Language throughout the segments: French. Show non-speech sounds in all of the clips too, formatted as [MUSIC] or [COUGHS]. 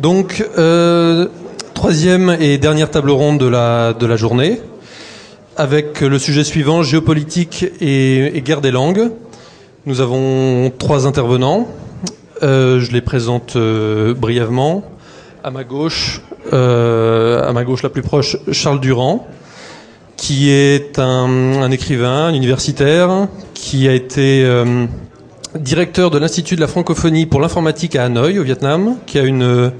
Donc, euh, troisième et dernière table ronde de la, de la journée, avec le sujet suivant, géopolitique et, guerre des langues. Nous avons trois intervenants. Euh, je les présente euh, brièvement. À ma gauche, à ma gauche la plus proche, Charles Durand, qui est un, un écrivain, un universitaire, qui a été directeur de l'Institut de la francophonie pour l'informatique à Hanoï, au Vietnam, qui a une,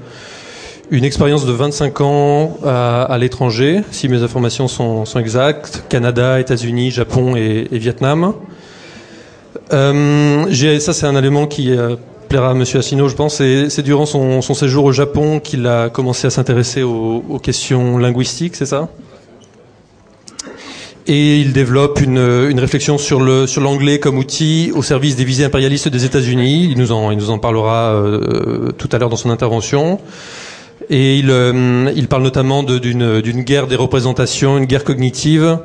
une expérience de 25 ans à, l'étranger, si mes informations sont, exactes, Canada, États-Unis, Japon et, et Vietnam. Euh, ça, c'est un élément qui euh, plaira à Monsieur Assino, je pense. C'est durant son, séjour au Japon qu'il a commencé à s'intéresser aux, questions linguistiques, c'est ça? Et il développe une, réflexion sur l'anglais comme outil au service des visées impérialistes des États-Unis. Il nous en il nous en parlera euh, tout à l'heure dans son intervention. Et il, euh, parle notamment d'une guerre des représentations, une guerre cognitive.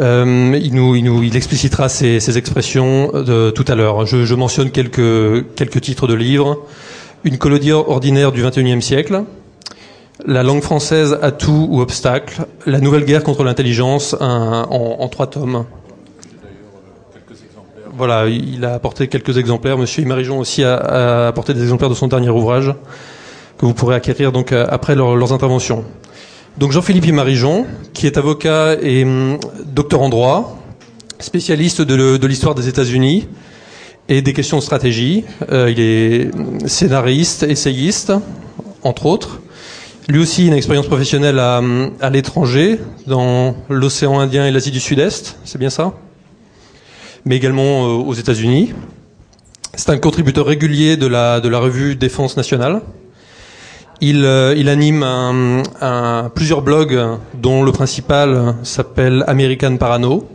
Euh, il explicitera ces, expressions tout à l'heure. Je, je mentionne quelques quelques titres de livres. Une colonie ordinaire du XXIe siècle la langue française, atout ou obstacle, la nouvelle guerre contre l'intelligence en, trois tomes. Voilà, il a apporté quelques exemplaires. Monsieur Imarijon aussi a, apporté des exemplaires de son dernier ouvrage que vous pourrez acquérir donc après leur, leurs interventions. Donc Jean-Philippe Imarijon, qui est avocat et hum, docteur en droit, spécialiste de, l'histoire des États-Unis et des questions de stratégie. Euh, il est scénariste, essayiste, entre autres. Lui aussi une expérience professionnelle à, l'étranger, dans l'océan Indien et l'Asie du Sud-Est, c'est bien ça? Mais également euh, aux États-Unis. C'est un contributeur régulier de la, revue Défense nationale. Il, euh, anime plusieurs blogs, dont le principal s'appelle American Parano,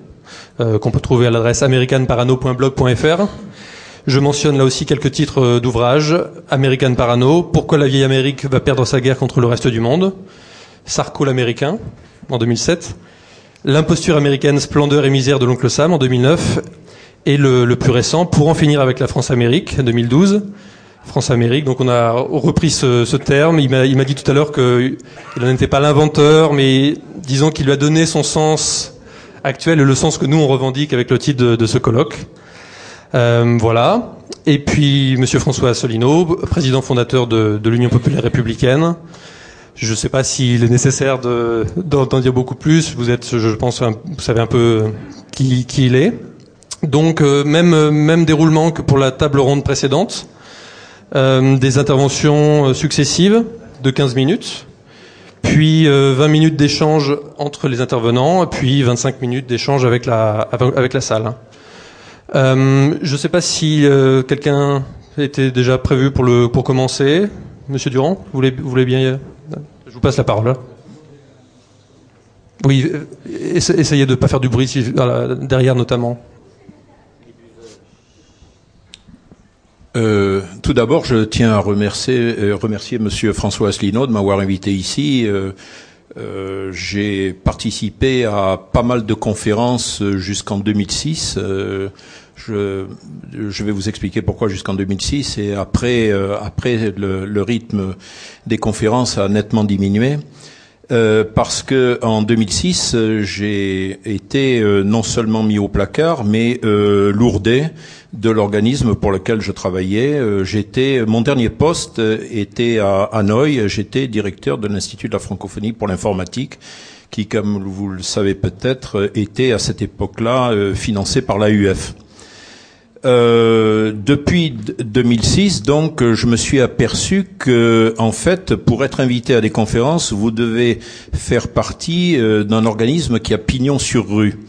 euh, qu'on peut trouver à l'adresse americanparano.blog.fr. Je mentionne là aussi quelques titres d'ouvrages. American Parano, Pourquoi la vieille Amérique va perdre sa guerre contre le reste du monde. Sarko l'américain, en 2007. L'imposture américaine, splendeur et misère de l'oncle Sam, en 2009. Et le, plus récent, Pour en finir avec la France-Amérique, 2012. France-Amérique, donc on a repris ce, terme. Il m'a dit tout à l'heure qu'il n'était pas l'inventeur, mais disons qu'il lui a donné son sens actuel et le sens que nous on revendique avec le titre de ce colloque. Euh, voilà. Et puis Monsieur François Asselineau, président fondateur de, l'Union populaire républicaine. Je ne sais pas s'il est nécessaire d'en de, dire beaucoup plus. Vous êtes, je pense, vous savez un peu qui, il est. Donc euh, même même déroulement que pour la table ronde précédente, euh, des interventions successives de 15 minutes, puis 20 minutes d'échange entre les intervenants, puis 25 minutes d'échange avec la avec la salle. Euh, je ne sais pas si euh, quelqu'un était déjà prévu pour, commencer. Monsieur Durand, vous voulez, voulez bien Je vous passe la parole. Oui, essayez de ne pas faire du bruit derrière notamment. Euh, tout d'abord, je tiens à remercier, euh, remercier Monsieur François Asselineau de m'avoir invité ici. Euh, euh, j'ai participé à pas mal de conférences jusqu'en 2006. Euh, je, je, vais vous expliquer pourquoi jusqu'en 2006 et après, euh, après le, rythme des conférences a nettement diminué. Euh, parce que en 2006, j'ai été euh, non seulement mis au placard, mais euh, lourdé de l'organisme pour lequel je travaillais. Euh, j'étais, mon dernier poste était à Hanoï. J'étais directeur de l'Institut de la francophonie pour l'informatique, qui, comme vous le savez peut-être, était à cette époque-là financé par l'AUF. Euh, depuis 2006, donc, je me suis aperçu que, en fait, pour être invité à des conférences, vous devez faire partie euh, d'un organisme qui a pignon sur rue.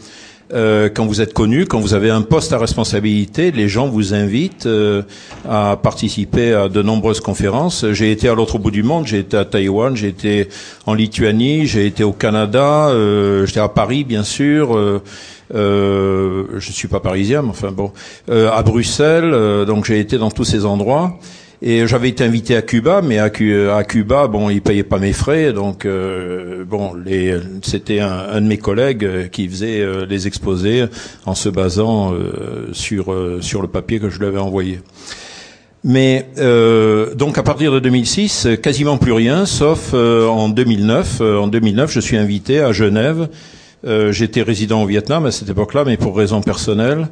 Euh, quand vous êtes connu, quand vous avez un poste à responsabilité, les gens vous invitent euh, à participer à de nombreuses conférences. J'ai été à l'autre bout du monde, j'ai été à Taïwan, j'ai été en Lituanie, j'ai été au Canada, euh, j'étais à Paris bien sûr. Euh, je suis pas parisien, mais enfin bon, euh, à Bruxelles, euh, donc j'ai été dans tous ces endroits. Et j'avais été invité à Cuba, mais à, Cuba, bon, ils payaient pas mes frais, donc euh, bon, c'était un, de mes collègues qui faisait euh, les exposés en se basant euh, sur sur le papier que je lui avais envoyé. Mais euh, donc à partir de 2006, quasiment plus rien, sauf euh, en 2009. Euh, en 2009, je suis invité à Genève. J'étais résident au Vietnam à cette époque-là, mais pour raisons personnelles.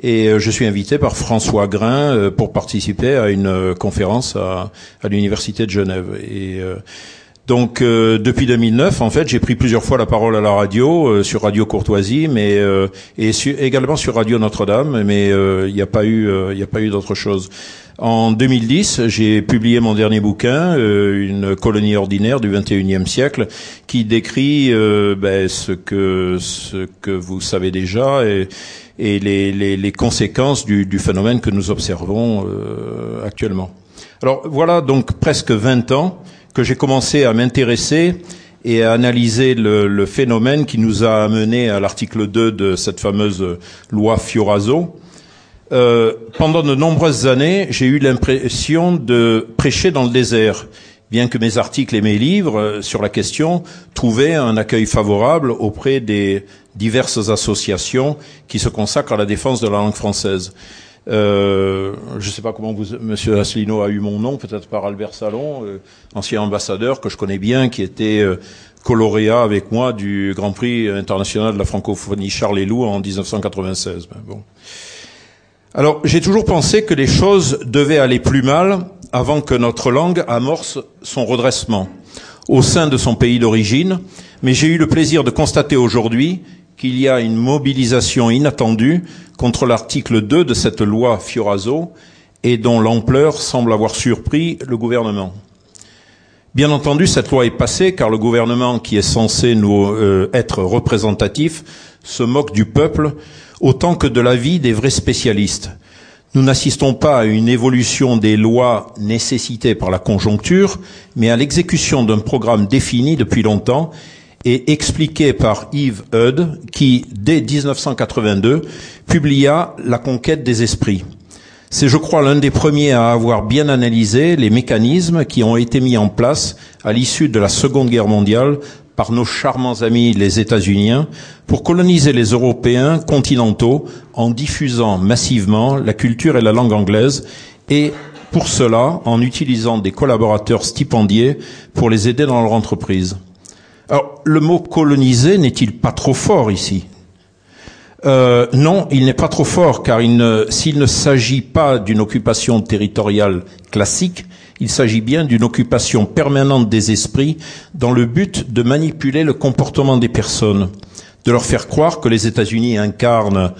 Et je suis invité par François Grain pour participer à une conférence à, à l'université de Genève. Et donc depuis 2009, en fait, j'ai pris plusieurs fois la parole à la radio, sur Radio Courtoisie, mais et également sur Radio Notre-Dame, mais il n'y a pas eu, il n'y a pas eu d'autre chose. En 2010, j'ai publié mon dernier bouquin, euh, une colonie ordinaire du 21e siècle, qui décrit euh, ben, ce que ce que vous savez déjà et, et les, les, les, conséquences du, du, phénomène que nous observons euh, actuellement. Alors voilà donc presque 20 ans que j'ai commencé à m'intéresser et à analyser le, le, phénomène qui nous a amené à l'article 2 de cette fameuse loi Fioraso euh, pendant de nombreuses années, j'ai eu l'impression de prêcher dans le désert, bien que mes articles et mes livres euh, sur la question trouvaient un accueil favorable auprès des diverses associations qui se consacrent à la défense de la langue française. Euh, je ne sais pas comment vous, Monsieur Asselineau a eu mon nom, peut-être par Albert Salon, euh, ancien ambassadeur que je connais bien, qui était coloréat avec moi du Grand Prix international de la francophonie Charles Loup en 1996. Ben, bon. Alors, j'ai toujours pensé que les choses devaient aller plus mal avant que notre langue amorce son redressement au sein de son pays d'origine, mais j'ai eu le plaisir de constater aujourd'hui qu'il y a une mobilisation inattendue contre l'article 2 de cette loi Fioraso et dont l'ampleur semble avoir surpris le gouvernement. Bien entendu, cette loi est passée car le gouvernement qui est censé nous euh, être représentatif se moque du peuple autant que de l'avis des vrais spécialistes. Nous n'assistons pas à une évolution des lois nécessitées par la conjoncture, mais à l'exécution d'un programme défini depuis longtemps et expliqué par Yves Eudes, qui, dès 1982, publia La conquête des esprits. C'est, je crois, l'un des premiers à avoir bien analysé les mécanismes qui ont été mis en place à l'issue de la Seconde Guerre mondiale par nos charmants amis les États-Unis pour coloniser les Européens continentaux en diffusant massivement la culture et la langue anglaise et pour cela en utilisant des collaborateurs stipendiés pour les aider dans leur entreprise. Alors, le mot coloniser n'est-il pas trop fort ici? Euh, non, il n'est pas trop fort, car s'il ne s'agit pas d'une occupation territoriale classique, il s'agit bien d'une occupation permanente des esprits dans le but de manipuler le comportement des personnes, de leur faire croire que les États-Unis incarnent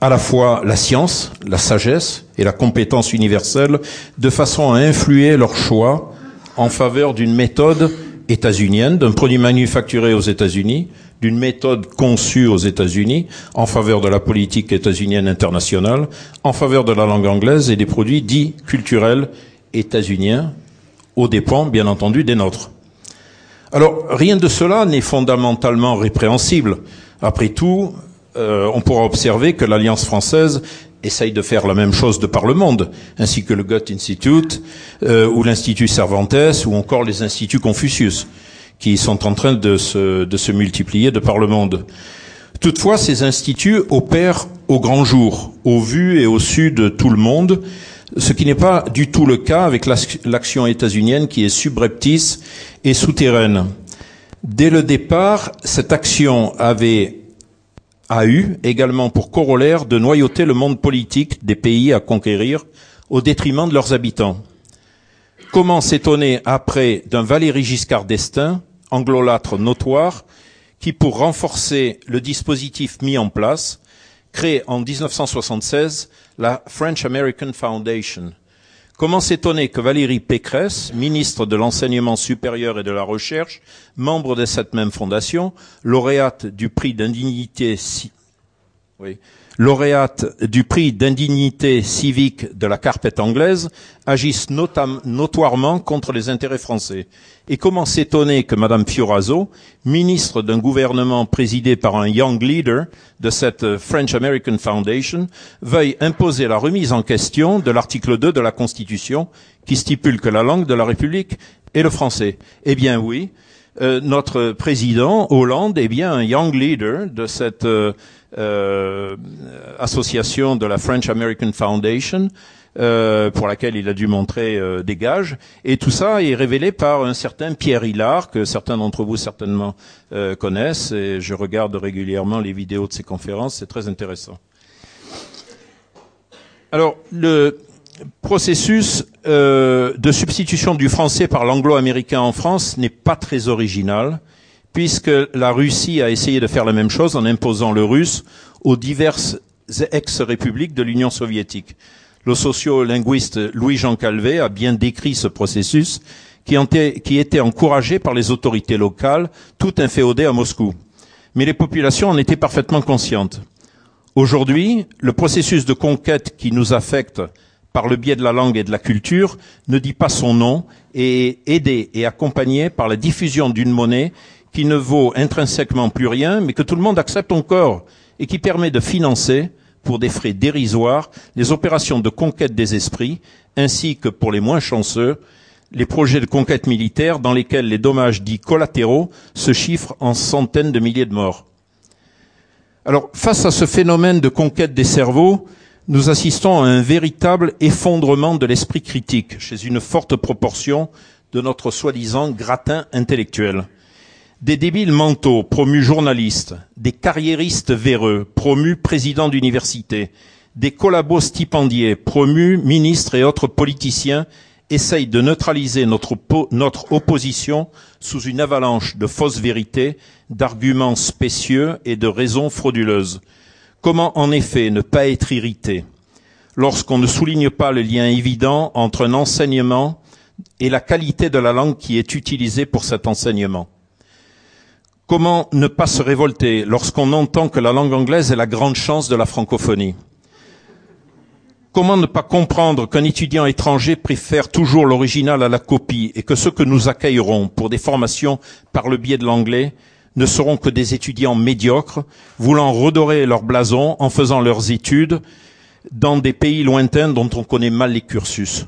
à la fois la science, la sagesse et la compétence universelle, de façon à influer leur choix en faveur d'une méthode états-unienne, d'un produit manufacturé aux États-Unis, d'une méthode conçue aux États-Unis en faveur de la politique états-unienne internationale, en faveur de la langue anglaise et des produits dits culturels états-uniens, aux dépens, bien entendu, des nôtres. Alors, rien de cela n'est fondamentalement répréhensible. Après tout, euh, on pourra observer que l'Alliance française essaye de faire la même chose de par le monde, ainsi que le Goethe Institute, euh, ou l'Institut Cervantes, ou encore les instituts Confucius, qui sont en train de se, de se multiplier de par le monde. Toutefois, ces instituts opèrent au grand jour, au vu et au su de tout le monde, ce qui n'est pas du tout le cas avec l'action états-unienne qui est subreptice et souterraine. Dès le départ, cette action avait a eu également pour corollaire de noyauter le monde politique des pays à conquérir au détriment de leurs habitants. Comment s'étonner après d'un Valéry Giscard d'Estaing, anglolâtre notoire, qui, pour renforcer le dispositif mis en place, crée en 1976 la French American Foundation. Comment s'étonner que Valérie Pécresse, ministre de l'enseignement supérieur et de la recherche, membre de cette même fondation, lauréate du prix d'indignité oui, lauréate du prix d'indignité civique de la carpette anglaise, agissent notoirement contre les intérêts français. Et comment s'étonner que Madame Fioraso, ministre d'un gouvernement présidé par un young leader de cette French American Foundation, veuille imposer la remise en question de l'article 2 de la Constitution qui stipule que la langue de la République est le français. Eh bien oui, euh, notre président Hollande est bien un young leader de cette euh, euh, association de la French American Foundation, euh, pour laquelle il a dû montrer euh, des gages. Et tout ça est révélé par un certain Pierre Hillard, que certains d'entre vous certainement connaissent. Et je regarde régulièrement les vidéos de ses conférences. C'est très intéressant. Alors, le processus de substitution du français par l'anglo-américain en France n'est pas très original, puisque la Russie a essayé de faire la même chose en imposant le russe aux diverses ex-républiques de l'Union soviétique. Le sociolinguiste Louis-Jean Calvé a bien décrit ce processus qui, était encouragé par les autorités locales, tout inféodé à Moscou. Mais les populations en étaient parfaitement conscientes. Aujourd'hui, le processus de conquête qui nous affecte par le biais de la langue et de la culture ne dit pas son nom et est aidé et accompagné par la diffusion d'une monnaie qui ne vaut intrinsèquement plus rien, mais que tout le monde accepte encore et qui permet de financer pour des frais dérisoires les opérations de conquête des esprits, ainsi que pour les moins chanceux, les projets de conquête militaire dans lesquels les dommages dits collatéraux se chiffrent en centaines de milliers de morts. Alors, face à ce phénomène de conquête des cerveaux, nous assistons à un véritable effondrement de l'esprit critique chez une forte proportion de notre soi-disant gratin intellectuel. Des débiles mentaux promus journalistes, des carriéristes véreux promus présidents d'université, des collabos stipendiés promus ministres et autres politiciens essayent de neutraliser notre, notre opposition sous une avalanche de fausses vérités, d'arguments spécieux et de raisons frauduleuses. Comment en effet ne pas être irrité lorsqu'on ne souligne pas le lien évident entre un enseignement et la qualité de la langue qui est utilisée pour cet enseignement? Comment ne pas se révolter lorsqu'on entend que la langue anglaise est la grande chance de la francophonie? Comment ne pas comprendre qu'un étudiant étranger préfère toujours l'original à la copie et que ceux que nous accueillerons pour des formations par le biais de l'anglais ne seront que des étudiants médiocres, voulant redorer leur blason en faisant leurs études dans des pays lointains dont on connaît mal les cursus?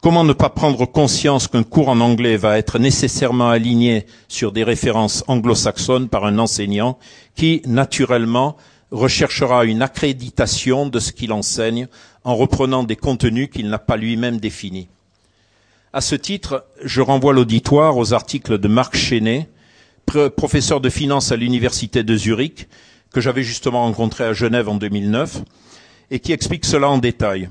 Comment ne pas prendre conscience qu'un cours en anglais va être nécessairement aligné sur des références anglo-saxonnes par un enseignant qui, naturellement, recherchera une accréditation de ce qu'il enseigne en reprenant des contenus qu'il n'a pas lui-même définis. À ce titre, je renvoie l'auditoire aux articles de Marc Chenet, professeur de finance à l'université de Zurich, que j'avais justement rencontré à Genève en 2009, et qui explique cela en détail.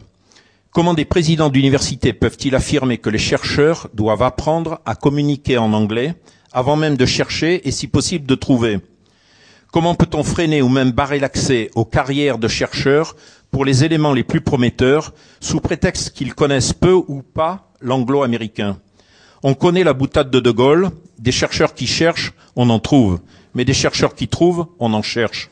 Comment des présidents d'université peuvent-ils affirmer que les chercheurs doivent apprendre à communiquer en anglais avant même de chercher et si possible de trouver? Comment peut-on freiner ou même barrer l'accès aux carrières de chercheurs pour les éléments les plus prometteurs sous prétexte qu'ils connaissent peu ou pas l'anglo-américain? On connaît la boutade de De Gaulle, des chercheurs qui cherchent, on en trouve, mais des chercheurs qui trouvent, on en cherche.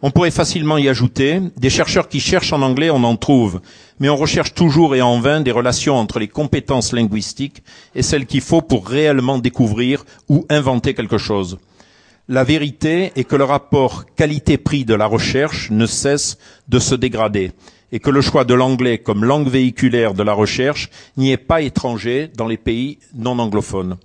On pourrait facilement y ajouter, des chercheurs qui cherchent en anglais, on en trouve, mais on recherche toujours et en vain des relations entre les compétences linguistiques et celles qu'il faut pour réellement découvrir ou inventer quelque chose. La vérité est que le rapport qualité-prix de la recherche ne cesse de se dégrader et que le choix de l'anglais comme langue véhiculaire de la recherche n'y est pas étranger dans les pays non anglophones.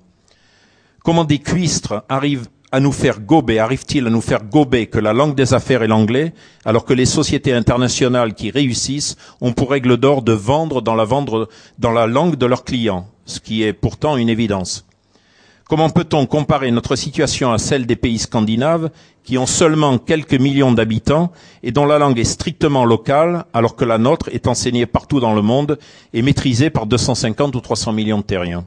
Comment des cuistres arrivent à nous faire gober, arrive-t-il à nous faire gober que la langue des affaires est l'anglais, alors que les sociétés internationales qui réussissent ont pour règle d'or de vendre dans la, vendre dans la langue de leurs clients, ce qui est pourtant une évidence. Comment peut-on comparer notre situation à celle des pays scandinaves qui ont seulement quelques millions d'habitants et dont la langue est strictement locale alors que la nôtre est enseignée partout dans le monde et maîtrisée par 250 ou 300 millions de terriens?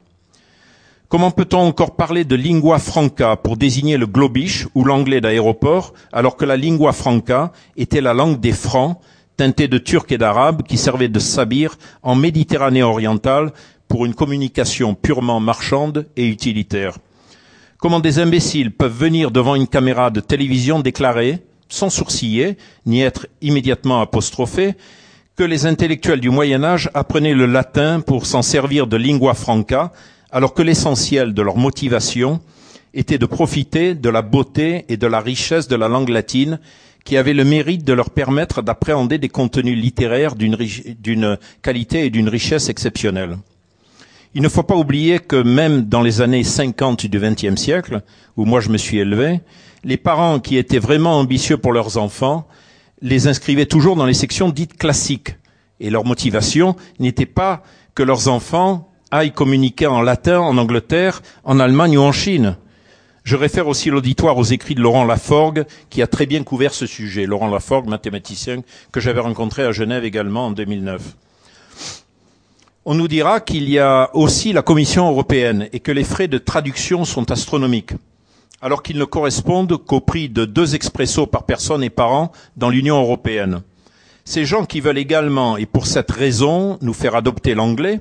Comment peut-on encore parler de lingua franca pour désigner le globish ou l'anglais d'aéroport, alors que la lingua franca était la langue des francs, teintée de turc et d'arabe, qui servait de sabir en Méditerranée orientale pour une communication purement marchande et utilitaire? Comment des imbéciles peuvent venir devant une caméra de télévision déclarer, sans sourciller, ni être immédiatement apostrophés, que les intellectuels du Moyen Âge apprenaient le latin pour s'en servir de lingua franca, alors que l'essentiel de leur motivation était de profiter de la beauté et de la richesse de la langue latine qui avait le mérite de leur permettre d'appréhender des contenus littéraires d'une qualité et d'une richesse exceptionnelle. Il ne faut pas oublier que même dans les années 50 du XXe siècle, où moi je me suis élevé, les parents qui étaient vraiment ambitieux pour leurs enfants les inscrivaient toujours dans les sections dites classiques, Et leur motivation n'était pas que leurs enfants aillent communiquer en latin en Angleterre, en Allemagne ou en Chine. Je réfère aussi l'auditoire aux écrits de Laurent Laforgue, qui a très bien couvert ce sujet. Laurent Laforgue, mathématicien que j'avais rencontré à Genève également en 2009. On nous dira qu'il y a aussi la Commission européenne et que les frais de traduction sont astronomiques, alors qu'ils ne correspondent qu'au prix de deux expressos par personne et par an dans l'Union européenne. Ces gens qui veulent également, et pour cette raison, nous faire adopter l'anglais,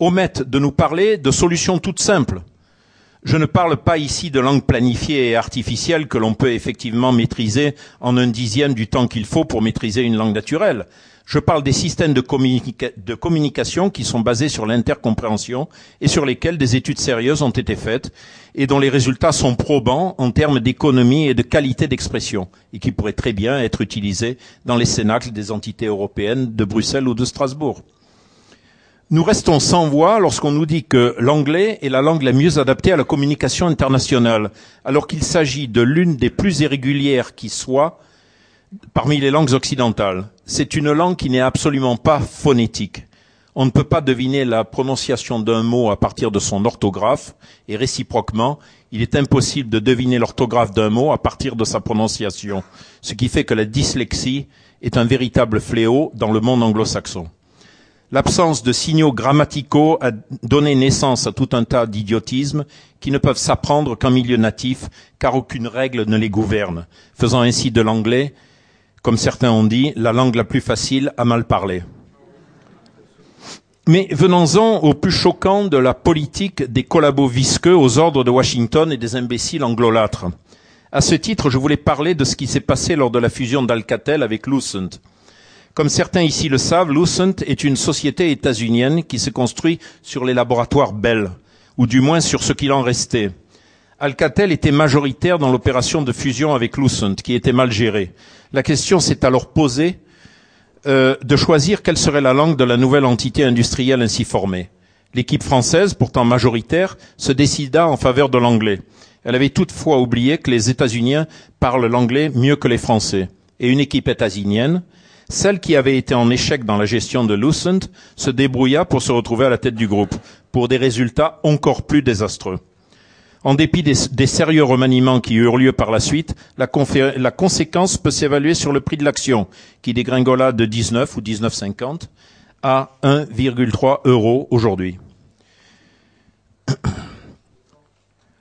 omettent de nous parler de solutions toutes simples. Je ne parle pas ici de langue planifiée et artificielle que l'on peut effectivement maîtriser en un dixième du temps qu'il faut pour maîtriser une langue naturelle. Je parle des systèmes de, de communication qui sont basés sur l'intercompréhension et sur lesquels des études sérieuses ont été faites et dont les résultats sont probants en termes d'économie et de qualité d'expression et qui pourraient très bien être utilisés dans les cénacles des entités européennes de Bruxelles ou de Strasbourg. Nous restons sans voix lorsqu'on nous dit que l'anglais est la langue la mieux adaptée à la communication internationale, alors qu'il s'agit de l'une des plus irrégulières qui soit parmi les langues occidentales. C'est une langue qui n'est absolument pas phonétique. On ne peut pas deviner la prononciation d'un mot à partir de son orthographe, et réciproquement, il est impossible de deviner l'orthographe d'un mot à partir de sa prononciation, ce qui fait que la dyslexie est un véritable fléau dans le monde anglo-saxon. L'absence de signaux grammaticaux a donné naissance à tout un tas d'idiotismes qui ne peuvent s'apprendre qu'en milieu natif, car aucune règle ne les gouverne, faisant ainsi de l'anglais comme certains ont dit, la langue la plus facile à mal parler. Mais venons-en au plus choquant de la politique des collabos visqueux aux ordres de Washington et des imbéciles anglolâtres. À ce titre, je voulais parler de ce qui s'est passé lors de la fusion d'Alcatel avec Lucent. Comme certains ici le savent, Lucent est une société états-unienne qui se construit sur les laboratoires Bell, ou du moins sur ce qu'il en restait. Alcatel était majoritaire dans l'opération de fusion avec Lucent, qui était mal gérée. La question s'est alors posée euh, de choisir quelle serait la langue de la nouvelle entité industrielle ainsi formée. L'équipe française, pourtant majoritaire, se décida en faveur de l'anglais. Elle avait toutefois oublié que les États-Unis parlent l'anglais mieux que les Français. Et une équipe états-unienne, celle qui avait été en échec dans la gestion de Lucent, se débrouilla pour se retrouver à la tête du groupe, pour des résultats encore plus désastreux. En dépit des, sérieux remaniements qui eurent lieu par la suite, la, conséquence peut s'évaluer sur le prix de l'action, qui dégringola de 19 ou 19,50 à 1,3 euros aujourd'hui. [CLEARS THROAT]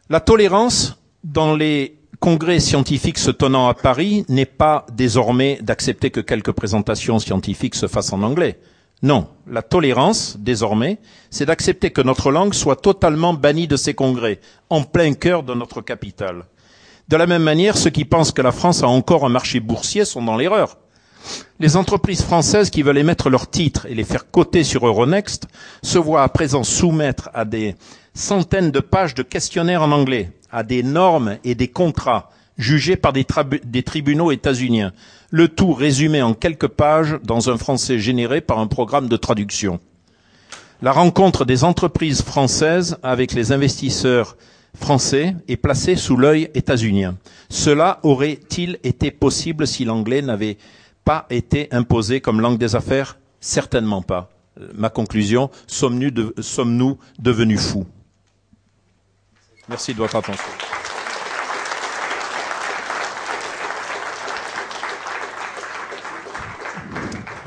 La tolérance dans les congrès scientifiques se tenant à Paris n'est pas désormais d'accepter que quelques présentations scientifiques se fassent en anglais. Non, la tolérance, désormais, c'est d'accepter que notre langue soit totalement bannie de ces congrès, en plein cœur de notre capitale. De la même manière, ceux qui pensent que la France a encore un marché boursier sont dans l'erreur. Les entreprises françaises qui veulent émettre leurs titres et les faire coter sur Euronext se voient à présent soumettre à des centaines de pages de questionnaires en anglais, à des normes et des contrats jugés par des, tribunaux états-uniens, le tout résumé en quelques pages dans un français généré par un programme de traduction. La rencontre des entreprises françaises avec les investisseurs français est placée sous l'œil états-unien. Cela aurait-il été possible si l'anglais n'avait pas été imposé comme langue des affaires? Certainement pas. Ma conclusion, sommes-nous devenus fous? Merci de votre attention.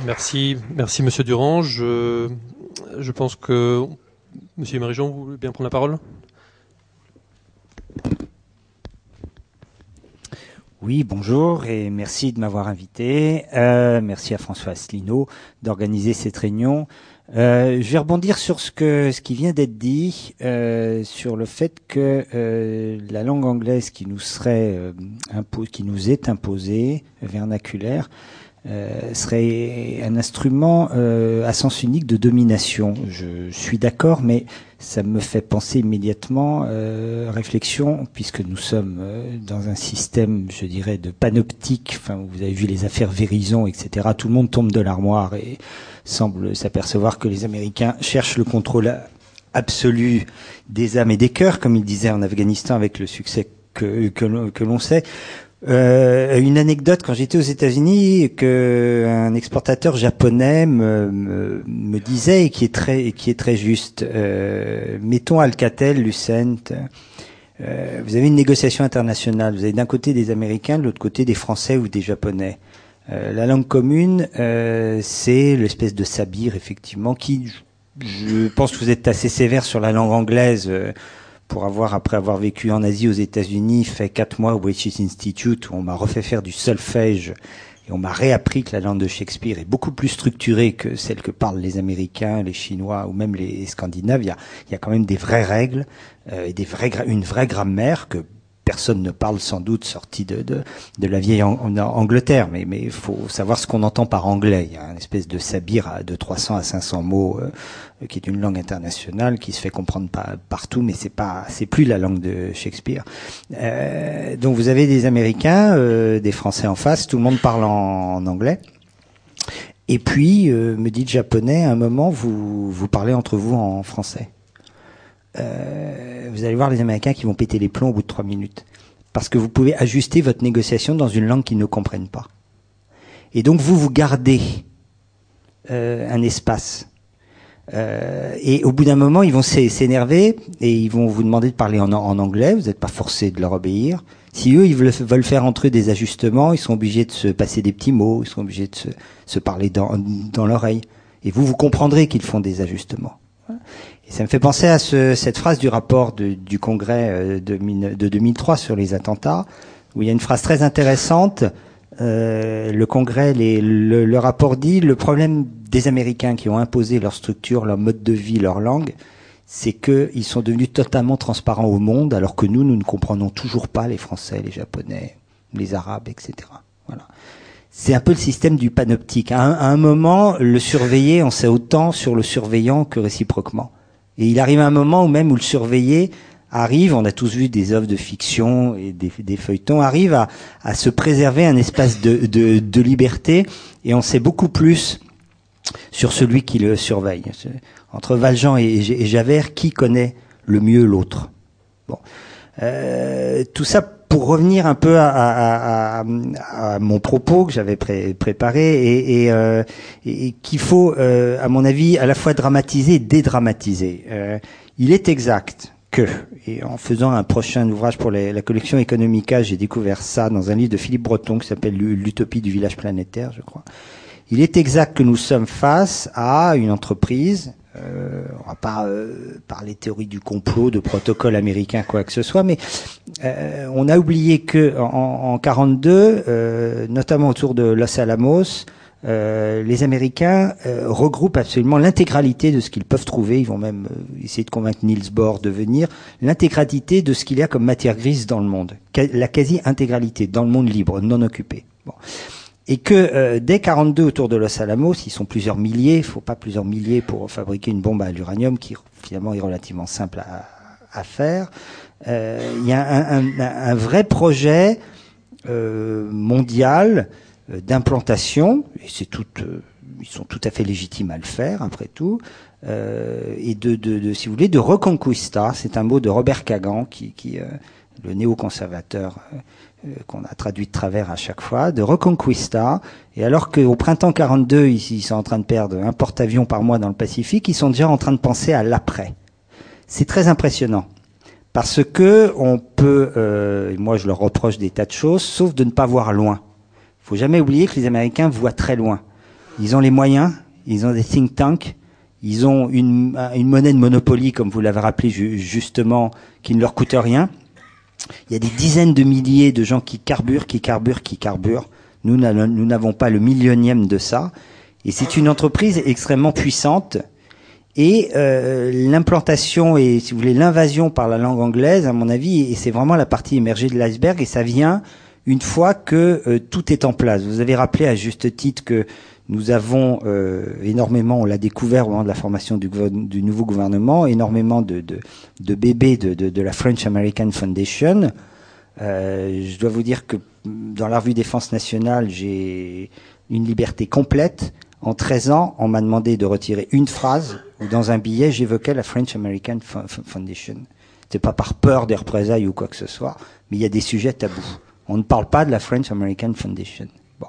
Merci, merci Monsieur Durand. Je, je pense que Monsieur Marijon, vous voulez bien prendre la parole? Oui, bonjour et merci de m'avoir invité. Euh, merci à François Asselineau d'organiser cette réunion. Euh, je vais rebondir sur ce que ce qui vient d'être dit euh, sur le fait que euh, la langue anglaise qui nous serait euh, qui nous est imposée vernaculaire euh, serait un instrument euh, à sens unique de domination. Je suis d'accord, mais ça me fait penser immédiatement euh, réflexion, puisque nous sommes dans un système, je dirais, de panoptique. Enfin, vous avez vu les affaires Vérison, etc. Tout le monde tombe de l'armoire et semble s'apercevoir que les Américains cherchent le contrôle absolu des âmes et des cœurs, comme ils disaient en Afghanistan, avec le succès que, que l'on sait Euh, une anecdote quand j'étais aux États-Unis que un exportateur japonais me, disait et qui est très qui est très juste. Euh, mettons Alcatel, Lucent. Euh, vous avez une négociation internationale. Vous avez d'un côté des Américains, de l'autre côté des Français ou des Japonais. Euh, la langue commune, euh, c'est l'espèce de sabir effectivement qui, je pense que vous êtes assez sévère sur la langue anglaise. Euh, pour avoir, après avoir vécu en Asie, aux États-Unis, fait quatre mois au British Institute, où on m'a refait faire du solfège et on m'a réappris que la langue de Shakespeare est beaucoup plus structurée que celle que parlent les Américains, les Chinois ou même les Scandinaves. Il y a, il y a quand même des vraies règles euh, et des vraies, une vraie grammaire que personne ne parle sans doute sorti de, de, de la vieille Angleterre, mais il faut savoir ce qu'on entend par anglais. Il y a une espèce de sabir de 300 à 500 mots euh, qui est une langue internationale qui se fait comprendre partout, mais c'est pas c'est plus la langue de Shakespeare. Euh, donc vous avez des Américains, euh, des Français en face, tout le monde parle en, en anglais. Et puis, euh, me dit le japonais, à un moment, vous, vous parlez entre vous en français. Euh, vous allez voir les Américains qui vont péter les plombs au bout de trois minutes. Parce que vous pouvez ajuster votre négociation dans une langue qu'ils ne comprennent pas. Et donc vous, vous gardez euh, un espace. Euh, et au bout d'un moment, ils vont s'énerver et ils vont vous demander de parler en, anglais. Vous n'êtes pas forcé de leur obéir. Si eux, ils veulent, faire entre eux des ajustements, ils sont obligés de se passer des petits mots, ils sont obligés de se, parler dans l'oreille. Et vous, vous comprendrez qu'ils font des ajustements. Et ça me fait penser à ce, cette phrase du rapport de, du Congrès euh, de, de, 2003 sur les attentats, où il y a une phrase très intéressante. Euh, le Congrès, le, le, rapport dit le problème des Américains qui ont imposé leur structure, leur mode de vie, leur langue, c'est qu'ils sont devenus totalement transparents au monde, alors que nous, nous ne comprenons toujours pas les Français, les Japonais, les Arabes, etc. Voilà. C'est un peu le système du panoptique. À un, à un moment, le surveillé, on sait autant sur le surveillant que réciproquement. Et il arrive un moment où même où le surveillé arrive, on a tous vu des œuvres de fiction et des, feuilletons, arrive à, se préserver un espace de, liberté. Et on sait beaucoup plus sur celui qui le surveille. Entre Valjean et, et Javert, qui connaît le mieux l'autre. Bon, euh, tout ça pour revenir un peu à, à, à, à mon propos que j'avais pré préparé et, et, euh, et qu'il faut, euh, à mon avis, à la fois dramatiser et dédramatiser. Euh, il est exact que, et en faisant un prochain ouvrage pour la collection Economica, j'ai découvert ça dans un livre de Philippe Breton qui s'appelle L'utopie du village planétaire, je crois. Il est exact que nous sommes face à une entreprise euh, on va pas euh, parler théorie du complot, de protocole américain, quoi que ce soit, mais euh, on a oublié que en, en 42, euh, notamment autour de Los Alamos, euh, les Américains regroupent absolument l'intégralité de ce qu'ils peuvent trouver. Ils vont même essayer de convaincre Niels Bohr de venir. L'intégralité de ce qu'il y a comme matière grise dans le monde, la quasi-intégralité dans le monde libre, non occupé. Bon et que euh, dès 42 autour de Los Alamos, ils sont plusieurs milliers, il faut pas plusieurs milliers pour fabriquer une bombe à l'uranium qui finalement est relativement simple à, à faire. Euh, il y a un, un, un vrai projet euh, mondial euh, d'implantation, et c'est tout, euh, ils sont tout à fait légitimes à le faire après tout, et de, de, de, si vous voulez, de reconquista. C'est un mot de Robert Kagan qui, qui le néoconservateur qu'on a traduit de travers à chaque fois, de Reconquista. Et alors qu'au printemps 42, ils, sont en train de perdre un porte-avions par mois dans le Pacifique, ils sont déjà en train de penser à l'après. C'est très impressionnant. Parce que on peut, euh, moi je leur reproche des tas de choses, sauf de ne pas voir loin. Faut jamais oublier que les Américains voient très loin. Ils ont les moyens, ils ont des think tanks, ils ont une, une monnaie de monopoly, comme vous l'avez rappelé justement, qui ne leur coûte rien. Il y a des dizaines de milliers de gens qui carburent, qui carburent, qui carburent. Nous n'avons pas le millionième de ça. Et c'est une entreprise extrêmement puissante. Et euh, l'implantation et, si vous voulez, l'invasion par la langue anglaise, à mon avis, et c'est vraiment la partie émergée de l'iceberg, et ça vient une fois que euh, tout est en place. Vous avez rappelé à juste titre que nous avons euh, énormément, on l'a découvert au moment de la formation du, nouveau gouvernement, énormément de, bébés de, de, la French American Foundation. Euh, je dois vous dire que dans la revue Défense nationale, j'ai une liberté complète. En 13 ans, on m'a demandé de retirer une phrase où dans un billet, j'évoquais la French American Foundation. C'est pas par peur des représailles ou quoi que ce soit, mais il y a des sujets tabous. On ne parle pas de la French American Foundation. Bon.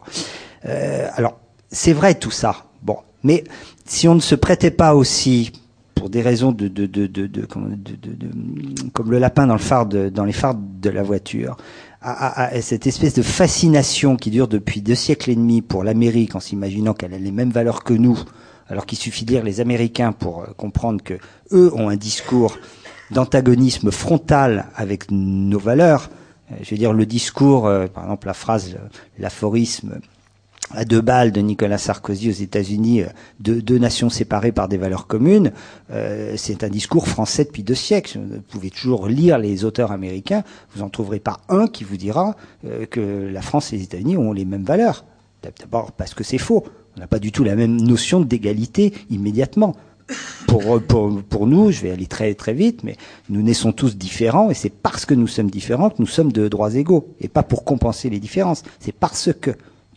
Euh, alors, c'est vrai tout ça. Bon. Mais si on ne se prêtait pas aussi pour des raisons de, de, de, de, comme, le lapin dans le phare dans les phares de la voiture, à, à, à, cette espèce de fascination qui dure depuis deux siècles et demi pour l'Amérique, en s'imaginant qu'elle a les mêmes valeurs que nous, alors qu'il suffit de lire les Américains pour euh, comprendre que eux ont un discours d'antagonisme frontal avec nos valeurs. Euh, je veux dire, le discours, euh, par exemple, la phrase, l'aphorisme à deux balles de Nicolas Sarkozy aux États-Unis, deux, deux, nations séparées par des valeurs communes, euh, c'est un discours français depuis deux siècles. Vous pouvez toujours lire les auteurs américains, vous en trouverez pas un qui vous dira euh, que la France et les États-Unis ont les mêmes valeurs. D'abord parce que c'est faux. On n'a pas du tout la même notion d'égalité immédiatement. Pour, pour, pour nous, je vais aller très très vite, mais nous naissons tous différents et c'est parce que nous sommes différents que nous sommes de droits égaux et pas pour compenser les différences. C'est parce que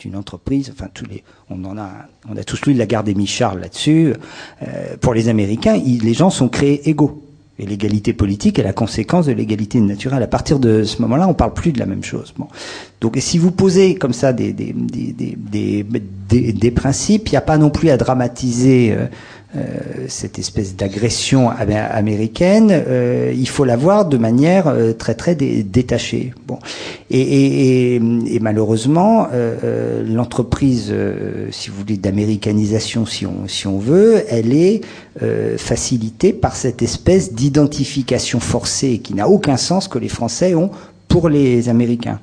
une entreprise. Enfin, tous les, on a, on a tous lu la gare des Michards là-dessus. Euh, pour les Américains, les gens sont créés égaux. Et l'égalité politique est la conséquence de l'égalité naturelle. À partir de ce moment-là, on parle plus de la même chose. Donc, si vous posez comme ça des, principes, il n'y a pas non plus à dramatiser euh, cette espèce d'agression américaine, euh, il faut la voir de manière euh, très très dé détachée. Bon, et, malheureusement, euh, l'entreprise, euh, si vous voulez, d'américanisation, si on si on veut, elle est facilitée par cette espèce d'identification forcée qui n'a aucun sens que les Français ont pour les Américains.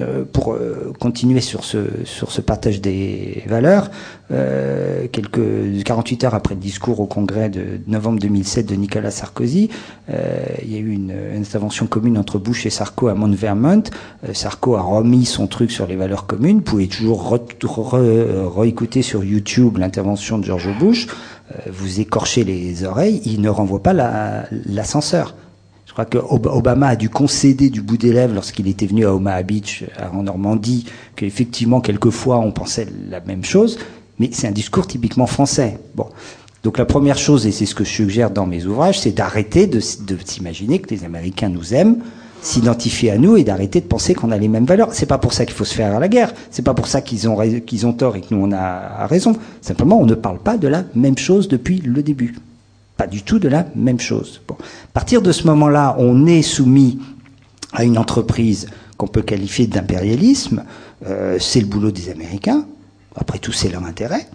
Euh, pour euh, continuer sur ce sur ce partage des valeurs, euh, quelques 48 heures après le discours au Congrès de novembre 2007 de Nicolas Sarkozy, euh, il y a eu une, une, intervention commune entre Bush et Sarko à Mount Vermont. Euh, Sarko a remis son truc sur les valeurs communes. Vous pouvez toujours réécouter re, re, sur YouTube l'intervention de George Bush. vous écorchez les oreilles, il ne renvoie pas l'ascenseur. Crois que Obama a dû concéder du bout des lèvres lorsqu'il était venu à Omaha Beach, en Normandie, qu'effectivement, quelquefois, on pensait la même chose, mais c'est un discours typiquement français. Bon. Donc la première chose, et c'est ce que je suggère dans mes ouvrages, c'est d'arrêter de, de s'imaginer que les Américains nous aiment, s'identifier à nous et d'arrêter de penser qu'on a les mêmes valeurs. C'est pas pour ça qu'il faut se faire à la guerre. C'est pas pour ça qu'ils ont qu'ils ont tort et que nous on a raison. Simplement, on ne parle pas de la même chose depuis le début pas du tout de la même chose. Bon. À partir de ce moment-là, on est soumis à une entreprise qu'on peut qualifier d'impérialisme. Euh, c'est le boulot des Américains. Après tout, c'est leur intérêt.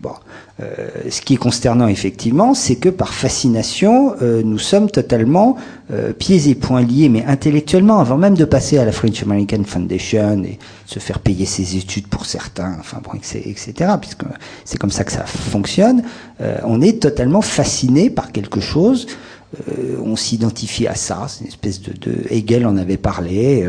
Bon, euh, ce qui est consternant effectivement, c'est que par fascination, euh, nous sommes totalement euh, pieds et poings liés, mais intellectuellement, avant même de passer à la French American Foundation et se faire payer ses études pour certains, enfin bon, etc. Puisque c'est comme ça que ça fonctionne. Euh, on est totalement fasciné par quelque chose. Euh, on s'identifie à ça. C'est une espèce de, de, Hegel en avait parlé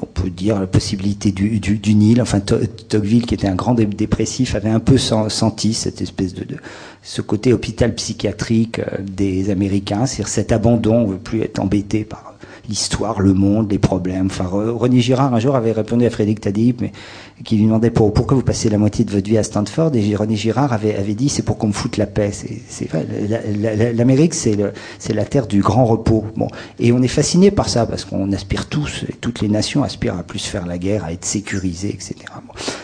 on peut dire la possibilité du, du, Nil. Enfin, Tocqueville, qui était un grand dépressif, avait un peu senti cette espèce de, de ce côté hôpital psychiatrique euh, des Américains, c'est-à-dire cet abandon, on veut plus être embêté par l'histoire, le monde, les problèmes. Enfin, René Girard un jour avait répondu à Frédéric Tadip, mais qui lui demandait pour, pourquoi vous passez la moitié de votre vie à Stanford? Et René Girard avait, dit c'est pour qu'on me foute la paix. C'est vrai. L'Amérique c'est la terre du grand repos. Bon, et on est fasciné par ça parce qu'on aspire tous, et toutes les nations aspirent à plus faire la guerre, à être sécurisées, etc.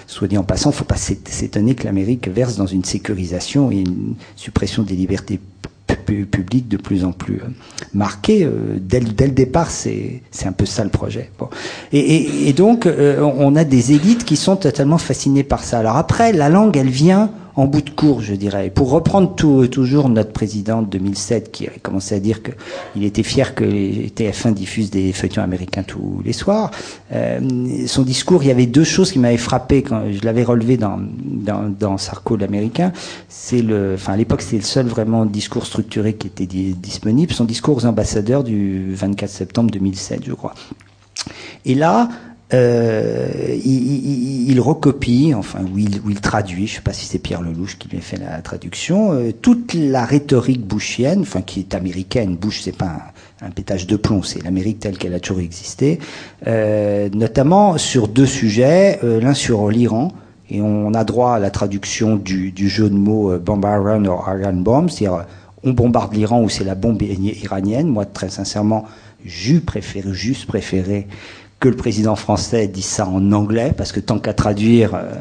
Soit dit en passant, faut pas s'étonner que l'Amérique verse dans une sécurisation et une suppression des libertés public de plus en plus euh, marqué. Euh, dès, dès le départ, c'est un peu ça le projet. Bon. Et, et, et donc, euh, on a des élites qui sont totalement fascinées par ça. Alors après, la langue, elle vient en bout de cours, je dirais. Pour reprendre tout, toujours notre président de 2007 qui a commencé à dire qu'il était fier que les TF1 diffuse des feuilletons américains tous les soirs, euh, son discours, il y avait deux choses qui m'avaient frappé quand je l'avais relevé dans, dans, dans Sarko l'américain. C'est le, enfin à l'époque c'était le seul vraiment discours structuré qui était disponible. Son discours aux ambassadeurs du 24 septembre 2007, je crois. Et là, euh, il, il, il, recopie, enfin, ou il, traduit, je ne sais pas si c'est Pierre Lelouch qui lui fait la traduction, euh, toute la rhétorique bushienne, enfin, qui est américaine. Bush, c'est pas un, un, pétage de plomb, c'est l'Amérique telle qu'elle a toujours existé, euh, notamment sur deux sujets, euh, l'un sur l'Iran, et on a droit à la traduction du, du jeu de mots euh, bomb ou Iran bomb, c'est-à-dire on bombarde l'Iran ou c'est la bombe iranienne. Moi, très sincèrement, j'eus préféré, juste préféré que le président français dise ça en anglais, parce que tant qu'à traduire, euh,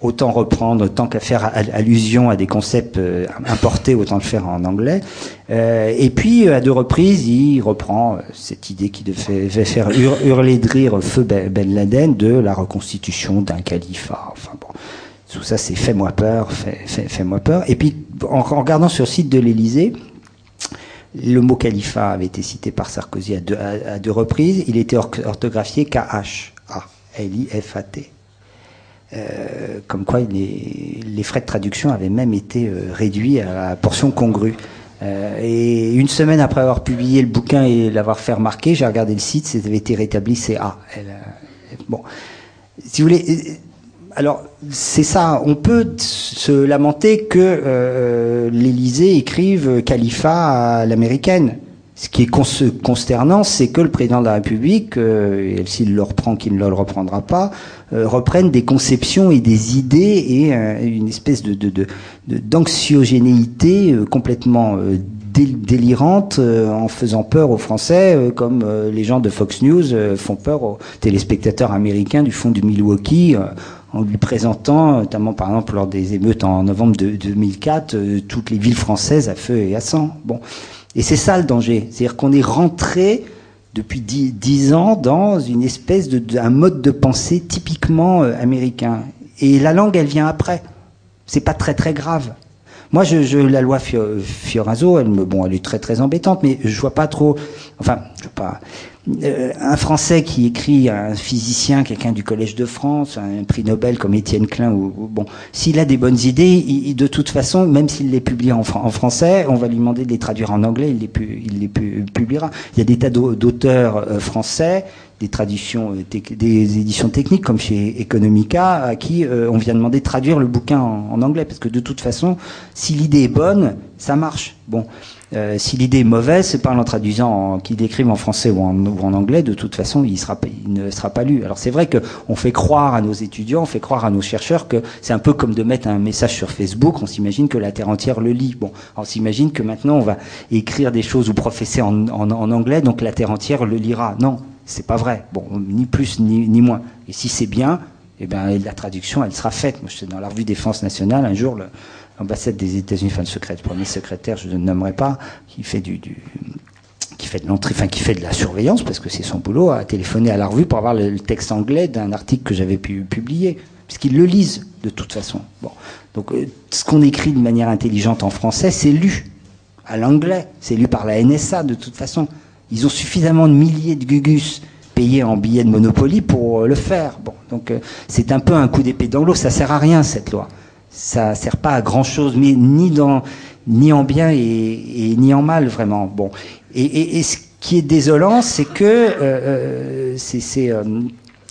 autant reprendre, tant qu'à faire allusion à des concepts euh, importés, autant le faire en anglais. Euh, et puis, à deux reprises, il reprend cette idée qui devait faire hurler de rire feu Ben, ben Laden de la reconstitution d'un califat. Enfin bon, tout ça, c'est fais-moi peur, fais-moi peur. Et puis, en, regardant sur le site de l'Élysée, le mot califat avait été cité par Sarkozy à deux, reprises. Il était orthographié K-H-A-L-I-F-A-T. Euh, comme quoi les, frais de traduction avaient même été euh, réduits à la portion congrue. Euh, et une semaine après avoir publié le bouquin et l'avoir fait remarquer, j'ai regardé le site, ça avait été rétabli, c'est A. bon, si vous voulez, alors c'est ça. On peut se lamenter que euh, l'Élysée écrive califat à l'américaine. Ce qui est consternant, c'est que le président de la République, euh, et s'il le reprend, qu'il ne le reprendra pas, euh, reprenne des conceptions et des idées et euh, une espèce de d'anxiogénéité de, complètement délirante en faisant peur aux Français, comme les gens de Fox News font peur aux téléspectateurs américains du fond du Milwaukee en lui présentant, notamment par exemple lors des émeutes en novembre de, 2004, euh, toutes les villes françaises à feu et à sang. Bon, et c'est ça le danger, c'est-à-dire qu'on est rentré depuis dix, ans dans une espèce de, un mode de pensée typiquement euh, américain. Et la langue, elle vient après. C'est pas très très grave. Moi, je, je la loi Fioraso, elle me, bon, elle est très très embêtante, mais je vois pas trop. Enfin, je vois pas. Euh, un Français qui écrit, un physicien, quelqu'un du Collège de France, un prix Nobel comme Étienne Klein, ou, bon, s'il a des bonnes idées, il, de toute façon, même s'il les publie en, français, on va lui demander de les traduire en anglais, il les, il publiera. Il y a des tas d'auteurs euh, français, des traductions, euh, des éditions techniques comme chez Economica, à qui on vient demander de traduire le bouquin en, en anglais, parce que de toute façon, si l'idée est bonne, ça marche. Bon. Euh, si l'idée est mauvaise, c'est pas en traduisant, qu'il écrive en français ou en, ou en, anglais, de toute façon, il, sera, il ne sera pas lu. Alors c'est vrai qu'on fait croire à nos étudiants, on fait croire à nos chercheurs que c'est un peu comme de mettre un message sur Facebook, on s'imagine que la Terre entière le lit. Bon, on s'imagine que maintenant on va écrire des choses ou professer en, en, en anglais, donc la Terre entière le lira. Non, c'est pas vrai. Bon, ni plus ni, ni moins. Et si c'est bien, eh ben la traduction, elle sera faite. Moi, dans la revue Défense nationale, un jour, le, l'ambassade des États-Unis, enfin le secret, le premier secrétaire, je ne nommerai pas, qui fait du, qui fait de l'entrée, enfin qui fait de la surveillance parce que c'est son boulot, a téléphoné à la revue pour avoir le, texte anglais d'un article que j'avais pu publier, puisqu'ils le lisent de toute façon. Bon, donc euh, ce qu'on écrit de manière intelligente en français, c'est lu à l'anglais, c'est lu par la NSA de toute façon. Ils ont suffisamment de milliers de gugus payés en billets de Monopoly pour euh, le faire. Bon, donc euh, c'est un peu un coup d'épée dans l'eau, ça sert à rien cette loi ça sert pas à grand chose, mais ni dans ni en bien et, ni en mal vraiment. Bon, et, et, ce qui est désolant, c'est que euh, euh c'est euh,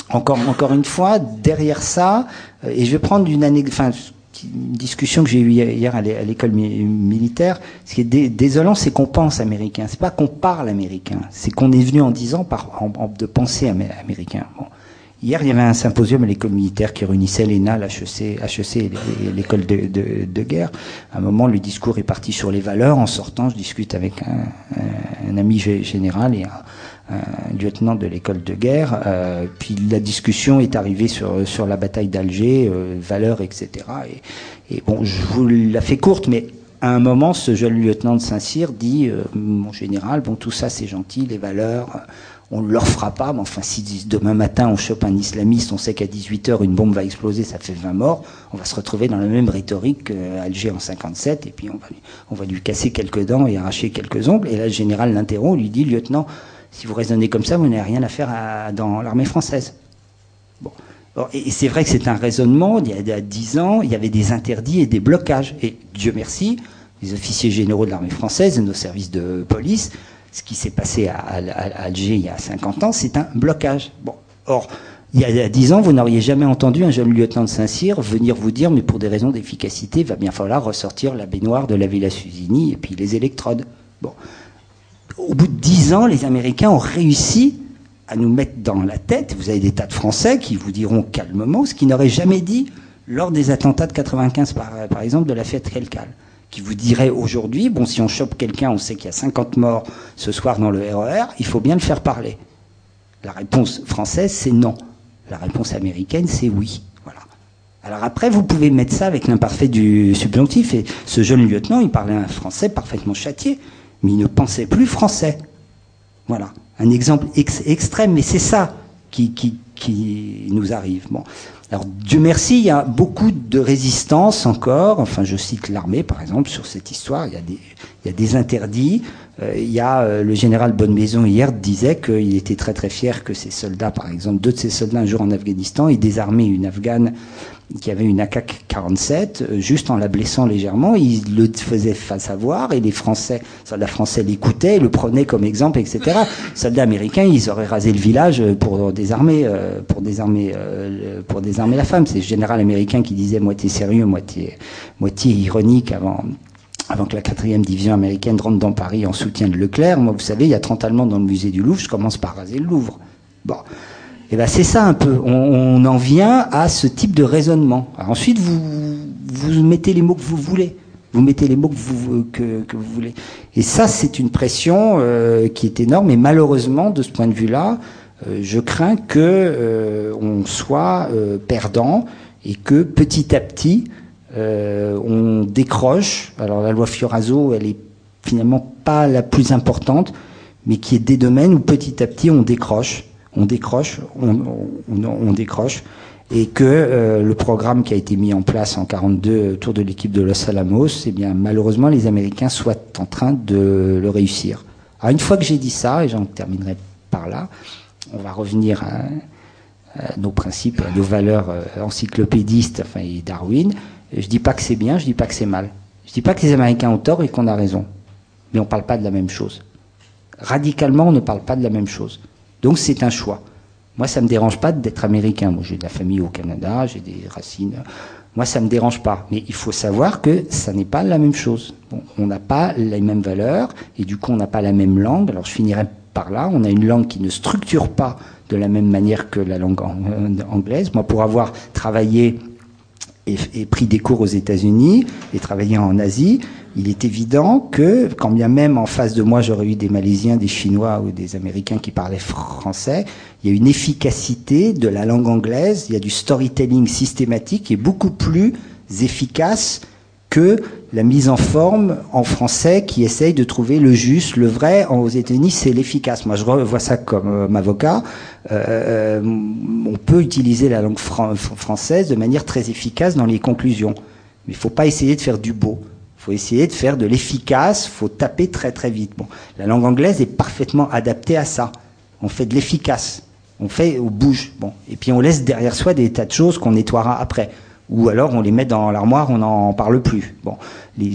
encore encore une fois derrière ça, euh, et je vais prendre une année, enfin une discussion que j'ai eue hier à l'école militaire. Ce qui est désolant, c'est qu'on pense américain. C'est pas qu'on parle américain. C'est qu'on est venu en disant par de penser américain. Bon. Hier, il y avait un symposium à l'école militaire qui réunissait l'ENA, l'HEC, HEC et l'école de, guerre. À un moment, le discours est parti sur les valeurs. En sortant, je discute avec un, ami général et un, lieutenant de l'école de guerre. Euh, puis la discussion est arrivée sur, la bataille d'Alger, euh, valeurs, etc. Et, et, bon, je vous la fais courte, mais à un moment, ce jeune lieutenant de Saint-Cyr dit, euh, mon général, bon, tout ça c'est gentil, les valeurs on ne leur fera pas, mais enfin, si demain matin on chope un islamiste, on sait qu'à 18h une bombe va exploser, ça fait 20 morts, on va se retrouver dans la même rhétorique qu'Alger en 57, et puis on va, lui, on va lui casser quelques dents et arracher quelques ongles. Et là, le général l'interrompt, lui dit, lieutenant, si vous raisonnez comme ça, vous n'avez rien à faire dans l'armée française. Bon. Et c'est vrai que c'est un raisonnement, il y a 10 ans, il y avait des interdits et des blocages. Et Dieu merci, les officiers généraux de l'armée française et nos services de police ce qui s'est passé à, Alger il y a 50 ans, c'est un blocage. Or, il y a 10 ans, vous n'auriez jamais entendu un jeune lieutenant de Saint-Cyr venir vous dire, mais pour des raisons d'efficacité, il va bien falloir ressortir la baignoire de la Villa Susini et puis les électrodes. Au bout de 10 ans, les Américains ont réussi à nous mettre dans la tête, vous avez des tas de Français qui vous diront calmement ce qu'ils n'auraient jamais dit lors des attentats de 95, par, par exemple, de la fête Kelkal qui vous dirait aujourd'hui, bon, si on chope quelqu'un, on sait qu'il y a 50 morts ce soir dans le RER, e il faut bien le faire parler. La réponse française, c'est non. La réponse américaine, c'est oui. Voilà. Alors après, vous pouvez mettre ça avec l'imparfait du subjonctif. Et ce jeune lieutenant, il parlait un français parfaitement châtié, mais il ne pensait plus français. Voilà. Un exemple extrême, mais c'est ça qui, qui, qui nous arrive. Bon. Alors Dieu merci, il y a beaucoup de résistance encore. Enfin, je cite l'armée, par exemple, sur cette histoire. Il y a des, il y a des interdits. Euh, il y a euh, le général Bonnemaison hier disait qu'il était très très fier que ses soldats, par exemple, deux de ses soldats un jour en Afghanistan, aient désarmé une Afghane qui avait une AK-47, euh, juste en la blessant légèrement, il le faisait savoir et les Français, soldats français l'écoutaient, le prenaient comme exemple, etc. soldats américains, ils auraient rasé le village pour désarmer, pour désarmer, pour désarmer la femme. C'est le général américain qui disait moitié sérieux, moitié, moitié ironique avant, avant que la quatrième division américaine rentre dans Paris en soutien de Leclerc. Moi, vous savez, il y a 30 Allemands dans le musée du Louvre, je commence par raser le Louvre. Bon. Eh ben c'est ça un peu. On, en vient à ce type de raisonnement. ensuite, vous, mettez les mots que vous voulez. Vous mettez les mots que vous, que, que vous voulez. Et ça, c'est une pression euh, qui est énorme. Et malheureusement, de ce point de vue-là, euh, je crains que euh, on soit perdant et que petit à petit, euh, on décroche. Alors la loi Fioraso, elle est finalement pas la plus importante, mais qui est des domaines où petit à petit on décroche, on décroche, on, décroche, et que euh, le programme qui a été mis en place en 42 autour de l'équipe de Los Alamos, eh bien malheureusement les Américains soient en train de le réussir. Alors une fois que j'ai dit ça, et j'en terminerai par là, on va revenir à, nos principes, à nos valeurs euh, encyclopédistes, enfin et Darwin. Je dis pas que c'est bien, je dis pas que c'est mal. Je dis pas que les Américains ont tort et qu'on a raison. Mais on parle pas de la même chose. Radicalement, on ne parle pas de la même chose. Donc c'est un choix. Moi, ça me dérange pas d'être américain. Moi, j'ai de la famille au Canada, j'ai des racines. Moi, ça me dérange pas. Mais il faut savoir que ça n'est pas la même chose. on n'a pas les mêmes valeurs et du coup, on n'a pas la même langue. Alors, je finirai par là. On a une langue qui ne structure pas de la même manière que la langue anglaise. Moi, pour avoir travaillé et, pris des cours aux États-Unis et travaillé en Asie, il est évident que, quand bien même en face de moi j'aurais eu des Malaisiens, des Chinois ou des Américains qui parlaient français, il y a une efficacité de la langue anglaise, il y a du storytelling systématique qui est beaucoup plus efficace que la mise en forme en français qui essaye de trouver le juste, le vrai. Aux États-Unis, c'est l'efficace. Moi, je vois ça comme euh, avocat. Euh, on peut utiliser la langue française de manière très efficace dans les conclusions. Mais il faut pas essayer de faire du beau. Il faut essayer de faire de l'efficace. Faut taper très très vite. Bon, la langue anglaise est parfaitement adaptée à ça. On fait de l'efficace. On fait, on bouge. Bon, et puis on laisse derrière soi des tas de choses qu'on nettoiera après ou alors on les met dans l'armoire, on n'en parle plus. Bon, les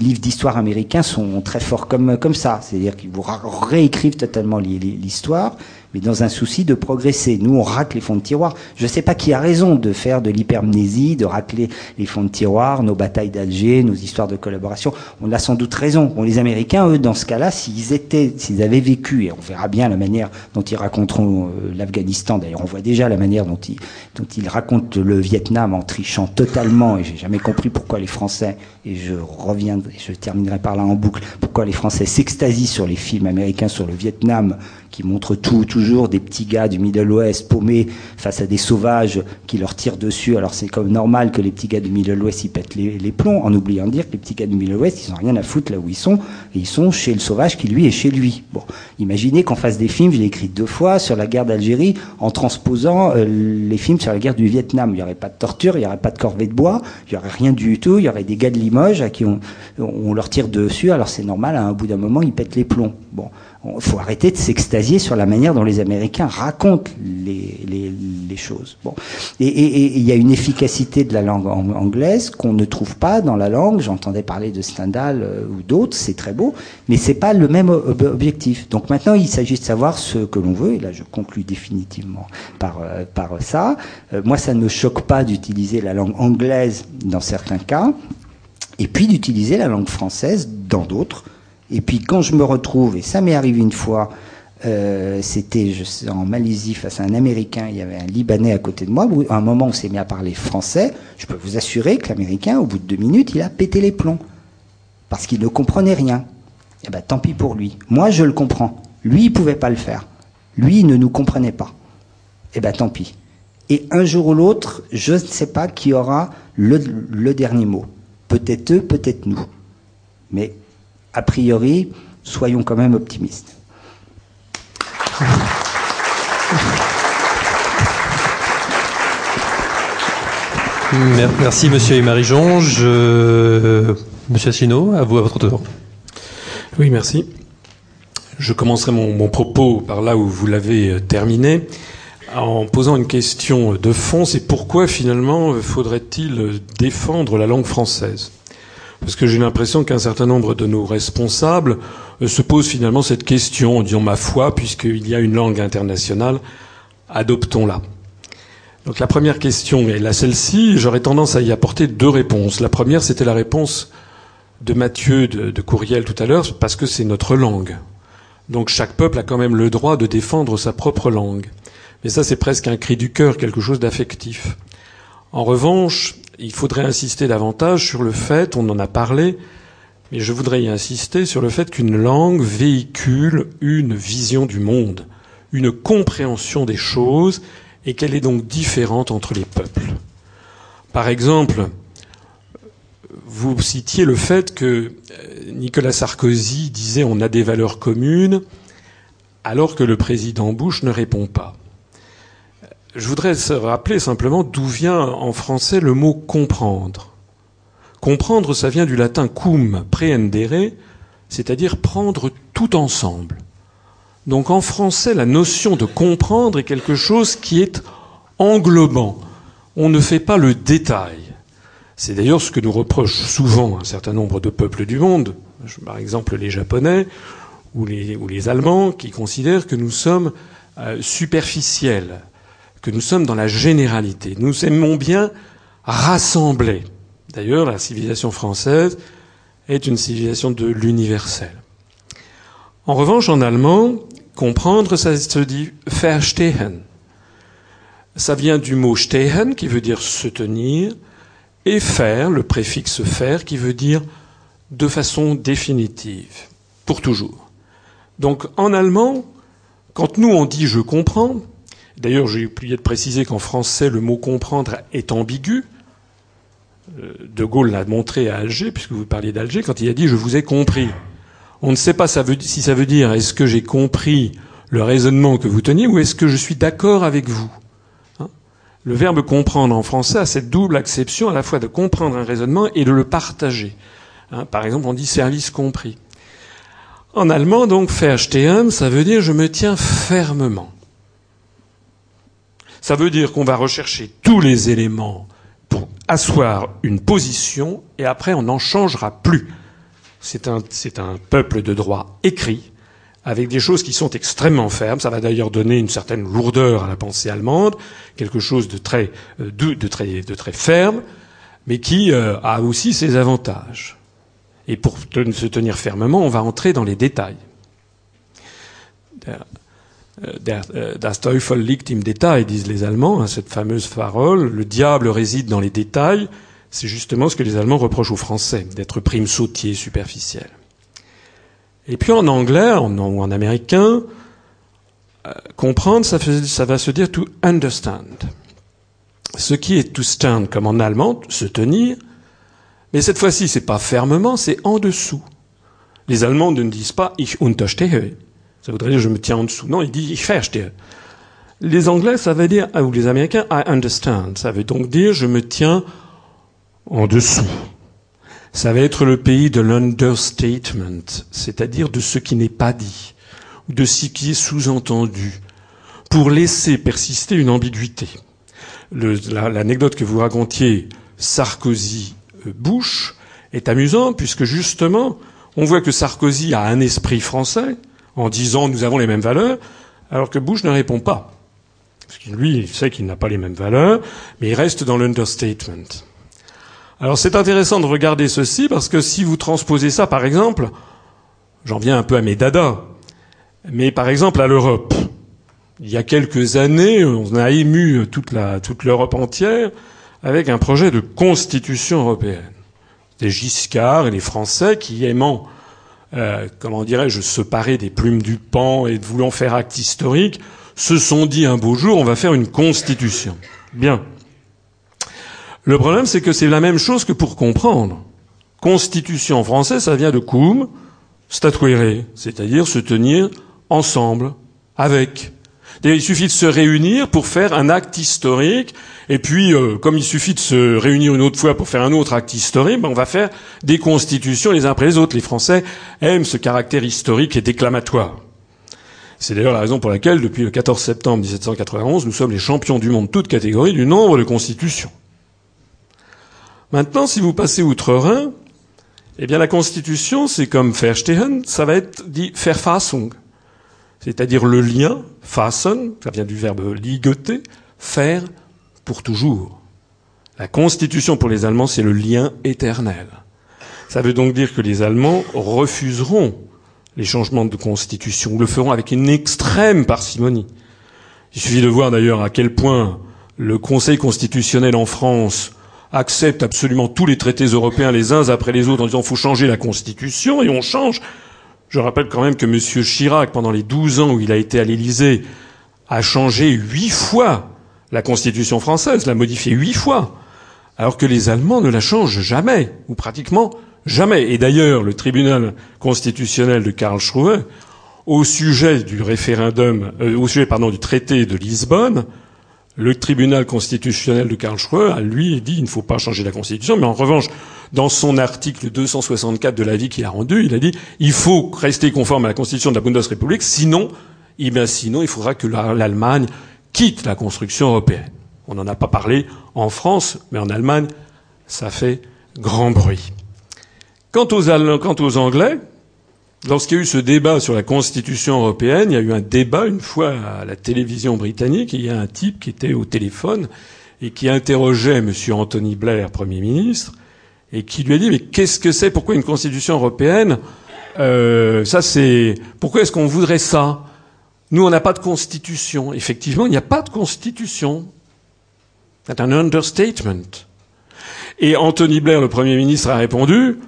livres d'histoire américains sont très forts comme comme ça, c'est-à-dire qu'ils vous réécrivent totalement l'histoire, mais dans un souci de progresser. Nous, on racle les fonds de tiroir. Je ne sais pas qui a raison de faire de l'hypermnésie, de racler les fonds de tiroir, nos batailles d'Alger, nos histoires de collaboration. On a sans doute raison. Les Américains, eux, dans ce cas-là, s'ils étaient, s'ils avaient vécu, et on verra bien la manière dont ils raconteront euh, l'Afghanistan. D'ailleurs, on voit déjà la manière dont ils, dont ils racontent le Vietnam en trichant totalement. Et j'ai jamais compris pourquoi les Français, et je reviendrai, je terminerai par là en boucle, pourquoi les Français s'extasient sur les films américains sur le Vietnam qui montre tout, toujours des petits gars du Middle West paumés face à des sauvages qui leur tirent dessus. Alors c'est comme normal que les petits gars du Middle West ils pètent les, plombs, en oubliant de dire que les petits gars du Middle West ils ont rien à foutre là où ils sont, et ils sont chez le sauvage qui lui est chez lui. Bon, imaginez qu'on fasse des films, je l'ai écrit deux fois sur la guerre d'Algérie en transposant euh, les films sur la guerre du Vietnam. Il n'y aurait pas de torture, il n'y aurait pas de corvée de bois, il n'y aurait rien du tout. Il y aurait des gars de Limoges à qui on, on leur tire dessus. Alors c'est normal, à un bout d'un moment ils pètent les plombs. Bon, il faut arrêter de s'extasier sur la manière dont les Américains racontent les, choses. Bon. Et il y a une efficacité de la langue anglaise qu'on ne trouve pas dans la langue. J'entendais parler de Stendhal euh, ou d'autres, c'est très beau, mais c'est pas le même objectif. Donc maintenant, il s'agit de savoir ce que l'on veut. Et là, je conclus définitivement par, euh, ça. Euh, moi, ça ne me choque pas d'utiliser la langue anglaise dans certains cas, et puis d'utiliser la langue française dans d'autres. Et puis quand je me retrouve, et ça m'est arrivé une fois, euh, c'était en Malaisie face à un Américain, il y avait un Libanais à côté de moi. À un moment, on s'est mis à parler français. Je peux vous assurer que l'Américain, au bout de deux minutes, il a pété les plombs parce qu'il ne comprenait rien. Eh ben, tant pis pour lui. Moi, je le comprends. Lui, il pouvait pas le faire. Lui, il ne nous comprenait pas. Eh ben tant pis. Et un jour ou l'autre, je ne sais pas qui aura le, le dernier mot. Peut-être eux, peut-être nous. Mais a priori, soyons quand même optimistes. Merci Monsieur et Marie-Jean. Je... Monsieur Asselineau, à vous à votre tour. Oui, merci. Je commencerai mon, mon propos par là où vous l'avez euh, terminé en posant une question de fond, c'est pourquoi finalement faudrait-il défendre la langue française? Parce que j'ai l'impression qu'un certain nombre de nos responsables euh, se posent finalement cette question en disant ma foi, puisqu'il y a une langue internationale, adoptons-la. Donc la première question est là celle-ci, j'aurais tendance à y apporter deux réponses. La première, c'était la réponse de Mathieu de, de Courriel tout à l'heure, parce que c'est notre langue. Donc chaque peuple a quand même le droit de défendre sa propre langue. Mais ça, c'est presque un cri du cœur, quelque chose d'affectif. En revanche, il faudrait insister davantage sur le fait, on en a parlé, mais je voudrais y insister sur le fait qu'une langue véhicule une vision du monde, une compréhension des choses, et qu'elle est donc différente entre les peuples. Par exemple, vous citiez le fait que euh, Nicolas Sarkozy disait on a des valeurs communes, alors que le président Bush ne répond pas. Je voudrais rappeler simplement d'où vient en français le mot comprendre. Comprendre, ça vient du latin cum, prehendere, c'est-à-dire prendre tout ensemble. Donc en français, la notion de comprendre est quelque chose qui est englobant. On ne fait pas le détail. C'est d'ailleurs ce que nous reprochent souvent un certain nombre de peuples du monde, par exemple les Japonais ou les, ou les Allemands, qui considèrent que nous sommes euh, superficiels que nous sommes dans la généralité. Nous aimons bien rassembler. D'ailleurs, la civilisation française est une civilisation de l'universel. En revanche, en allemand, comprendre, ça se dit verstehen. Ça vient du mot stehen, qui veut dire se tenir, et faire, le préfixe faire, qui veut dire de façon définitive, pour toujours. Donc, en allemand, quand nous on dit je comprends, D'ailleurs, j'ai oublié de préciser qu'en français, le mot comprendre est ambigu. Euh, de Gaulle l'a montré à Alger, puisque vous parliez d'Alger, quand il a dit je vous ai compris. On ne sait pas si ça veut dire est-ce que j'ai compris le raisonnement que vous teniez ou est-ce que je suis d'accord avec vous? Hein? Le verbe comprendre en français a cette double acception à la fois de comprendre un raisonnement et de le partager. Hein par exemple, on dit service compris. En allemand, donc, verstehen, ça veut dire je me tiens fermement. Ça veut dire qu'on va rechercher tous les éléments pour asseoir une position et après on n'en changera plus. C'est un, peuple de droit écrit avec des choses qui sont extrêmement fermes. Ça va d'ailleurs donner une certaine lourdeur à la pensée allemande, quelque chose de très, euh, de très, de très ferme, mais qui euh, a aussi ses avantages. Et pour se tenir fermement, on va entrer dans les détails. Euh, euh, das Teufel liegt im Detail, disent les Allemands, hein, cette fameuse parole. Le diable réside dans les détails. C'est justement ce que les Allemands reprochent aux Français, d'être prime sautier, superficiel. Et puis en anglais en, ou en américain, euh, comprendre, ça, ça, va se dire to understand. Ce qui est to stand, comme en allemand, se tenir. Mais cette fois-ci, c'est pas fermement, c'est en dessous. Les Allemands ne disent pas ich unterstehe, ça voudrait dire je me tiens en dessous. Non, il dit ich verstehe. Les Anglais, ça veut dire, ou les Américains, I understand. Ça veut donc dire je me tiens en dessous. Ça va être le pays de l'understatement, c'est-à-dire de ce qui n'est pas dit, ou de ce qui est sous-entendu, pour laisser persister une ambiguïté. L'anecdote que vous racontiez, Sarkozy-Bush, est amusante, puisque justement, on voit que Sarkozy a un esprit français, en disant nous avons les mêmes valeurs, alors que Bush ne répond pas. Parce que lui, il sait qu'il n'a pas les mêmes valeurs, mais il reste dans l'understatement. Alors c'est intéressant de regarder ceci parce que si vous transposez ça, par exemple, j'en viens un peu à mes dadas, mais par exemple à l'Europe, il y a quelques années, on a ému toute toute l'Europe entière avec un projet de constitution européenne. Des Giscard et les Français qui aimant euh, comment dirais-je, se parer des plumes du pan et voulant faire acte historique, se sont dit un beau jour, on va faire une constitution. Bien. Le problème, c'est que c'est la même chose que pour comprendre. Constitution en français, ça vient de cum, statuere, c'est-à-dire se tenir ensemble, avec. Il suffit de se réunir pour faire un acte historique, et puis, euh, comme il suffit de se réunir une autre fois pour faire un autre acte historique, ben on va faire des constitutions les uns après les autres. Les Français aiment ce caractère historique et déclamatoire. C'est d'ailleurs la raison pour laquelle, depuis le 14 septembre 1791, nous sommes les champions du monde, toute catégorie, du nombre de constitutions. Maintenant, si vous passez outre-Rhin, eh bien la constitution, c'est comme Verstehen, ça va être dit Verfassung c'est-à-dire le lien, fassen, ça vient du verbe ligoter, faire pour toujours. La constitution pour les Allemands, c'est le lien éternel. Ça veut donc dire que les Allemands refuseront les changements de constitution, ou le feront avec une extrême parcimonie. Il suffit de voir d'ailleurs à quel point le Conseil constitutionnel en France accepte absolument tous les traités européens les uns après les autres en disant faut changer la constitution et on change je rappelle quand même que M. Chirac, pendant les douze ans où il a été à l'Élysée, a changé huit fois la Constitution française, l'a modifiée huit fois, alors que les Allemands ne la changent jamais, ou pratiquement jamais. Et d'ailleurs, le tribunal constitutionnel de Karl Schroer, au sujet du référendum, euh, au sujet pardon du traité de Lisbonne, le tribunal constitutionnel de Karl Schroer a lui dit il ne faut pas changer la constitution, mais en revanche, dans son article 264 de l'avis qu'il a rendu, il a dit il faut rester conforme à la constitution de la Bundesrepublik, sinon, eh bien, sinon, il faudra que l'Allemagne quitte la construction européenne. On n'en a pas parlé en France, mais en Allemagne, ça fait grand bruit. Quant aux, quant aux Anglais, Lorsqu'il y a eu ce débat sur la Constitution européenne, il y a eu un débat une fois à la télévision britannique, il y a un type qui était au téléphone et qui interrogeait M. Anthony Blair, Premier ministre, et qui lui a dit mais qu'est-ce que c'est? Pourquoi une Constitution européenne? Euh, Ça c'est pourquoi est-ce qu'on voudrait ça? Nous on n'a pas de Constitution. Effectivement, il n'y a pas de Constitution. C'est un understatement. Et Anthony Blair, le Premier ministre, a répondu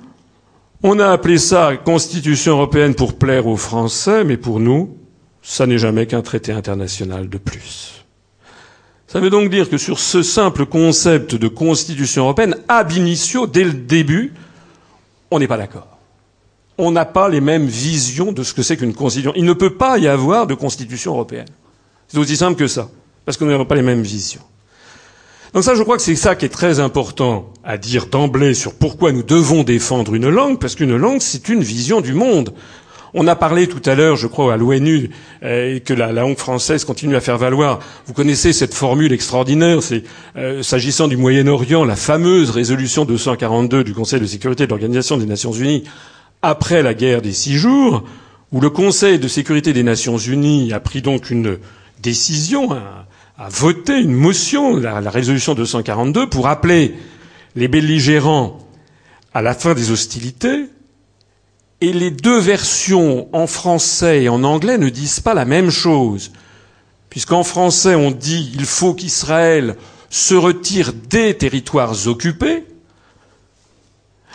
on a appelé ça Constitution européenne pour plaire aux Français, mais pour nous, ça n'est jamais qu'un traité international de plus. Ça veut donc dire que sur ce simple concept de Constitution européenne, ab initio, dès le début, on n'est pas d'accord. On n'a pas les mêmes visions de ce que c'est qu'une constitution. Il ne peut pas y avoir de constitution européenne. C'est aussi simple que ça, parce qu'on n'a pas les mêmes visions. Donc ça, je crois que c'est ça qui est très important à dire d'emblée sur pourquoi nous devons défendre une langue, parce qu'une langue, c'est une vision du monde. On a parlé tout à l'heure, je crois, à l'ONU, euh, que la, langue française continue à faire valoir. Vous connaissez cette formule extraordinaire, c'est euh, s'agissant du Moyen-Orient, la fameuse résolution 242 du Conseil de sécurité de l'Organisation des Nations Unies après la guerre des six jours, où le Conseil de sécurité des Nations Unies a pris donc une décision, a voté une motion, la, la résolution 242, pour appeler les belligérants à la fin des hostilités, et les deux versions en français et en anglais ne disent pas la même chose. Puisqu'en français on dit il faut qu'Israël se retire des territoires occupés,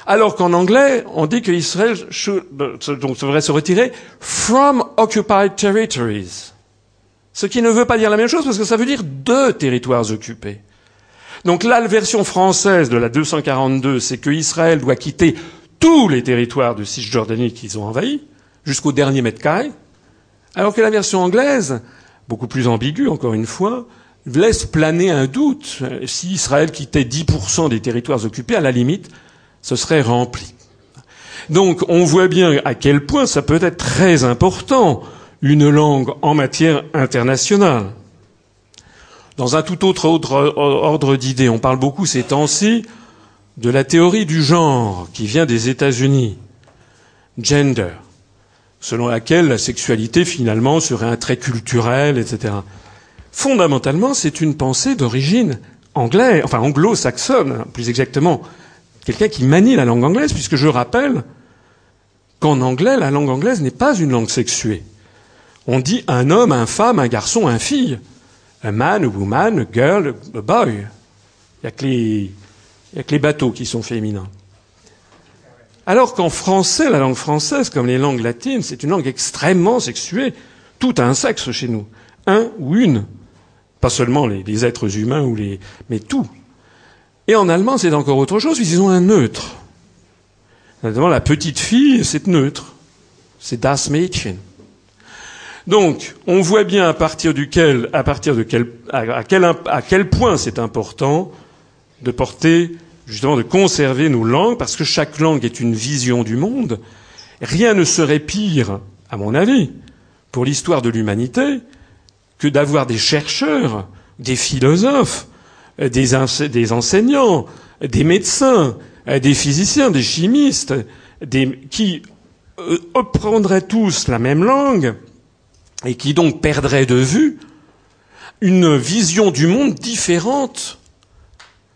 alors qu'en anglais on dit qu'Israël devrait se retirer from occupied territories. Ce qui ne veut pas dire la même chose parce que ça veut dire deux territoires occupés. Donc là, la version française de la 242, c'est que Israël doit quitter tous les territoires de Cisjordanie qu'ils ont envahis, jusqu'au dernier mètre carré, alors que la version anglaise, beaucoup plus ambiguë encore une fois, laisse planer un doute. Si Israël quittait 10% des territoires occupés, à la limite, ce serait rempli. Donc on voit bien à quel point ça peut être très important une langue en matière internationale. Dans un tout autre ordre, d'idées, on parle beaucoup ces temps-ci de la théorie du genre qui vient des États-Unis, gender, selon laquelle la sexualité finalement serait un trait culturel, etc. Fondamentalement, c'est une pensée d'origine anglaise, enfin anglo-saxonne, plus exactement, quelqu'un qui manie la langue anglaise, puisque je rappelle qu'en anglais, la langue anglaise n'est pas une langue sexuée. On dit un homme, un femme, un garçon, un fille. Un man, a woman, a girl, a boy. Il a, que les bateaux qui sont féminins. Alors qu'en français, la langue française, comme les langues latines, c'est une langue extrêmement sexuée. Tout a un sexe chez nous. Un ou une. Pas seulement les, les êtres humains ou les, mais tout. Et en allemand, c'est encore autre chose, ils ont un neutre. Notamment la petite fille, c'est neutre. C'est das Mädchen. Donc, on voit bien à partir duquel, à partir de quel, à, quel, à quel point c'est important de porter, justement, de conserver nos langues, parce que chaque langue est une vision du monde. Rien ne serait pire, à mon avis, pour l'histoire de l'humanité, que d'avoir des chercheurs, des philosophes, des, enseignants, des médecins, des physiciens, des chimistes, qui euh, apprendraient tous la même langue, et qui donc perdrait de vue une vision du monde différente.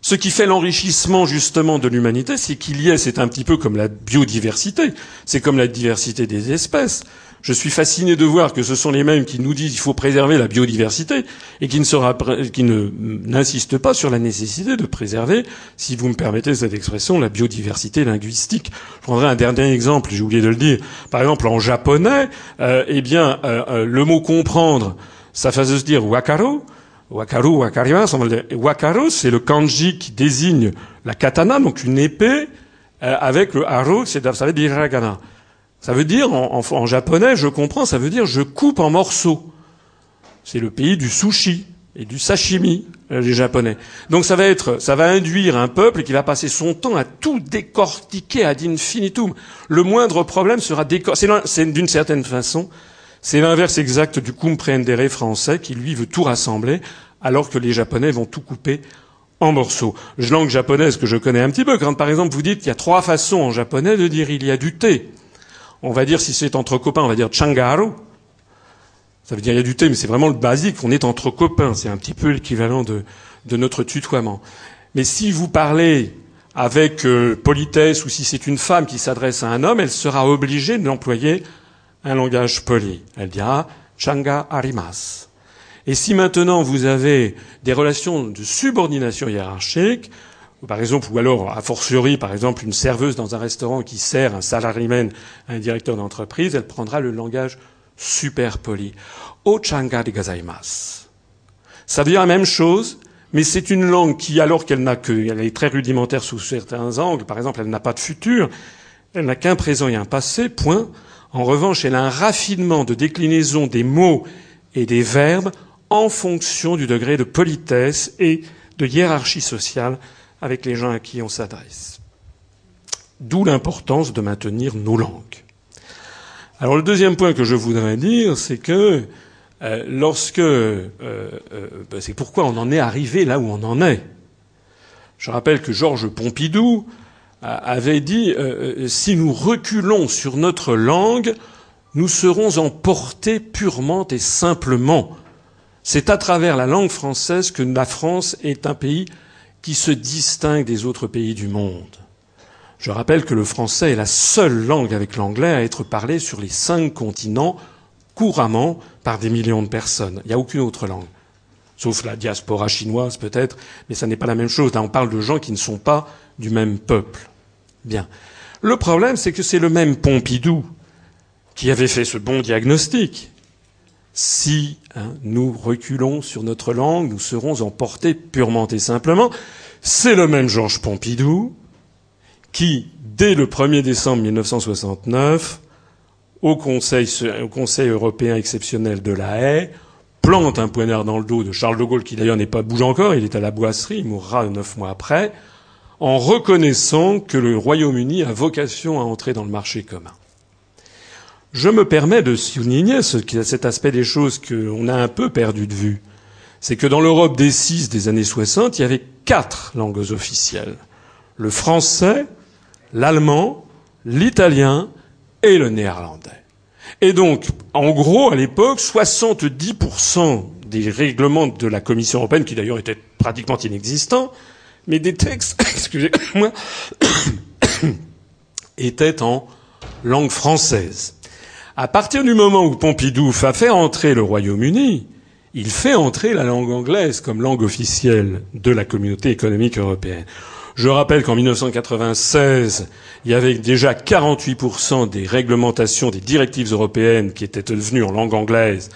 Ce qui fait l'enrichissement justement de l'humanité, c'est qu'il y ait, c'est un petit peu comme la biodiversité, c'est comme la diversité des espèces. Je suis fasciné de voir que ce sont les mêmes qui nous disent qu'il faut préserver la biodiversité et qui ne sera, ne, n'insistent pas sur la nécessité de préserver, si vous me permettez cette expression, la biodiversité linguistique. Je prendrai un dernier exemple, j'ai oublié de le dire. Par exemple, en japonais, euh, eh bien, euh, euh, le mot comprendre, ça fait se dire wakaro. Wakaru, dire. Wakaru, c'est le kanji qui désigne la katana, donc une épée, avec le haru, c'est, ça veut dire hiragana. Ça veut dire, en, japonais, je comprends, ça veut dire je coupe en morceaux. C'est le pays du sushi et du sashimi, euh, les japonais. Donc ça va être, ça va induire un peuple qui va passer son temps à tout décortiquer ad infinitum. Le moindre problème sera décortiqué. C'est d'une certaine façon, c'est l'inverse exact du comprendere français qui lui veut tout rassembler, alors que les japonais vont tout couper en morceaux. Langue japonaise que je connais un petit peu. Quand par exemple vous dites qu'il y a trois façons en japonais de dire il y a du thé on va dire, si c'est entre copains, on va dire changaru. Ça veut dire il y a du thé, mais c'est vraiment le basique. On est entre copains. C'est un petit peu l'équivalent de, notre tutoiement. Mais si vous parlez avec euh, politesse ou si c'est une femme qui s'adresse à un homme, elle sera obligée d'employer un langage poli. Elle dira changa arimas. Et si maintenant vous avez des relations de subordination hiérarchique, par exemple, ou alors, a fortiori, par exemple, une serveuse dans un restaurant qui sert un salaryman à un directeur d'entreprise, elle prendra le langage super poli. Ochanga de gazaimas. Ça veut dire la même chose, mais c'est une langue qui, alors qu'elle n'a que, elle est très rudimentaire sous certains angles, par exemple, elle n'a pas de futur, elle n'a qu'un présent et un passé, point. En revanche, elle a un raffinement de déclinaison des mots et des verbes en fonction du degré de politesse et de hiérarchie sociale avec les gens à qui on s'adresse. D'où l'importance de maintenir nos langues. Alors le deuxième point que je voudrais dire, c'est que euh, lorsque euh, euh, ben, c'est pourquoi on en est arrivé là où on en est. Je rappelle que Georges Pompidou avait dit si nous reculons sur notre langue, nous serons emportés purement et simplement. C'est à travers la langue française que la France est un pays qui se distingue des autres pays du monde. Je rappelle que le français est la seule langue avec l'anglais à être parlée sur les cinq continents couramment par des millions de personnes. Il n'y a aucune autre langue. Sauf la diaspora chinoise peut-être, mais ça n'est pas la même chose. Là, on parle de gens qui ne sont pas du même peuple. Bien. Le problème, c'est que c'est le même Pompidou qui avait fait ce bon diagnostic si hein, nous reculons sur notre langue, nous serons emportés purement et simplement. C'est le même Georges Pompidou qui, dès le 1er décembre 1969, au Conseil, au Conseil européen exceptionnel de la Haye, plante un poignard dans le dos de Charles de Gaulle, qui d'ailleurs n'est pas bouge encore, il est à la boisserie, il mourra neuf mois après, en reconnaissant que le Royaume-Uni a vocation à entrer dans le marché commun. Je me permets de souligner cet aspect des choses qu'on a un peu perdu de vue. C'est que dans l'Europe des six des années 60, il y avait quatre langues officielles. Le français, l'allemand, l'italien et le néerlandais. Et donc, en gros, à l'époque, 70% des règlements de la Commission européenne, qui d'ailleurs étaient pratiquement inexistants, mais des textes, [COUGHS] excusez-moi, [COUGHS] [COUGHS] étaient en langue française. À partir du moment où Pompidou a fait entrer le Royaume-Uni, il fait entrer la langue anglaise comme langue officielle de la communauté économique européenne. Je rappelle qu'en 1996, il y avait déjà 48% des réglementations des directives européennes qui étaient devenues en langue anglaise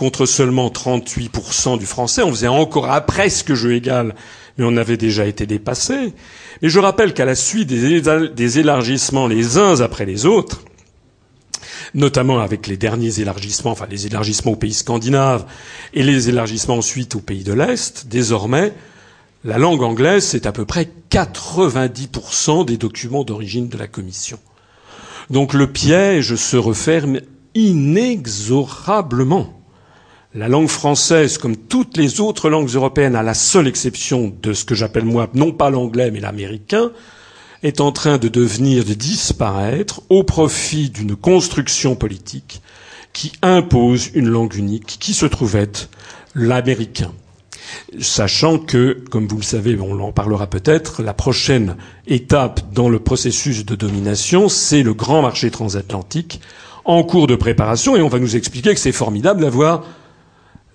contre seulement 38% du français. On faisait encore à presque jeu égal, mais on avait déjà été dépassé. Et je rappelle qu'à la suite des élargissements les uns après les autres, notamment avec les derniers élargissements, enfin les élargissements aux pays scandinaves et les élargissements ensuite aux pays de l'Est, désormais, la langue anglaise, c'est à peu près 90% des documents d'origine de la Commission. Donc le piège se referme inexorablement. La langue française, comme toutes les autres langues européennes, à la seule exception de ce que j'appelle moi, non pas l'anglais, mais l'américain, est en train de devenir, de disparaître au profit d'une construction politique qui impose une langue unique qui se trouve être l'américain. Sachant que, comme vous le savez, on en parlera peut-être, la prochaine étape dans le processus de domination, c'est le grand marché transatlantique en cours de préparation, et on va nous expliquer que c'est formidable d'avoir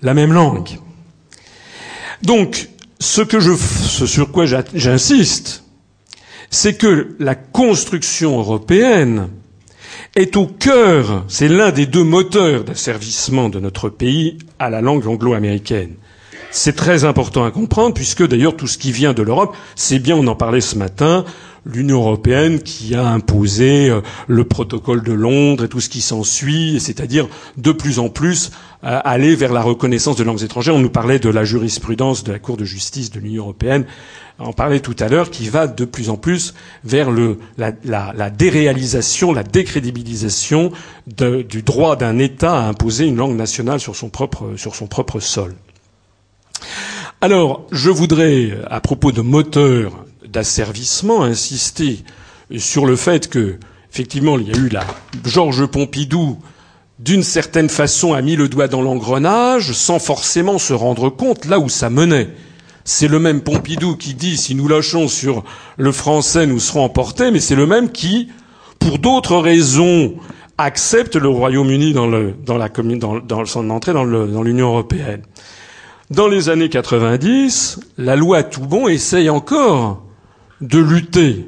la même langue. Donc, ce, sur quoi j'insiste, c'est que la construction européenne est au cœur, c'est l'un des deux moteurs d'asservissement de notre pays à la langue anglo-américaine. C'est très important à comprendre, puisque d'ailleurs tout ce qui vient de l'Europe, c'est bien, on en parlait ce matin, l'Union européenne qui a imposé euh, le protocole de Londres et tout ce qui s'ensuit, c'est-à-dire de plus en plus aller vers la reconnaissance de langues étrangères. On nous parlait de la jurisprudence de la Cour de justice de l'Union européenne, on parlait tout à l'heure, qui va de plus en plus vers la, déréalisation, la décrédibilisation du droit d'un État à imposer une langue nationale sur son propre, sur son propre sol. Alors, je voudrais, à propos de moteur d'asservissement, insister sur le fait que, effectivement, il y a eu la Georges Pompidou, d'une certaine façon, a mis le doigt dans l'engrenage sans forcément se rendre compte là où ça menait. C'est le même Pompidou qui dit si nous lâchons sur le français, nous serons emportés, mais c'est le même qui, pour d'autres raisons, accepte le Royaume-Uni dans, dans, la, dans, dans son entrée dans l'Union européenne. Dans les années 90, la loi Toubon essaye encore de lutter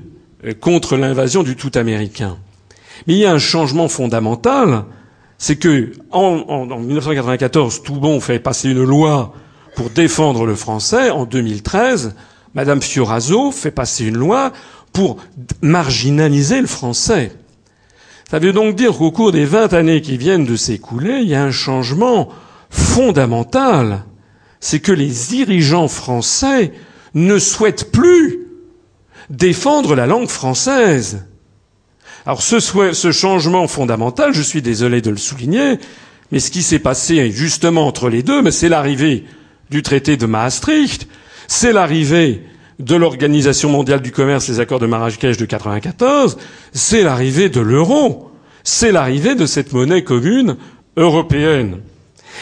contre l'invasion du tout américain. Mais il y a un changement fondamental, c'est que en, en, 1994, Toubon fait passer une loi pour défendre le français. En 2013, Madame Fioraso fait passer une loi pour marginaliser le français. Ça veut donc dire qu'au cours des 20 années qui viennent de s'écouler, il y a un changement fondamental c'est que les dirigeants français ne souhaitent plus défendre la langue française. Alors ce, ce, changement fondamental, je suis désolé de le souligner, mais ce qui s'est passé justement entre les deux, c'est l'arrivée du traité de Maastricht, c'est l'arrivée de l'Organisation mondiale du commerce, les accords de Marrakech de 94, c'est l'arrivée de l'euro, c'est l'arrivée de cette monnaie commune européenne.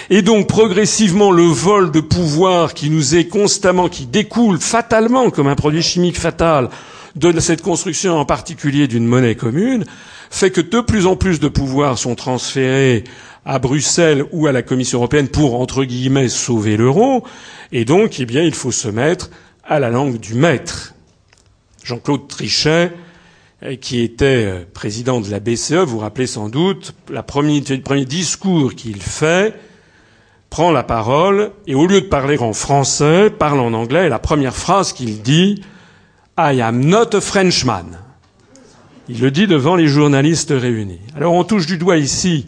Et donc progressivement le vol de pouvoir qui nous est constamment, qui découle fatalement comme un produit chimique fatal de cette construction en particulier d'une monnaie commune, fait que de plus en plus de pouvoirs sont transférés à Bruxelles ou à la Commission européenne pour, entre guillemets, sauver l'euro. Et donc, eh bien, il faut se mettre à la langue du maître. Jean-Claude Trichet, eh, qui était euh, président de la BCE, vous vous rappelez sans doute, le premier discours qu'il fait, prend la parole et au lieu de parler en français, parle en anglais et la première phrase qu'il dit, I am not a Frenchman. Il le dit devant les journalistes réunis. Alors on touche du doigt ici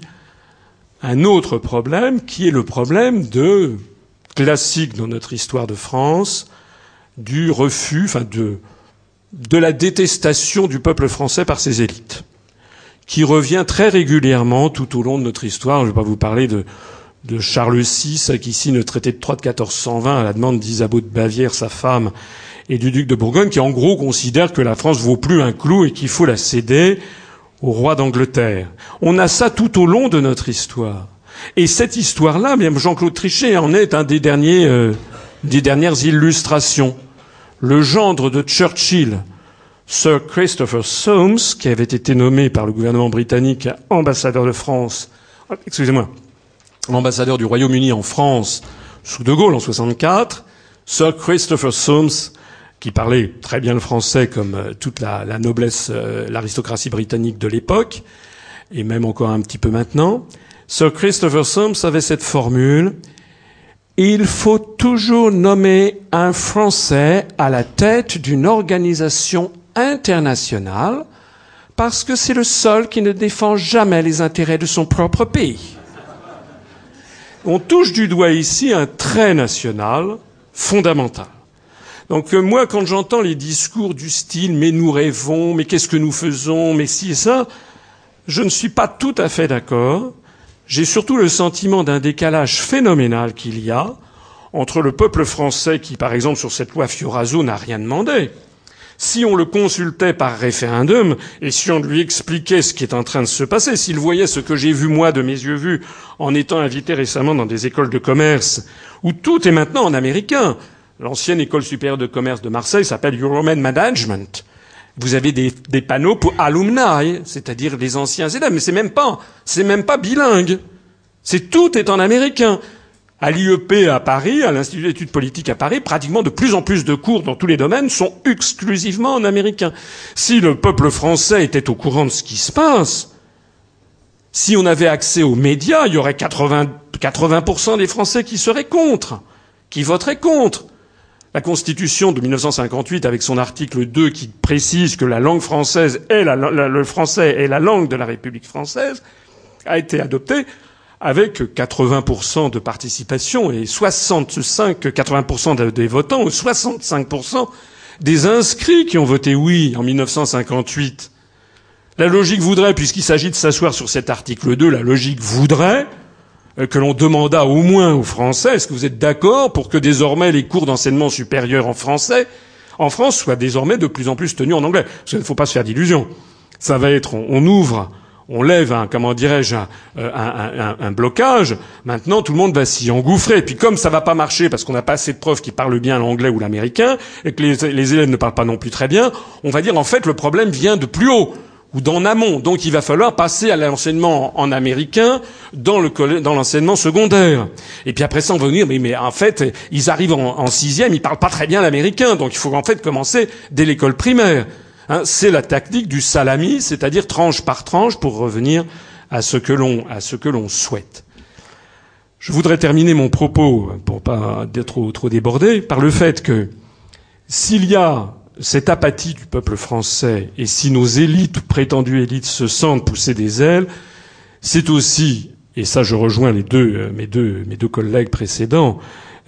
un autre problème qui est le problème de, classique dans notre histoire de France, du refus, enfin de, de la détestation du peuple français par ses élites, qui revient très régulièrement tout au long de notre histoire. Je ne vais pas vous parler de, de Charles VI qui signe le traité de Troyes de 1420 à la demande d'Isabeau de Bavière, sa femme, et du duc de Bourgogne, qui en gros considère que la France vaut plus un clou et qu'il faut la céder au roi d'Angleterre. On a ça tout au long de notre histoire. Et cette histoire-là, même Jean-Claude Trichet en est un des derniers, euh, des dernières illustrations. Le gendre de Churchill, Sir Christopher Soames, qui avait été nommé par le gouvernement britannique ambassadeur de France, excusez-moi, l'ambassadeur du Royaume-Uni en France sous De Gaulle en 64, Sir Christopher Soames qui parlait très bien le français comme euh, toute la, noblesse, euh, l'aristocratie britannique de l'époque, et même encore un petit peu maintenant. Sir Christopher Soames avait cette formule il faut toujours nommer un Français à la tête d'une organisation internationale parce que c'est le seul qui ne défend jamais les intérêts de son propre pays. On touche du doigt ici un trait national fondamental. Donc euh, moi, quand j'entends les discours du style mais nous rêvons, mais qu'est-ce que nous faisons, mais si et ça, je ne suis pas tout à fait d'accord j'ai surtout le sentiment d'un décalage phénoménal qu'il y a entre le peuple français qui, par exemple, sur cette loi Fioraso n'a rien demandé. Si on le consultait par référendum et si on lui expliquait ce qui est en train de se passer, s'il voyait ce que j'ai vu moi de mes yeux vus en étant invité récemment dans des écoles de commerce où tout est maintenant en américain. L'ancienne école supérieure de commerce de Marseille s'appelle Euroman Management vous avez des, panneaux pour alumni, c'est-à-dire les anciens élèves, mais c'est même pas, c'est même pas bilingue. C'est tout est en américain. À l'IEP à Paris, à l'Institut d'études politiques à Paris, pratiquement de plus en plus de cours dans tous les domaines sont exclusivement en américain. Si le peuple français était au courant de ce qui se passe, si on avait accès aux médias, il y aurait 80, 80 des Français qui seraient contre, qui voteraient contre. La Constitution de 1958, avec son article 2 qui précise que la langue française est la, le français est la langue de la République française, a été adoptée avec 80% de participation et 65-80% des votants ou 65% des inscrits qui ont voté oui en 1958. La logique voudrait, puisqu'il s'agit de s'asseoir sur cet article 2, la logique voudrait que l'on demanda au moins aux Français, est-ce que vous êtes d'accord pour que désormais les cours d'enseignement supérieur en français, en France, soient désormais de plus en plus tenus en anglais? Parce qu'il ne faut pas se faire d'illusions. Ça va être, on, ouvre, on lève un, comment dirais-je, un, euh, un, blocage. Maintenant, tout le monde va s'y engouffrer. Puis comme ça va pas marcher parce qu'on n'a pas assez de preuves qui parlent bien l'anglais ou l'américain et que les élèves ne parlent pas non plus très bien, on va dire en fait le problème vient de plus haut ou d'en amont. Donc il va falloir passer à l'enseignement en américain dans le dans l'enseignement secondaire. Et puis après ça, on va dire mais, mais en fait, ils arrivent en, en sixième, ils parlent pas très bien l'américain, donc il faut en fait commencer dès l'école primaire. Hein, c'est la tactique du salami, c'est-à-dire tranche par tranche pour revenir à ce que l'on à ce que l'on souhaite. Je voudrais terminer mon propos pour pas être trop, trop débordé par le fait que s'il y a cette apathie du peuple français, et si nos élites, prétendues élites, se sentent pousser des ailes, c'est aussi, et ça je rejoins les deux, euh, mes deux, mes deux collègues précédents,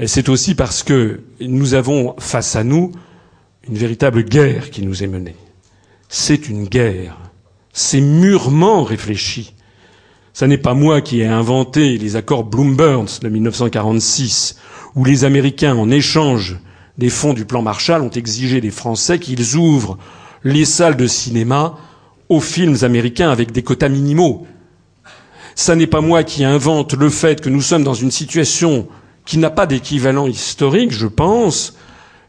c'est aussi parce que nous avons face à nous une véritable guerre qui nous est menée. C'est une guerre. C'est mûrement réfléchi. Ce n'est pas moi qui ai inventé les accords Bloomberg de 1946, où les Américains, en échange des fonds du plan Marshall ont exigé des Français qu'ils ouvrent les salles de cinéma aux films américains avec des quotas minimaux. Ça n'est pas moi qui invente le fait que nous sommes dans une situation qui n'a pas d'équivalent historique, je pense.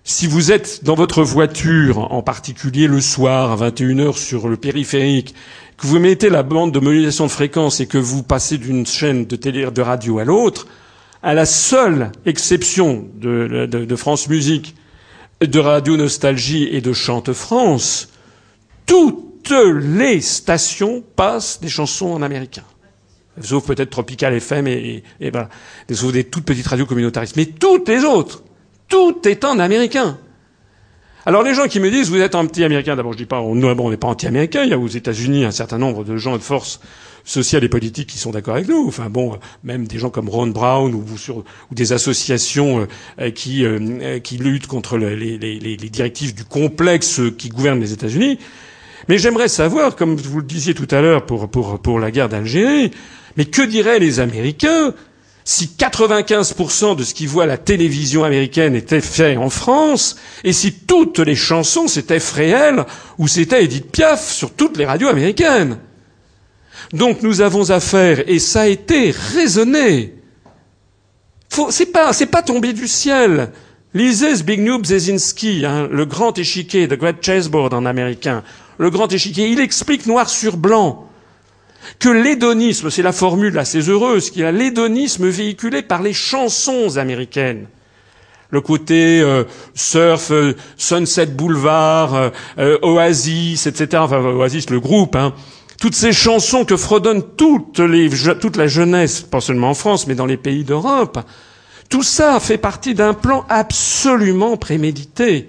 Si vous êtes dans votre voiture, en particulier le soir à 21h sur le périphérique, que vous mettez la bande de modulation de fréquence et que vous passez d'une chaîne de télé de radio à l'autre, à la seule exception de, de, de, France Musique, de Radio Nostalgie et de Chante France, toutes les stations passent des chansons en américain. Sauf peut-être Tropical FM et, et, voilà. Sauf des toutes petites radios communautaristes. Mais toutes les autres, tout est en américain. Alors les gens qui me disent vous êtes anti-américain, d'abord je dis pas on n'est pas anti-américain, il y a aux États-Unis un certain nombre de gens de force sociales et politiques qui sont d'accord avec nous. Enfin bon, même des gens comme Ron Brown ou, des associations euh, qui, euh, qui luttent contre les, directives du complexe qui gouverne les États-Unis. Mais j'aimerais savoir, comme vous le disiez tout à l'heure pour, la guerre d'Algérie, mais que diraient les Américains si 95% de ce qu'ils voient la télévision américaine était fait en France, et si toutes les chansons c'était Fréhel ou c'était Edith Piaf sur toutes les radios américaines? Donc nous avons affaire, et ça a été raisonné. C'est pas, c'est pas tombé du ciel. Lisez Zbigniew Brzezinski, hein, le grand échiquier, The Great Chessboard en américain, le grand échiquier, il explique noir sur blanc que l'hédonisme, c'est la formule assez heureuse, qu'il y a l'hédonisme véhiculé par les chansons américaines. le côté euh, surf, euh, Sunset Boulevard, euh, Oasis, etc. Enfin, Oasis, le groupe. Hein. Toutes ces chansons que fredonnent toute la jeunesse, pas seulement en France, mais dans les pays d'Europe. Tout ça fait partie d'un plan absolument prémédité.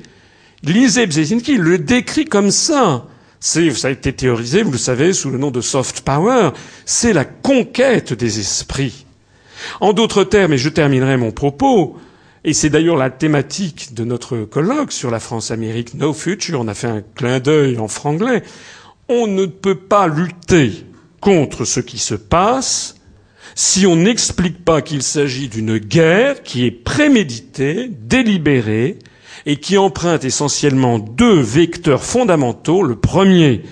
Lisez Bzezinski, le décrit comme ça. C'est, ça a été théorisé, vous le savez, sous le nom de soft power. C'est la conquête des esprits. En d'autres termes, et je terminerai mon propos, et c'est d'ailleurs la thématique de notre colloque sur la France-Amérique No Future. On a fait un clin d'œil en franglais. On ne peut pas lutter contre ce qui se passe si on n'explique pas qu'il s'agit d'une guerre qui est préméditée, délibérée, et qui emprunte essentiellement deux vecteurs fondamentaux. Le premier,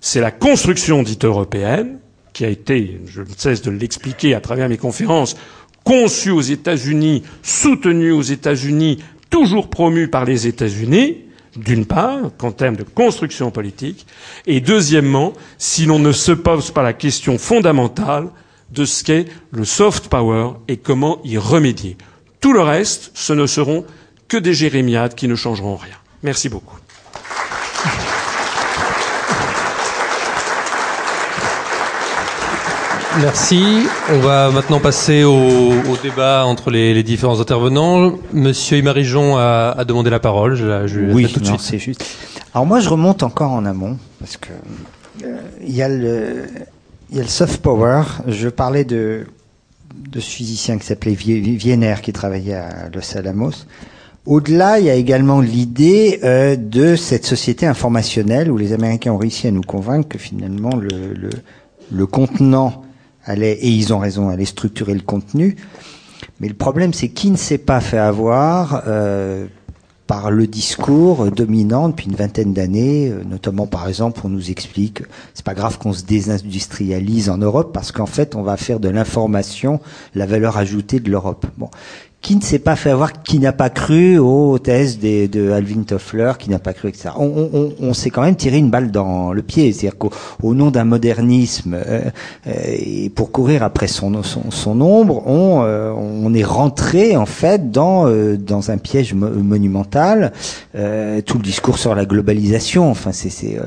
c'est la construction dite européenne, qui a été, je ne cesse de l'expliquer à travers mes conférences, conçu aux États-Unis, soutenu aux États-Unis, toujours promu par les États-Unis, d'une part, qu'en termes de construction politique, et deuxièmement, si l'on ne se pose pas la question fondamentale de ce qu'est le soft power et comment y remédier. Tout le reste, ce ne seront que des jérémiades qui ne changeront rien. Merci beaucoup. Merci. On va maintenant passer au, débat entre les, différents intervenants. Monsieur Imarijon a, a demandé la parole. Je, oui, tout de suite. c'est juste. Alors moi, je remonte encore en amont parce que euh, il y a le il y a le soft power. Je parlais de de ce physicien qui s'appelait Wiener qui travaillait à Los Alamos. Au-delà, il y a également l'idée euh, de cette société informationnelle où les Américains ont réussi à nous convaincre que finalement le, le, le contenant et ils ont raison, allait structurer le contenu. Mais le problème, c'est qui ne s'est pas fait avoir euh, par le discours dominant depuis une vingtaine d'années, euh, notamment par exemple, on nous explique c'est pas grave qu'on se désindustrialise en Europe parce qu'en fait, on va faire de l'information la valeur ajoutée de l'Europe. Bon, qui ne s'est pas fait avoir, qui n'a pas cru aux thèses de Alvin Toffler, qui n'a pas cru, etc. On, on, on s'est quand même tiré une balle dans le pied, c'est-à-dire qu'au nom d'un modernisme euh, euh, et pour courir après son, son, son ombre, on, euh, on est rentré en fait dans dans un piège monumental. tout le discours sur la globalisation, enfin c'est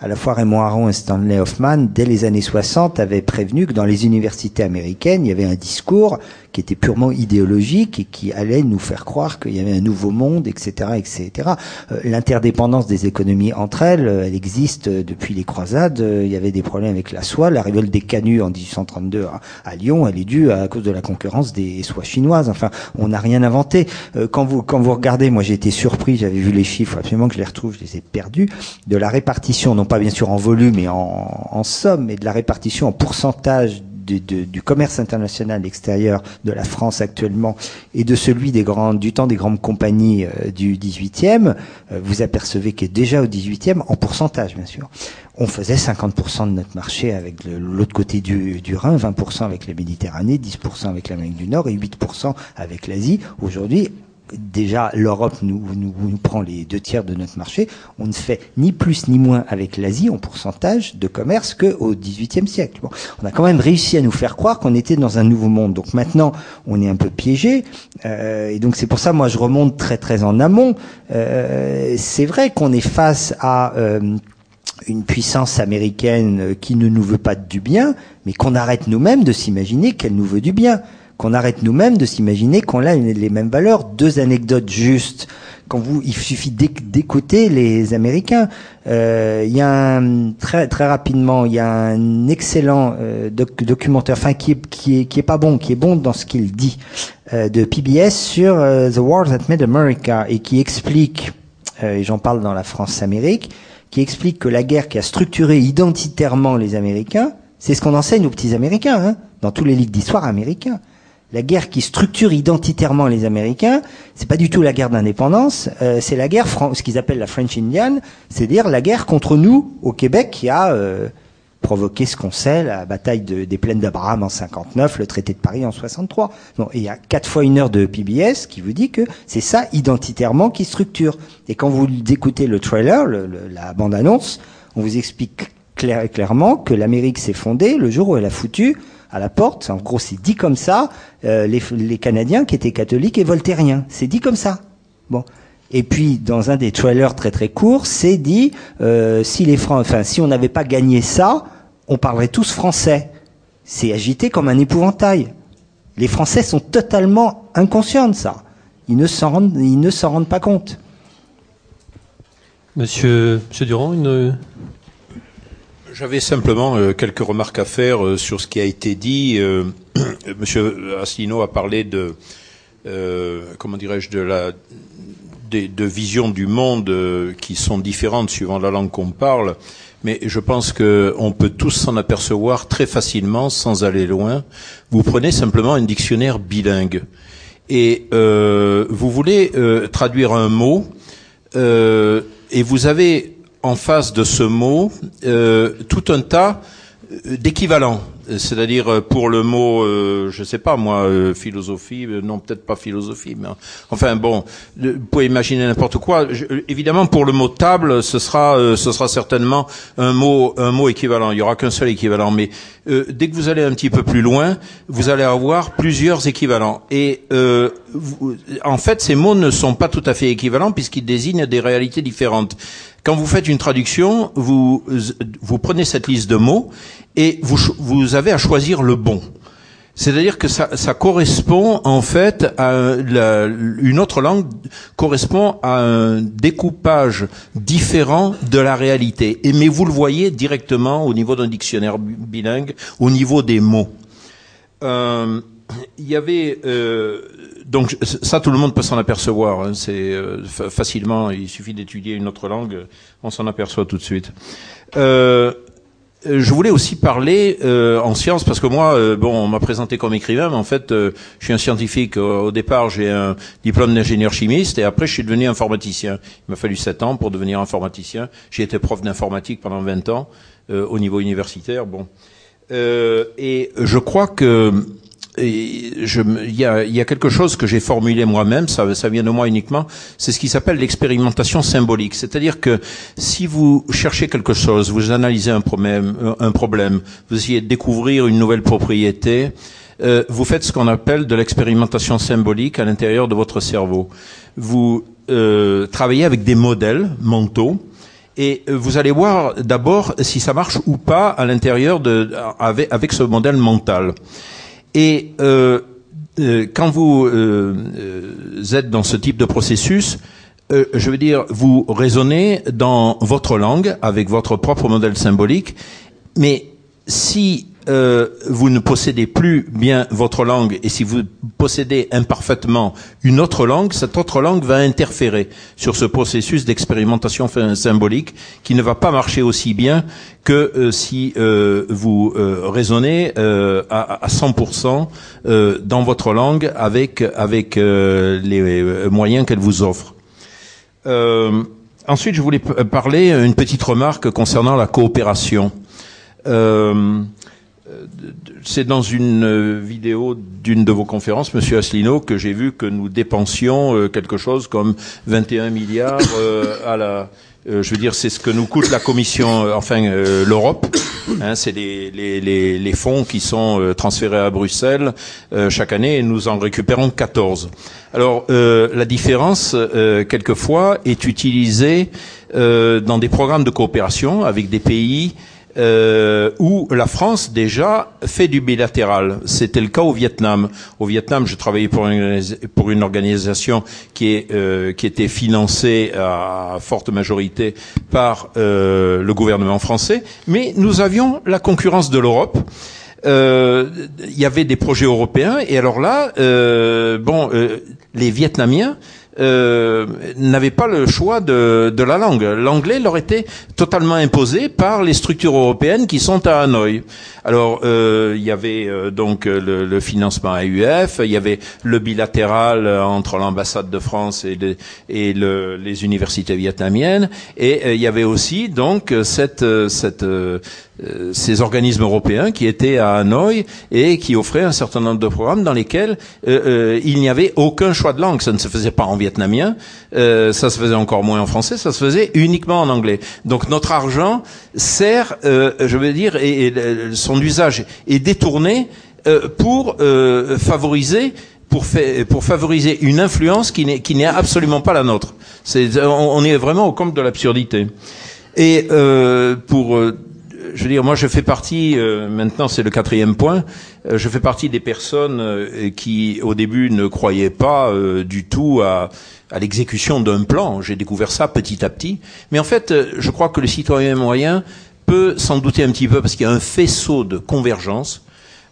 à la fois Raymond Aron et Stanley Hoffman, dès les années 60, avaient prévenu que dans les universités américaines, il y avait un discours qui était purement idéologique et qui allait nous faire croire qu'il y avait un nouveau monde, etc., etc. Euh, l'interdépendance des économies entre elles, euh, elle existe depuis les croisades. Euh, il y avait des problèmes avec la soie. La révolte des canuts en 1832 à, Lyon, elle est due à, cause de la concurrence des soies chinoises. Enfin, on n'a rien inventé. quand vous quand vous regardez, moi j'ai été surpris, j'avais vu les chiffres, absolument que je les retrouve, je les ai perdus, de la répartition, non pas bien sûr en volume et en, en somme, mais de la répartition en pourcentage du, commerce international extérieur de la France actuellement et de celui des grandes, du temps des grandes compagnies euh, du 18e, euh, vous apercevez que déjà au 18e, en pourcentage bien sûr, on faisait 50% de notre marché avec l'autre côté du, du Rhin, 20% avec la Méditerranée, 10% avec l'Amérique du Nord et 8% avec l'Asie. Aujourd'hui, déjà l'Europe nous, prend les deux tiers de notre marché. On ne fait ni plus ni moins avec l'Asie en pourcentage de commerce qu'au XVIIIe siècle. On a quand même réussi à nous faire croire qu'on était dans un nouveau monde. Donc maintenant, on est un peu piégé. Euh, et donc c'est pour ça, moi, je remonte très très en amont. Euh, c'est vrai qu'on est face à euh, une puissance américaine qui ne nous veut pas du bien, mais qu'on arrête nous-mêmes de s'imaginer qu'elle nous veut du bien qu'on arrête nous-mêmes de s'imaginer qu'on a les mêmes valeurs. Deux anecdotes justes. Quand vous, il suffit d'écouter les Américains. Euh, il y a un, très très rapidement, il y a un excellent euh, documentaire, enfin qui est, qui est qui est pas bon, qui est bon dans ce qu'il dit euh, de PBS sur The War That Made America et qui explique, et j'en parle dans la France-Amérique, qui explique que la guerre qui a structuré identitairement les Américains, c'est ce qu'on enseigne aux petits Américains, hein, dans tous les livres d'histoire américains la guerre qui structure identitairement les Américains, c'est pas du tout la guerre d'indépendance, euh, c'est la guerre, ce qu'ils appellent la French Indian, c'est-à-dire la guerre contre nous au Québec qui a euh, provoqué ce qu'on sait, la bataille des plaines d'Abraham en 59, le traité de Paris en 63. Bon, il y a quatre fois une heure de PBS qui vous dit que c'est ça identitairement qui structure. Et quand vous écoutez le trailer, la bande-annonce, on vous explique clairement que l'Amérique s'est fondée le jour où elle a foutu à la porte. En gros, c'est dit comme ça. Euh, les, Canadiens qui étaient catholiques et voltairiens, c'est dit comme ça. Bon. Et puis dans un des trailers très très courts, c'est dit euh, si les Fran- enfin si on n'avait pas gagné ça, on parlerait tous français. C'est agité comme un épouvantail. Les Français sont totalement inconscients de ça. Ils ne s'en rendent, ils ne s'en rendent pas compte. Monsieur Durand, une. J'avais simplement euh, quelques remarques à faire euh, sur ce qui a été dit. Euh, [CLEARS THROAT] Monsieur Asselineau a parlé de, euh, comment dirais-je, de la, des- de visions du monde euh, qui sont différentes suivant la langue qu'on parle. Mais je pense qu'on peut tous s'en apercevoir très facilement sans aller loin. Vous prenez simplement un dictionnaire bilingue et euh, vous voulez traduire un mot et vous avez en face de ce mot euh, tout un tas euh, d'équivalents. C'est-à-dire euh, pour le mot, euh, je sais pas moi, euh, philosophie, euh, non peut-être pas philosophie, mais enfin bon, vous pouvez imaginer n'importe quoi. Euh, évidemment pour le mot table, ce sera, euh, ce sera certainement un mot, un mot équivalent. Il y aura qu'un seul équivalent, mais euh, dès que vous allez un petit peu plus loin, vous allez avoir plusieurs équivalents. Et euh, vous- en fait, ces mots ne sont pas tout à fait équivalents puisqu'ils désignent des réalités différentes. Quand vous faites une traduction, vous, vous prenez cette liste de mots et vous, vous avez à choisir le bon. C'est-à-dire que ça, ça correspond en fait à une autre langue correspond à un découpage différent de la réalité. Et mais vous le voyez directement au niveau d'un dictionnaire bi- bilingue, au niveau des mots. Euh, il y avait euh, donc ça tout le monde peut s'en apercevoir. hein, c'est euh, fa- facilement. Il suffit d'étudier une autre langue, on s'en aperçoit tout de suite. Euh, je voulais aussi parler euh, en sciences parce que moi, euh, bon, on m'a présenté comme écrivain, mais en fait, euh, je suis un scientifique. Au départ, j'ai un diplôme d'ingénieur chimiste et après, je suis devenu informaticien. Il m'a fallu sept ans pour devenir informaticien. J'ai été prof d'informatique pendant 20 ans au niveau universitaire. Bon, et je crois que il y a, y a quelque chose que j'ai formulé moi-même, ça, ça vient de moi uniquement, c'est ce qui s'appelle l'expérimentation symbolique. C'est-à-dire que si vous cherchez quelque chose, vous analysez un problème, euh, un problème, vous essayez de découvrir une nouvelle propriété, euh, vous faites ce qu'on appelle de l'expérimentation symbolique à l'intérieur de votre cerveau. Vous euh, travaillez avec des modèles mentaux et vous allez voir d'abord si ça marche ou pas à l'intérieur de avec, avec ce modèle mental. Et euh, euh, quand vous euh, euh, êtes dans ce type de processus, euh, je veux dire, vous raisonnez dans votre langue avec votre propre modèle symbolique, mais si euh, vous ne possédez plus bien votre langue et si vous possédez imparfaitement une autre langue, cette autre langue va interférer sur ce processus d'expérimentation symbolique qui ne va pas marcher aussi bien que euh, si euh, vous euh, raisonnez euh, à, à 100% euh, dans votre langue avec avec les moyens qu'elle vous offre. Ensuite, je voulais parler une petite remarque concernant la coopération. Euh, c'est dans une euh, vidéo d'une de vos conférences, Monsieur Asselineau, que j'ai vu que nous dépensions euh, quelque chose comme 21 milliards euh, à la. je veux dire, c'est ce que nous coûte la Commission, enfin l'Europe. Hein, c'est les, fonds qui sont transférés à Bruxelles chaque année et nous en récupérons 14. Alors la différence, quelquefois, est utilisée dans des programmes de coopération avec des pays euh, où la France déjà fait du bilatéral. C'était le cas au Vietnam. Au Vietnam, je travaillais pour une, pour une organisation qui, est, euh, qui était financée à forte majorité par euh, le gouvernement français, mais nous avions la concurrence de l'Europe. Euh, Il y avait des projets européens et alors là, euh, bon, euh, les Vietnamiens euh, n'avaient pas le choix de, de la langue. L'anglais leur était totalement imposé par les structures européennes qui sont à Hanoï. Alors, euh, il y avait euh, donc le, le financement AUF, il y avait le bilatéral euh, entre l'ambassade de France et, et le- les universités vietnamiennes, et euh, il y avait aussi donc cette, euh, cette euh, euh, ces organismes européens qui étaient à Hanoï et qui offraient un certain nombre de programmes dans lesquels euh, euh, il n'y avait aucun choix de langue. Ça ne se faisait pas en vietnamien, ça se faisait encore moins en français, ça se faisait uniquement en anglais. Donc notre argent sert, je veux dire, et, son usage est détourné pour favoriser pour, pour favoriser une influence qui n'est absolument pas la nôtre. C'est on, est vraiment au comble de l'absurdité. Et euh, pour je veux dire, moi je fais partie, euh, maintenant c'est le quatrième point, euh, je fais partie des personnes euh, qui au début ne croyaient pas du tout à, à l'exécution d'un plan. J'ai découvert ça petit à petit. Mais en fait, je crois que le citoyen moyen peut s'en douter un petit peu parce qu'il y a un faisceau de convergence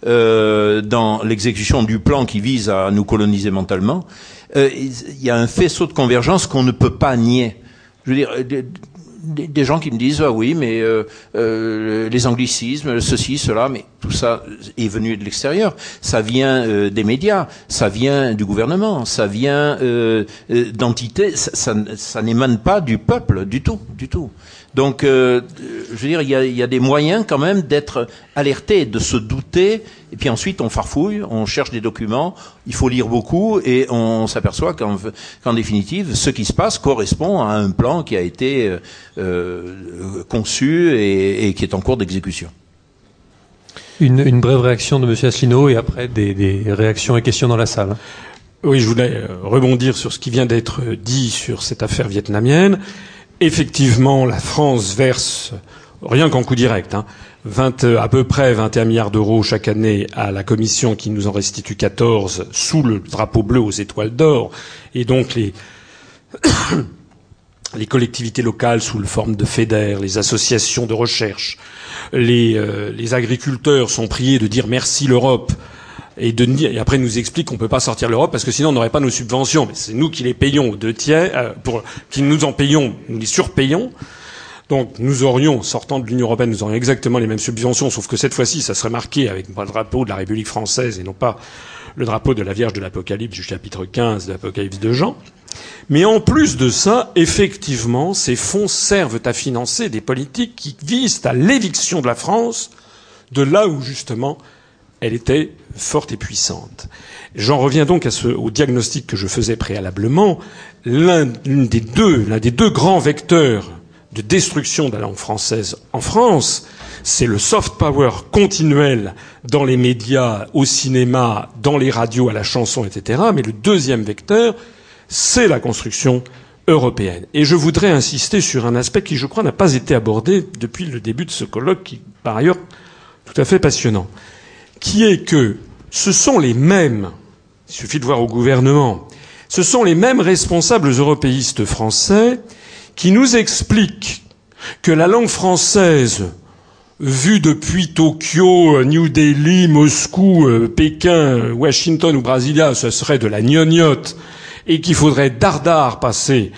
dans l'exécution du plan qui vise à nous coloniser mentalement. il y a un faisceau de convergence qu'on ne peut pas nier. Je veux dire, des, gens qui me disent ah oui mais euh, euh, les anglicismes ceci cela mais tout ça est venu de l'extérieur. Ça vient euh, des médias ça vient du gouvernement ça vient d'entités ça, ça, ça n'émane pas du peuple du tout du tout donc, euh, je veux dire, il y a, y a, des moyens quand même d'être alerté, de se douter, et puis ensuite on farfouille, on cherche des documents, il faut lire beaucoup, et on s'aperçoit qu'en définitive, ce qui se passe correspond à un plan qui a été euh, euh conçu et, et, qui est en cours d'exécution. Une, une, brève réaction de M. Asselineau et après des, des réactions et questions dans la salle. Oui, je voulais rebondir sur ce qui vient d'être dit sur cette affaire vietnamienne. Effectivement, la France verse, rien qu'en coup direct, hein, 20, à peu près 21 milliards d'euros chaque année à la Commission qui nous en restitue 14 sous le drapeau bleu aux étoiles d'or. Et donc les, [COUGHS] les collectivités locales sous le forme de FEDER, les associations de recherche, les, euh, les agriculteurs sont priés de dire merci l'Europe et, de, et après nous explique qu'on peut pas sortir l'Europe parce que sinon on n'aurait pas nos subventions. Mais c'est nous qui les payons aux deux tiers, euh, pour, qui nous en payons, nous les surpayons. Donc nous aurions, sortant de l'Union européenne, nous aurions exactement les mêmes subventions, sauf que cette fois-ci, ça serait marqué avec le drapeau de la République française et non pas le drapeau de la Vierge de l'Apocalypse du chapitre 15 de l'Apocalypse de Jean. Mais en plus de ça, effectivement, ces fonds servent à financer des politiques qui visent à l'éviction de la France de là où justement elle était forte et puissante. J'en reviens donc au diagnostic que je faisais préalablement. L'un des deux, l'un des deux grands vecteurs de destruction de la langue française en France, c'est le soft power continuel dans les médias, au cinéma, dans les radios, à la chanson, etc. Mais le deuxième vecteur, c'est la construction européenne. Et je voudrais insister sur un aspect qui, je crois, n'a pas été abordé depuis le début de ce colloque, qui, par ailleurs, tout à fait passionnant qui est que ce sont les mêmes, il suffit de voir au gouvernement, ce sont les mêmes responsables européistes français qui nous expliquent que la langue française, vue depuis Tokyo, New Delhi, Moscou, euh, Pékin, Washington ou Brasilia, ce serait de la gnognotte et qu'il faudrait dardard passer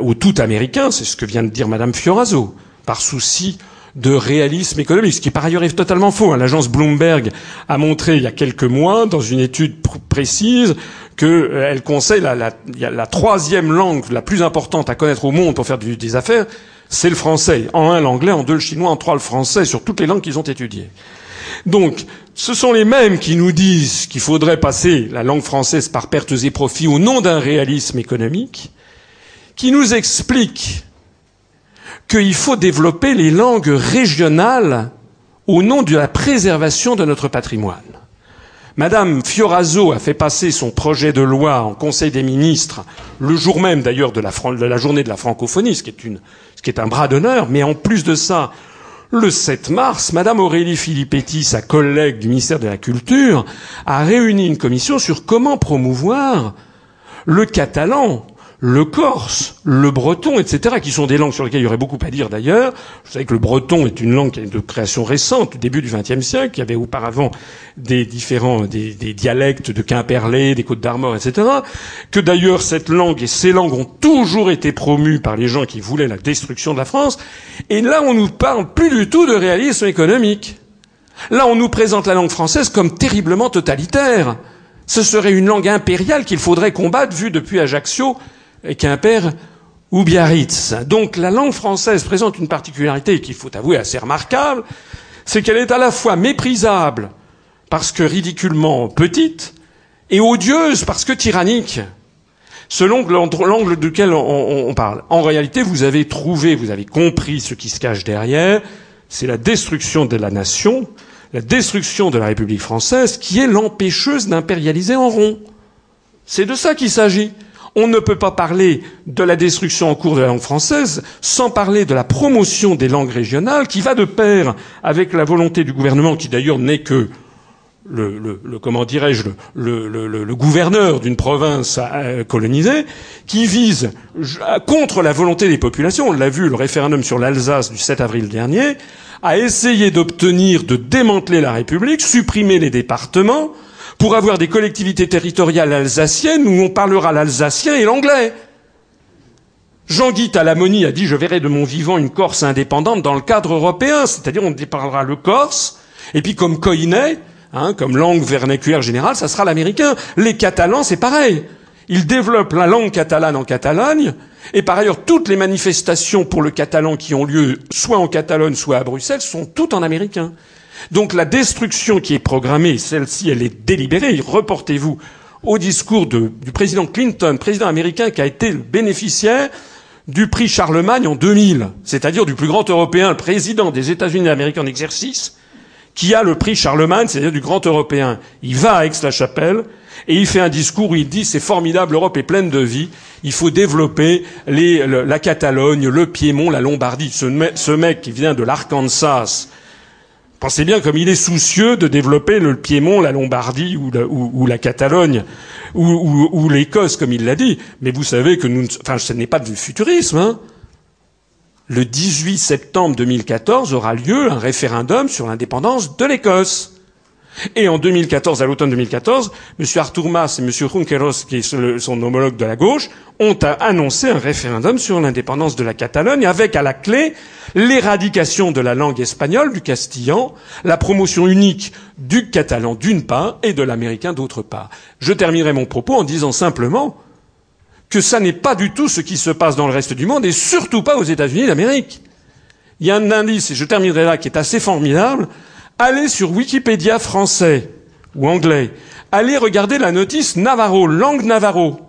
au tout américain, c'est ce que vient de dire Madame Fioraso, par souci de réalisme économique, ce qui par ailleurs est totalement faux. Hein. L'agence Bloomberg a montré il y a quelques mois, dans une étude précise, qu'elle euh, conseille la, la, la, troisième langue la plus importante à connaître au monde pour faire des affaires, c'est le français. En un, l'anglais, en deux, le chinois, en trois, le français, sur toutes les langues qu'ils ont étudiées. Donc, ce sont les mêmes qui nous disent qu'il faudrait passer la langue française par pertes et profits au nom d'un réalisme économique, qui nous expliquent qu'il faut développer les langues régionales au nom de la préservation de notre patrimoine. Madame Fioraso a fait passer son projet de loi en Conseil des ministres le jour même d'ailleurs de, la, journée de la francophonie, ce qui est, ce qui est un bras d'honneur, mais en plus de ça, le 7 mars, Madame Aurélie Filippetti, sa collègue du ministère de la Culture, a réuni une commission sur comment promouvoir le catalan le corse, le breton, etc., qui sont des langues sur lesquelles il y aurait beaucoup à dire d'ailleurs. Vous savez que le breton est une langue de création récente, début du XXe siècle, qui avait auparavant des différents des, dialectes de Quimperlé, des Côtes d'Armor, etc. Que d'ailleurs cette langue et ces langues ont toujours été promues par les gens qui voulaient la destruction de la France. Et là, on nous parle plus du tout de réalisme économique. Là, on nous présente la langue française comme terriblement totalitaire. Ce serait une langue impériale qu'il faudrait combattre, vue depuis Ajaccio Quimper ou Biarritz. Donc la langue française présente une particularité qu'il faut avouer assez remarquable, c'est qu'elle est à la fois méprisable parce que ridiculement petite et odieuse parce que tyrannique selon l'angle duquel on, on, parle. En réalité, vous avez trouvé, vous avez compris ce qui se cache derrière, c'est la destruction de la nation, la destruction de la République française, qui est l'empêcheuse d'impérialiser en rond. C'est de ça qu'il s'agit. On ne peut pas parler de la destruction en cours de la langue française sans parler de la promotion des langues régionales qui va de pair avec la volonté du gouvernement, qui d'ailleurs n'est que le, comment dirais-je le, le, gouverneur d'une province colonisée qui vise contre la volonté des populations, on l'a vu le référendum sur l'Alsace du 7 avril dernier, à essayer d'obtenir de démanteler la République, supprimer les départements pour avoir des collectivités territoriales alsaciennes où on parlera l'alsacien et l'anglais. Jean-Guy Talamoni a dit je verrai de mon vivant une Corse indépendante dans le cadre européen, c'est-à-dire on parlera le corse, et puis comme Coinet, Hein, comme langue vernaculaire générale, ça sera l'américain. Les Catalans, c'est pareil. Ils développent la langue catalane en Catalogne, et par ailleurs, toutes les manifestations pour le catalan qui ont lieu soit en Catalogne, soit à Bruxelles, sont toutes en américain. Donc la destruction qui est programmée, celle-ci, elle est délibérée. Reportez-vous au discours du président Clinton, président américain qui a été bénéficiaire du prix Charlemagne en 2000, c'est-à-dire du plus grand Européen, le président des États-Unis américains en exercice, qui a le prix Charlemagne, c'est-à-dire du grand européen. Il va à Aix-la-Chapelle et il fait un discours où il dit c'est formidable, l'Europe est pleine de vie, il faut développer la Catalogne, le Piémont, la Lombardie. Ce mec qui vient de l'Arkansas, pensez bien comme il est soucieux de développer le Piémont, la Lombardie ou la, Catalogne ou, ou l'Écosse, comme il l'a dit. Mais vous savez que nous, enfin, ce n'est pas du futurisme. Hein le 18 septembre 2014 aura lieu un référendum sur l'indépendance de l'Écosse. Et en 2014, à l'automne 2014, M. Artur Mas et M. Junqueros, qui est son homologue de la gauche, ont annoncé un référendum sur l'indépendance de la Catalogne, avec à la clé l'éradication de la langue espagnole, du castillan, la promotion unique du catalan d'une part et de l'américain d'autre part. Je terminerai mon propos en disant simplement que ça n'est pas du tout ce qui se passe dans le reste du monde et surtout pas aux États-Unis d'Amérique. Il y a un indice, et je terminerai là, qui est assez formidable. Allez sur Wikipédia français ou anglais. Allez regarder la notice Navarro, langue Navarro.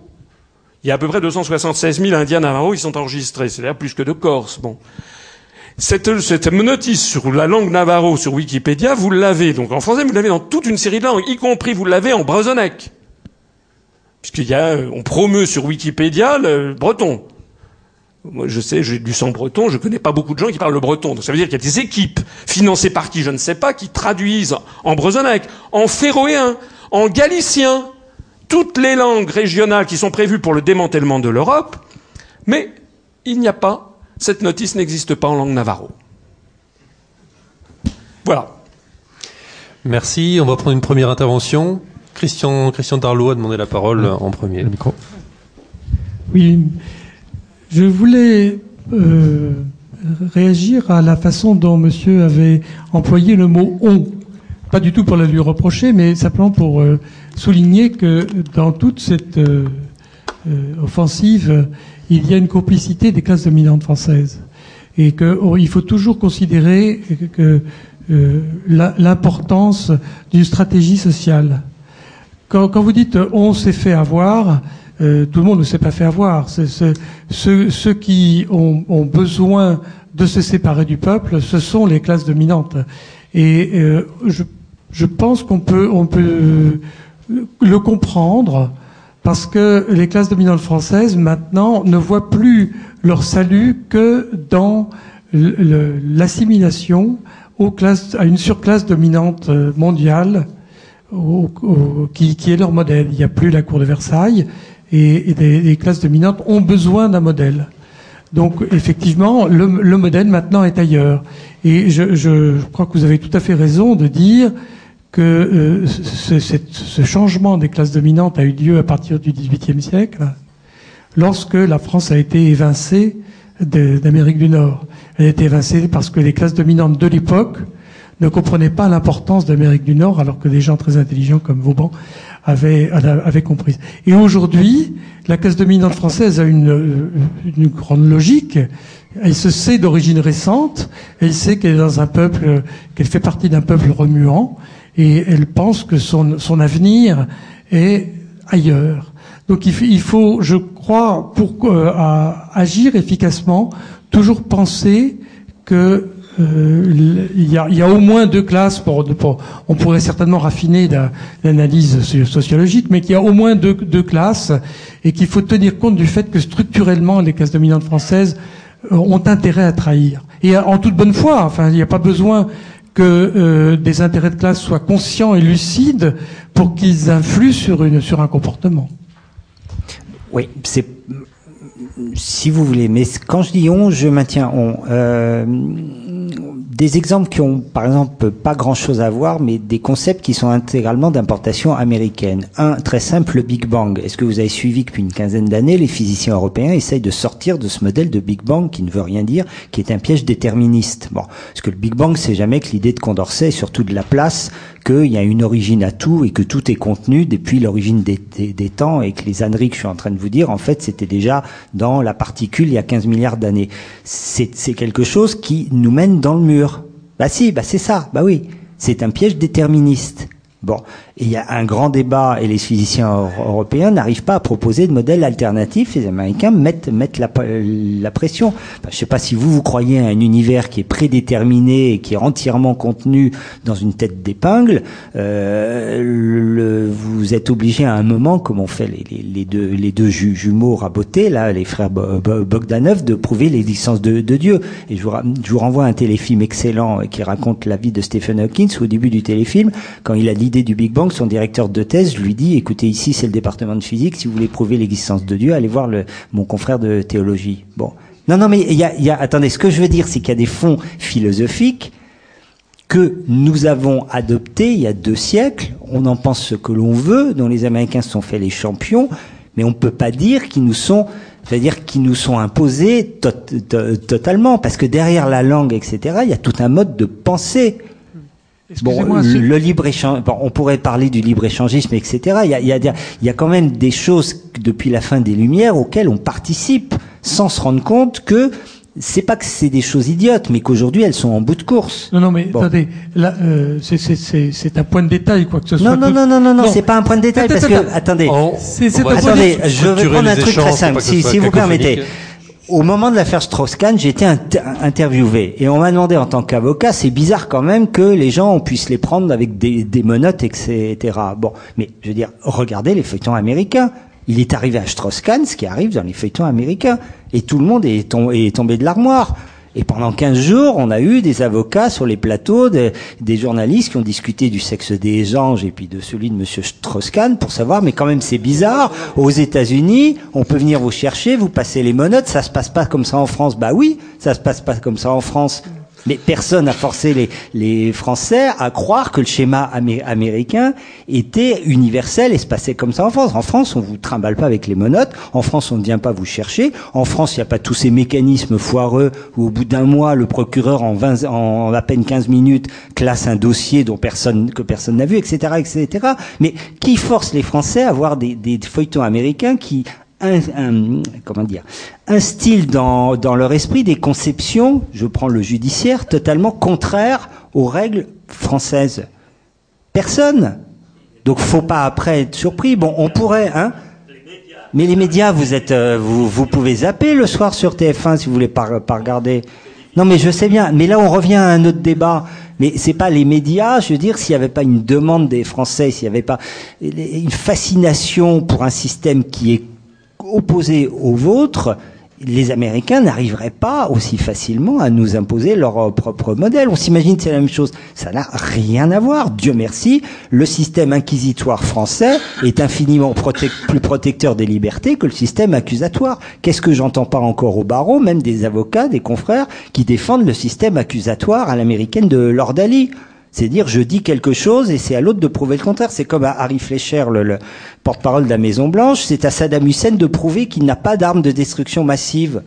Il y a à peu près 276 000 Indiens Navarro qui sont enregistrés. C'est-à-dire plus que de Corse. Bon. Cette, cette, notice sur la langue Navarro sur Wikipédia, vous l'avez. Donc en français, vous l'avez dans toute une série de langues, y compris vous l'avez en brezonec puisqu'il y a, on promeut sur Wikipédia le breton. Moi, je sais, j'ai du sang breton, je connais pas beaucoup de gens qui parlent le breton. Donc ça veut dire qu'il y a des équipes financées par qui, je ne sais pas, qui traduisent en brezonec, en féroéen, en galicien, toutes les langues régionales qui sont prévues pour le démantèlement de l'Europe, mais il n'y a pas, cette notice n'existe pas en langue navarro. Voilà. Merci. On va prendre une première intervention. Christian, Christian Darlot a demandé la parole en premier. Le micro. Oui, je voulais euh, réagir à la façon dont monsieur avait employé le mot on. Pas du tout pour la lui reprocher, mais simplement pour euh, souligner que dans toute cette euh, offensive, il y a une complicité des classes dominantes françaises. Et qu'il oh, faut toujours considérer que l'importance d'une stratégie sociale. Quand, vous dites on s'est fait avoir, euh, tout le monde ne s'est pas fait avoir. ceux, qui ont, besoin de se séparer du peuple, ce sont les classes dominantes. Et euh, je, pense qu'on peut, on peut le comprendre parce que les classes dominantes françaises maintenant ne voient plus leur salut que dans l'assimilation à une surclasse dominante mondiale qui, est leur modèle. Il n'y a plus la cour de Versailles et, les, classes dominantes ont besoin d'un modèle. Donc effectivement, le, modèle maintenant est ailleurs. Et je, crois que vous avez tout à fait raison de dire que euh, ce, changement des classes dominantes a eu lieu à partir du XVIIIe siècle, lorsque la France a été évincée d'Amérique du Nord. Elle a été évincée parce que les classes dominantes de l'époque ne comprenaient pas l'importance d'Amérique du Nord, alors que des gens très intelligents comme Vauban avaient, avaient compris. Et aujourd'hui, la classe dominante française a une, une grande logique. Elle se sait d'origine récente, elle sait qu'elle est dans un peuple, qu'elle fait partie d'un peuple remuant, et elle pense que son, son avenir est ailleurs. Donc il faut, je crois, pour euh, agir efficacement, toujours penser que il, y a, y a, au moins deux classes. Pour, pour on pourrait certainement raffiner l'analyse sociologique, mais qu'il y a au moins deux, deux classes et qu'il faut tenir compte du fait que structurellement les classes dominantes françaises euh, ont intérêt à trahir. Et en toute bonne foi. Enfin, il n'y a pas besoin que euh, des intérêts de classe soient conscients et lucides pour qu'ils influent sur, une, sur un comportement. Oui, c'est si vous voulez, mais quand je dis on, je maintiens on. Euh, des exemples qui ont, par exemple, pas grand-chose à voir, mais des concepts qui sont intégralement d'importation américaine. Un, très simple, le Big Bang. Est-ce que vous avez suivi depuis une quinzaine d'années, les physiciens européens essayent de sortir de ce modèle de Big Bang qui ne veut rien dire, qui est un piège déterministe? Bon, parce que le Big Bang, c'est jamais que l'idée de Condorcet, surtout de la place, qu'il y a une origine à tout et que tout est contenu depuis l'origine des, temps et que les âneries que je suis en train de vous dire, en fait, c'était déjà dans la particule il y a 15 milliards d'années. C'est quelque chose qui nous mène dans le mur. Bah si, bah c'est ça, bah oui. C'est un piège déterministe. Bon, il y a un grand débat et les physiciens européens n'arrivent pas à proposer de modèle alternatif. Les Américains mettent, mettent la, la pression. je ne sais pas si vous, vous croyez à un univers qui est prédéterminé et qui est entièrement contenu dans une tête d'épingle. Euh, vous êtes obligé à un moment, comme on fait les, les, deux, les deux jumeaux rabotés, là, les frères Bogdanov, de prouver l'existence de, de, Dieu. Et je vous, je vous renvoie à un téléfilm excellent qui raconte la vie de Stephen Hawking au début du téléfilm, quand il a dit du Big Bang, son directeur de thèse lui dit écoutez, ici c'est le département de physique, si vous voulez prouver l'existence de Dieu, allez voir mon confrère de théologie. Bon. Non, non, mais il y a, attendez, ce que je veux dire, c'est qu'il y a des fonds philosophiques que nous avons adoptés il y a deux siècles. On en pense ce que l'on veut, dont les Américains se sont fait les champions, mais on ne peut pas dire qu'ils nous sont c'est-à-dire qu'ils nous sont imposés totalement, parce que derrière la langue, etc., il y a tout un mode de pensée. Bon, le, libre échange, on pourrait parler du libre échangisme, etc. Il y, a, il, y a, il y a quand même des choses depuis la fin des Lumières auxquelles on participe sans se rendre compte que c'est pas que c'est des choses idiotes, mais qu'aujourd'hui elles sont en bout de course. Non, non, mais attendez, là, euh, c'est un point de détail, quoi que ce soit. Non, non, non, non, non, non, c'est pas un point de détail parce que, attendez, attendez, je vais prendre un truc très simple, si, si vous permettez au moment de l'affaire Strauss-Kahn, été interviewé et on m'a demandé en tant qu'avocat, c'est bizarre quand même que les gens puissent les prendre avec des, des menottes, etc. Bon, mais je veux dire, regardez les feuilletons américains. Il est arrivé à Strauss-Kahn, ce qui arrive dans les feuilletons américains, et tout le monde est tombé de l'armoire. Et pendant 15 jours, on a eu des avocats sur les plateaux, des journalistes qui ont discuté du sexe des anges et puis de celui de Monsieur Strauss-Kahn pour savoir, mais quand même c'est bizarre, aux États-Unis, on peut venir vous chercher, vous passez les monotes, ça se passe pas comme ça en France. Bah oui, ça se passe pas comme ça en France. Mais personne n'a forcé les, Français à croire que le schéma américain était universel et se passait comme ça en France. En France, on vous trimballe pas avec les monotes. En France, on ne vient pas vous chercher. En France, il n'y a pas tous ces mécanismes foireux où au bout d'un mois, le procureur en, 20, en à peine 15 minutes classe un dossier dont personne que personne n'a vu, etc., etc. Mais qui force les Français à avoir des, des feuilletons américains qui un, comment dire, instillent dans, dans leur esprit des conceptions, je prends le judiciaire, totalement contraires aux règles françaises. Personne. Donc faut pas après être surpris. Bon, on pourrait, hein. Mais les médias, vous êtes, euh, vous, vous pouvez zapper le soir sur TF1 si vous voulez pas, pas regarder. Non, mais je sais bien. Mais là, on revient à un autre débat. Mais c'est pas les médias. Je veux dire, s'il n'y avait pas une demande des Français, s'il n'y avait pas une fascination pour un système qui est opposés aux vôtres, les Américains n'arriveraient pas aussi facilement à nous imposer leur propre modèle. On s'imagine que c'est la même chose. Ça n'a rien à voir. Dieu merci, le système inquisitoire français est infiniment plus protecteur des libertés que le système accusatoire. Qu'est-ce que j'entends pas encore au barreau, même des avocats, des confrères, qui défendent le système accusatoire à l'américaine de Lord Ali c'est dire je dis quelque chose et c'est à l'autre de prouver le contraire. C'est comme à Harry Fleischer, le, porte-parole de la Maison Blanche, c'est à Saddam Hussein de prouver qu'il n'a pas d'armes de destruction massive.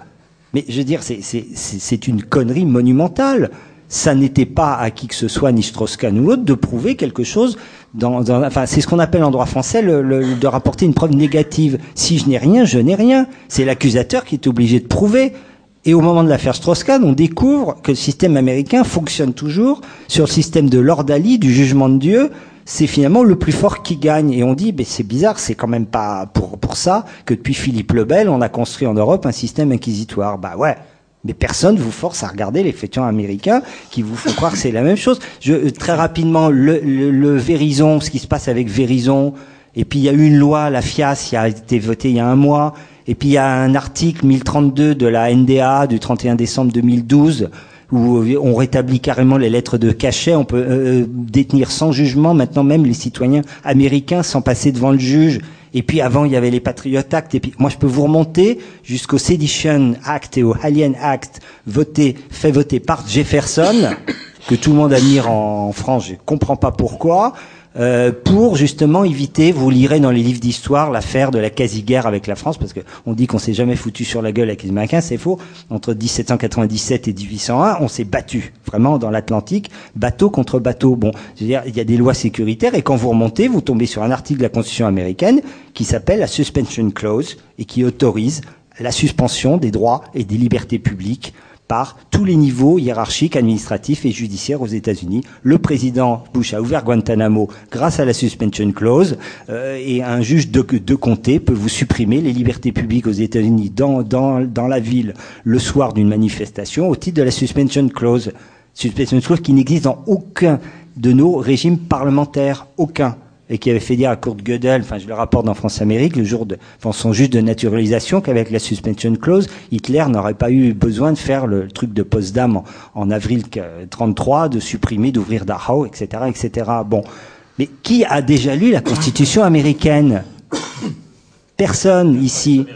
Mais je veux dire, c'est une connerie monumentale. ça n'était pas à qui que ce soit, ni Strauss-Kahn ou autre, de prouver quelque chose. Dans, c'est ce qu'on appelle en droit français de rapporter une preuve négative. Si je n'ai rien, je n'ai rien. C'est l'accusateur qui est obligé de prouver. Et au moment de l'affaire Strauss-Kahn, on découvre que le système américain fonctionne toujours sur le système de l'ordalie, du jugement de Dieu. C'est finalement le plus fort qui gagne. Et on dit, ben c'est bizarre, c'est quand même pas pour, pour ça que depuis Philippe le Bel, on a construit en Europe un système inquisitoire. Bah ouais, mais personne vous force à regarder les fétons américains qui vous font croire que c'est la même chose. Je, euh, très rapidement, le, le, le Vérison, ce qui se passe avec Vérison, et puis il y a eu une loi, la FIAS, qui a été votée il y a un mois, et puis il y a un article 1032 de la NDA du 31 décembre 2012 où on rétablit carrément les lettres de cachet, on peut euh, détenir sans jugement maintenant même les citoyens américains sans passer devant le juge. Et puis avant, il y avait les Patriot Act. Et puis moi, je peux vous remonter jusqu'au Sedition Act et au Alien Act, voté, fait voter par Jefferson, que tout le monde admire en France. Je comprends pas pourquoi. Euh, pour justement éviter, vous lirez dans les livres d'histoire l'affaire de la quasi-guerre avec la France, parce que on dit qu'on s'est jamais foutu sur la gueule avec les Américains, c'est faux. Entre 1797 et 1801, on s'est battu vraiment dans l'Atlantique, bateau contre bateau. Bon, dire, il y a des lois sécuritaires et quand vous remontez, vous tombez sur un article de la Constitution américaine qui s'appelle la Suspension Clause et qui autorise la suspension des droits et des libertés publiques par tous les niveaux hiérarchiques, administratifs et judiciaires aux États-Unis. Le président Bush a ouvert Guantanamo grâce à la suspension clause euh, et un juge de, comté peut vous supprimer les libertés publiques aux États-Unis dans, dans, dans la ville le soir d'une manifestation au titre de la suspension clause. Suspension clause qui n'existe dans aucun de nos régimes parlementaires, aucun et qui avait fait dire à Kurt Gödel, enfin je le rapporte dans France Amérique, le jour de enfin, son juge de naturalisation, qu'avec la suspension clause, Hitler n'aurait pas eu besoin de faire le, truc de Potsdam en, en avril 33, de supprimer, d'ouvrir Dachau, etc., etc. Bon, mais qui a déjà lu la Constitution américaine? Personne ici,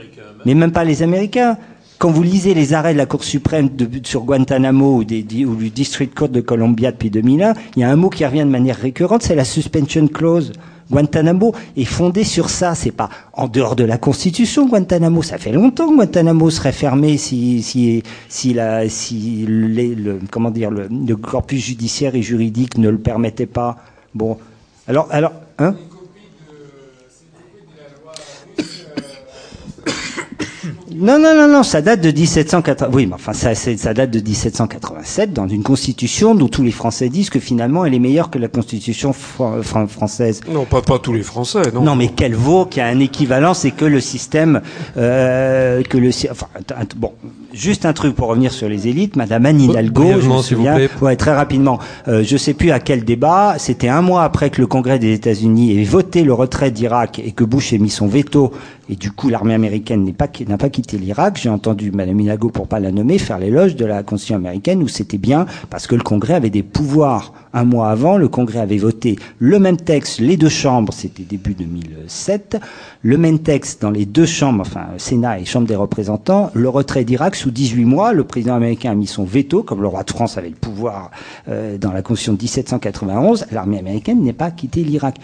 mais même pas les Américains quand vous lisez les arrêts de la Cour suprême sur Guantanamo ou, du District Court de Columbia depuis 2001, il y a un mot qui revient de manière récurrente, c'est la suspension clause. Guantanamo est fondé sur ça. C'est pas en dehors de la Constitution. Guantanamo, ça fait longtemps que Guantanamo serait fermé si si si la si le comment dire le, le corpus judiciaire et juridique ne le permettait pas. Bon, alors alors hein? Non, non, non, non, ça date de 1780. Oui, mais enfin, ça, ça date de 1787 dans une constitution dont tous les Français disent que finalement elle est meilleure que la constitution fr fr française. Non, pas, pas tous les Français, non. Non, mais qu'elle vaut, qu'il y a un équivalent, c'est que le système, euh, que le, enfin, un, bon, juste un truc pour revenir sur les élites. Madame Anne Hidalgo, je me souviens, ouais, très rapidement. Euh, je sais plus à quel débat. C'était un mois après que le Congrès des États-Unis ait voté le retrait d'Irak et que Bush ait mis son veto et du coup l'armée américaine n'a pas, pas quitté l'Irak. J'ai entendu Madame Hidalgo, pour pas la nommer, faire l'éloge de la Constitution américaine où c'était bien parce que le Congrès avait des pouvoirs. Un mois avant, le Congrès avait voté le même texte, les deux chambres, c'était début 2007, le même texte dans les deux chambres, enfin Sénat et Chambre des représentants, le retrait d'Irak sous 18 mois. Le président américain a mis son veto, comme le roi de France avait le pouvoir euh, dans la Constitution de 1791. L'armée américaine n'est pas quitté l'Irak.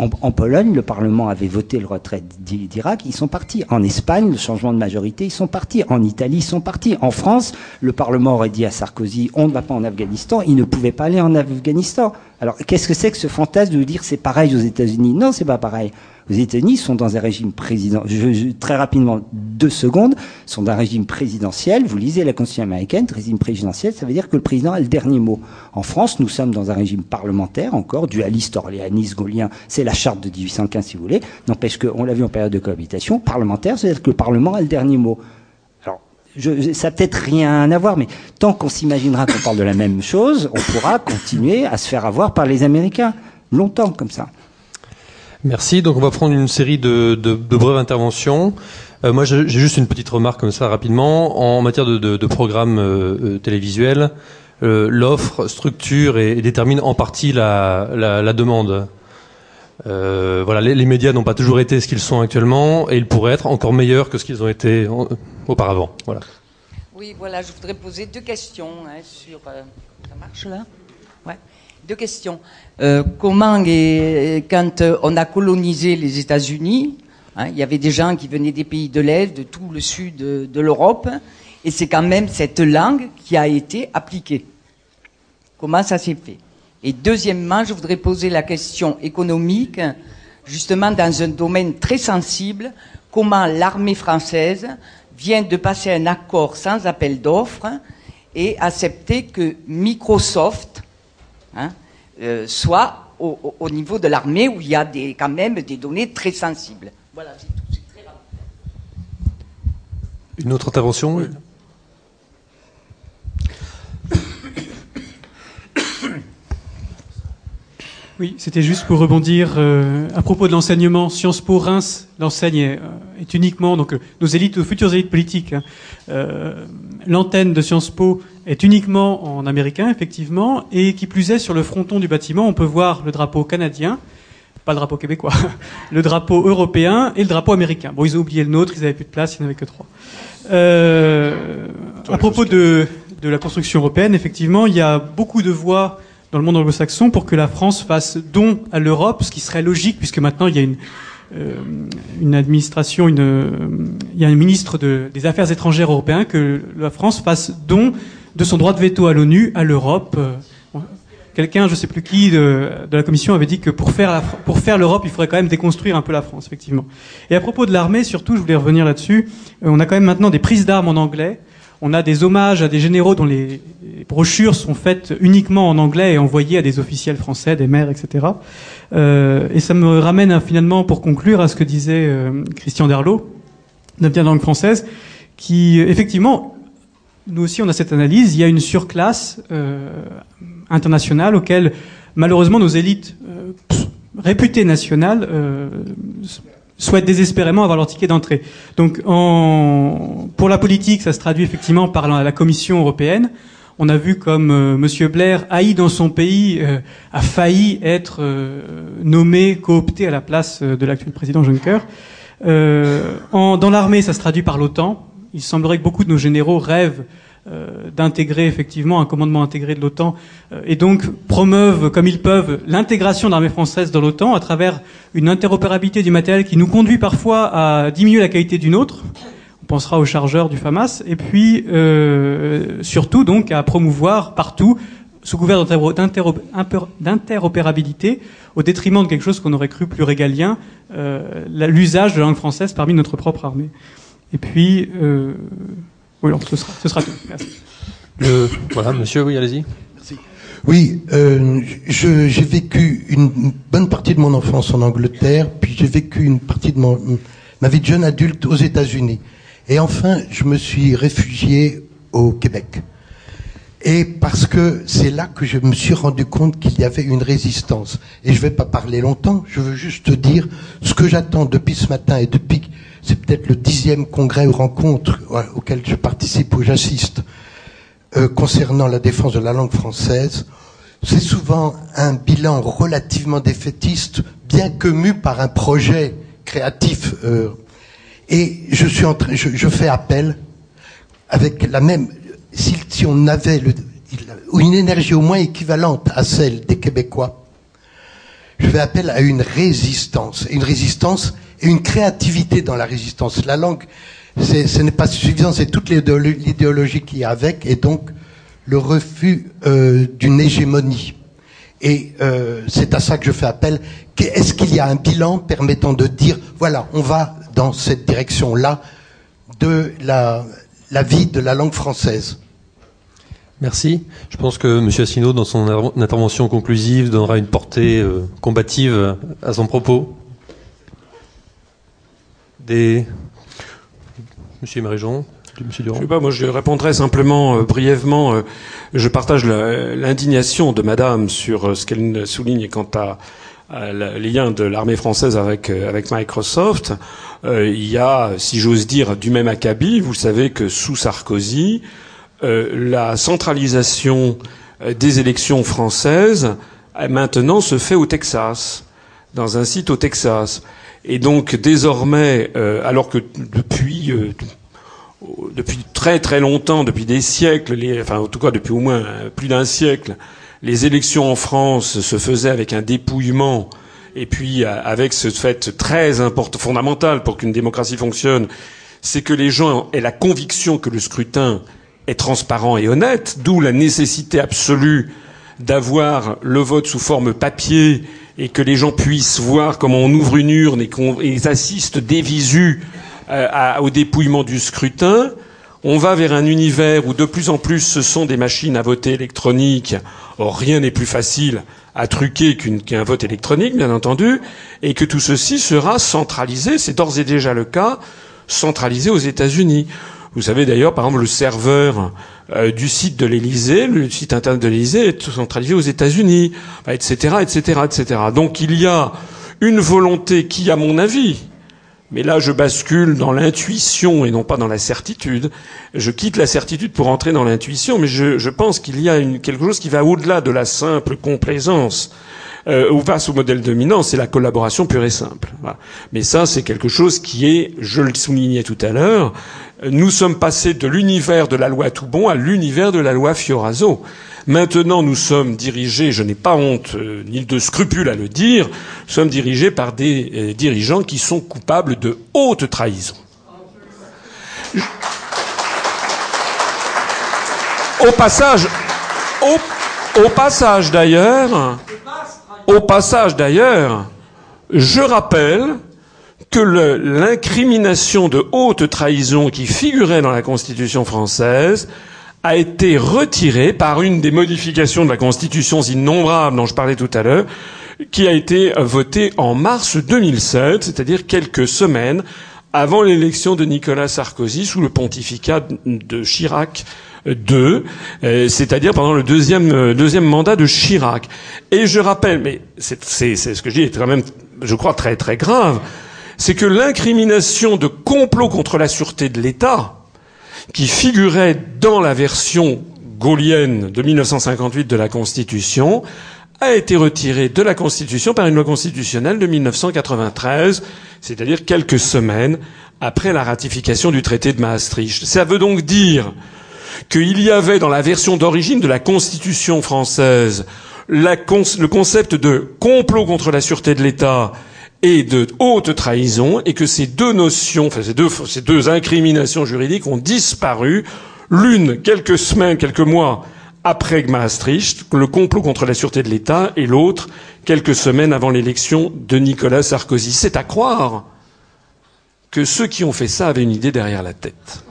En, Pologne, le Parlement avait voté le retrait d'Irak, ils sont partis. En Espagne, le changement de majorité, ils sont partis. En Italie, ils sont partis. En France, le Parlement aurait dit à Sarkozy, on ne va pas en Afghanistan, il ne pouvait pas aller en Afghanistan. Alors, qu'est-ce que c'est que ce fantasme de dire c'est pareil aux États-Unis? Non, c'est pas pareil. Aux États-Unis, sont dans un régime président. Je, je, très rapidement, deux secondes, sont dans un régime présidentiel. Vous lisez la Constitution américaine, régime présidentiel, ça veut dire que le président a le dernier mot. En France, nous sommes dans un régime parlementaire, encore dualiste, orléaniste, gaulien. C'est la charte de 1815, si vous voulez. N'empêche qu'on l'a vu en période de cohabitation, parlementaire, c'est-à-dire que le Parlement a le dernier mot. Je, ça peut-être rien à voir, mais tant qu'on s'imaginera qu'on parle de la même chose, on pourra continuer à se faire avoir par les Américains. Longtemps comme ça. Merci. Donc on va prendre une série de, brèves interventions. Euh, moi, j'ai juste une petite remarque comme ça rapidement en matière de, de programmes euh, télévisuels. Euh, L'offre structure et, détermine en partie la, demande. Voilà, les, médias n'ont pas toujours été ce qu'ils sont actuellement et ils pourraient être encore meilleurs que ce qu'ils ont été auparavant. Voilà. Oui, voilà, je voudrais poser deux questions hein, sur. ça marche là? Ouais. Deux questions. Euh, comment, et, quand on a colonisé les États-Unis, hein, il y avait des gens qui venaient des pays de l'Est, de tout le sud de l'Europe, et c'est quand même cette langue qui a été appliquée. Comment ça s'est fait? Et deuxièmement, je voudrais poser la question économique, justement dans un domaine très sensible, comment l'armée française vient de passer un accord sans appel d'offres et accepter que Microsoft hein, euh, soit au, au, niveau de l'armée où il y a des, quand même des données très sensibles. Voilà, c'est tout. C'est très rapide. Une autre intervention oui. Oui, c'était juste pour rebondir euh, à propos de l'enseignement. Sciences Po Reims l'enseigne est, euh, est, uniquement donc euh, nos élites, nos futures élites politiques. Hein, euh, L'antenne de Sciences Po est uniquement en américain, effectivement, et qui plus est sur le fronton du bâtiment, on peut voir le drapeau canadien, pas le drapeau québécois, [LAUGHS] le drapeau européen et le drapeau américain. Bon, ils ont oublié le nôtre, ils n'avaient plus de place, il n'y en avait que trois. Euh, à propos de, de la construction européenne, effectivement, il y a beaucoup de voix dans le monde anglo-saxon pour que la France fasse don à l'Europe, ce qui serait logique puisque maintenant il y a une, euh, une administration, une, euh, il y a un ministre de, des Affaires étrangères européen que la France fasse don de son droit de veto à l'ONU, à l'Europe. Quelqu'un, je sais plus qui, de, de, la Commission avait dit que pour faire la, pour faire l'Europe, il faudrait quand même déconstruire un peu la France, effectivement. Et à propos de l'armée, surtout, je voulais revenir là-dessus. Euh, on a quand même maintenant des prises d'armes en anglais. On a des hommages à des généraux dont les, brochures sont faites uniquement en anglais et envoyées à des officiels français, des maires, etc. Euh, et ça me ramène à, finalement, pour conclure, à ce que disait euh, Christian Derlot, de bien langue française, qui effectivement, nous aussi on a cette analyse, il y a une surclasse euh, internationale auquel malheureusement nos élites euh, réputées nationales souhaitent désespérément avoir leur ticket d'entrée. Donc, en, pour la politique, ça se traduit effectivement par la, Commission européenne. On a vu comme euh, Monsieur Blair, haï dans son pays, euh, a failli être euh, nommé, coopté à la place de l'actuel président Juncker. En, dans l'armée, ça se traduit par l'OTAN. Il semblerait que beaucoup de nos généraux rêvent d'intégrer effectivement un commandement intégré de l'OTAN et donc promeuvent comme ils peuvent l'intégration de l'armée française dans l'OTAN à travers une interopérabilité du matériel qui nous conduit parfois à diminuer la qualité du nôtre. On pensera aux chargeurs du FAMAS et puis euh, surtout donc à promouvoir partout sous couvert d'interopérabilité au détriment de quelque chose qu'on aurait cru plus régalien, euh, l'usage de la langue française parmi notre propre armée. Et puis euh, oui, alors, ce sera, ce sera tout. Merci. Le, voilà, monsieur, oui, allez-y. Merci. Oui, euh, j'ai vécu une bonne partie de mon enfance en Angleterre, puis j'ai vécu une partie de mon, ma vie de jeune adulte aux États-Unis. Et enfin, je me suis réfugié au Québec. Et parce que c'est là que je me suis rendu compte qu'il y avait une résistance. Et je ne vais pas parler longtemps, je veux juste dire ce que j'attends depuis ce matin et depuis c'est peut-être le dixième congrès ou rencontre auquel je participe ou j'assiste euh, concernant la défense de la langue française. C'est souvent un bilan relativement défaitiste, bien que mu par un projet créatif. Euh, et je suis en train, je, fais appel avec la même, si, si on avait le, une énergie au moins équivalente à celle des Québécois, je fais appel à une résistance, une résistance et une créativité dans la résistance. La langue, ce n'est pas suffisant, c'est toute l'idéologie qui y a avec, et donc le refus euh, d'une hégémonie. Et euh, c'est à ça que je fais appel. Est-ce qu'il y a un bilan permettant de dire, voilà, on va dans cette direction-là de la, vie de la langue française? Merci. Je pense que M. Asselineau, dans son intervention conclusive, donnera une portée euh, combative à son propos. Des... Monsieur Marie-Jean Monsieur Durand Je sais pas, moi je répondrai simplement euh, brièvement. Euh, je partage l'indignation de Madame sur euh, ce qu'elle souligne quant à, à les liens de l'armée française avec avec Microsoft. il y a, si j'ose dire, du même acabit. Vous savez que sous Sarkozy, la centralisation des élections françaises maintenant se fait au Texas, dans un site au Texas. Et donc désormais, euh, alors que depuis euh, depuis très très longtemps, depuis des siècles, les, enfin en tout cas depuis au moins plus d'un siècle, les élections en France se faisaient avec un dépouillement et puis avec ce fait très important, fondamental pour qu'une démocratie fonctionne, c'est que les gens aient la conviction que le scrutin est transparent et honnête, d'où la nécessité absolue d'avoir le vote sous forme papier et que les gens puissent voir comment on ouvre une urne et qu'ils assistent des visus euh, au dépouillement du scrutin. On va vers un univers où de plus en plus ce sont des machines à voter électroniques. Or, rien n'est plus facile à truquer qu'un vote électronique, bien entendu, et que tout ceci sera centralisé, c'est d'ores et déjà le cas, centralisé aux États-Unis. Vous savez d'ailleurs, par exemple, le serveur euh, du site de l'Élysée, le site internet de l'Élysée est centralisé aux États-Unis, etc., etc., etc. Donc il y a une volonté qui, à mon avis, mais là je bascule dans l'intuition et non pas dans la certitude. Je quitte la certitude pour entrer dans l'intuition, mais je, je pense qu'il y a une, quelque chose qui va au-delà de la simple complaisance euh, ou face au modèle dominant, c'est la collaboration pure et simple. Mais ça, c'est quelque chose qui est, je le soulignais tout à l'heure, nous sommes passés de l'univers de la loi Toubon à l'univers de la loi Fioraso. Maintenant, nous sommes dirigés, je n'ai pas honte euh, ni de scrupule à le dire, nous sommes dirigés par des euh, dirigeants qui sont coupables de haute trahison. Au passage, au, au passage d'ailleurs, au passage d'ailleurs, je rappelle que l'incrimination de haute trahison qui figurait dans la Constitution française a été retirée par une des modifications de la Constitution innombrables dont je parlais tout à l'heure, qui a été votée en mars 2007, c'est-à-dire quelques semaines avant l'élection de Nicolas Sarkozy sous le pontificat de Chirac II, euh, c'est-à-dire pendant le deuxième, euh, deuxième mandat de Chirac. Et je rappelle, mais c'est ce que je dis est quand même, je crois, très très grave, c'est que l'incrimination de complot contre la sûreté de l'État, qui figurait dans la version gaulienne de 1958 de la Constitution, a été retirée de la Constitution par une loi constitutionnelle de 1993, c'est-à-dire quelques semaines après la ratification du traité de Maastricht. Ça veut donc dire qu'il y avait dans la version d'origine de la Constitution française le concept de complot contre la sûreté de l'État et de haute trahison, et que ces deux notions, enfin ces deux, ces deux incriminations juridiques ont disparu, l'une quelques semaines, quelques mois après Maastricht, le complot contre la sûreté de l'État, et l'autre quelques semaines avant l'élection de Nicolas Sarkozy. C'est à croire que ceux qui ont fait ça avaient une idée derrière la tête.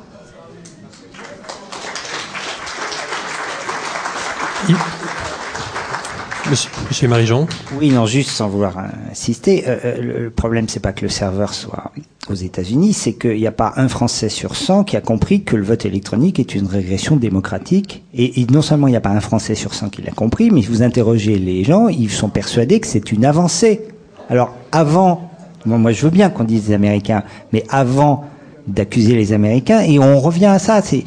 Monsieur, Marie-Jean Oui, non, juste sans vouloir insister, euh, euh, le problème, c'est pas que le serveur soit aux États-Unis, c'est qu'il n'y a pas un Français sur 100 qui a compris que le vote électronique est une régression démocratique. Et, non seulement il n'y a pas un Français sur 100 qui l'a compris, mais si vous interrogez les gens, ils sont persuadés que c'est une avancée. Alors, avant, moi je veux bien qu'on dise les Américains, mais avant d'accuser les Américains, et on revient à ça, c'est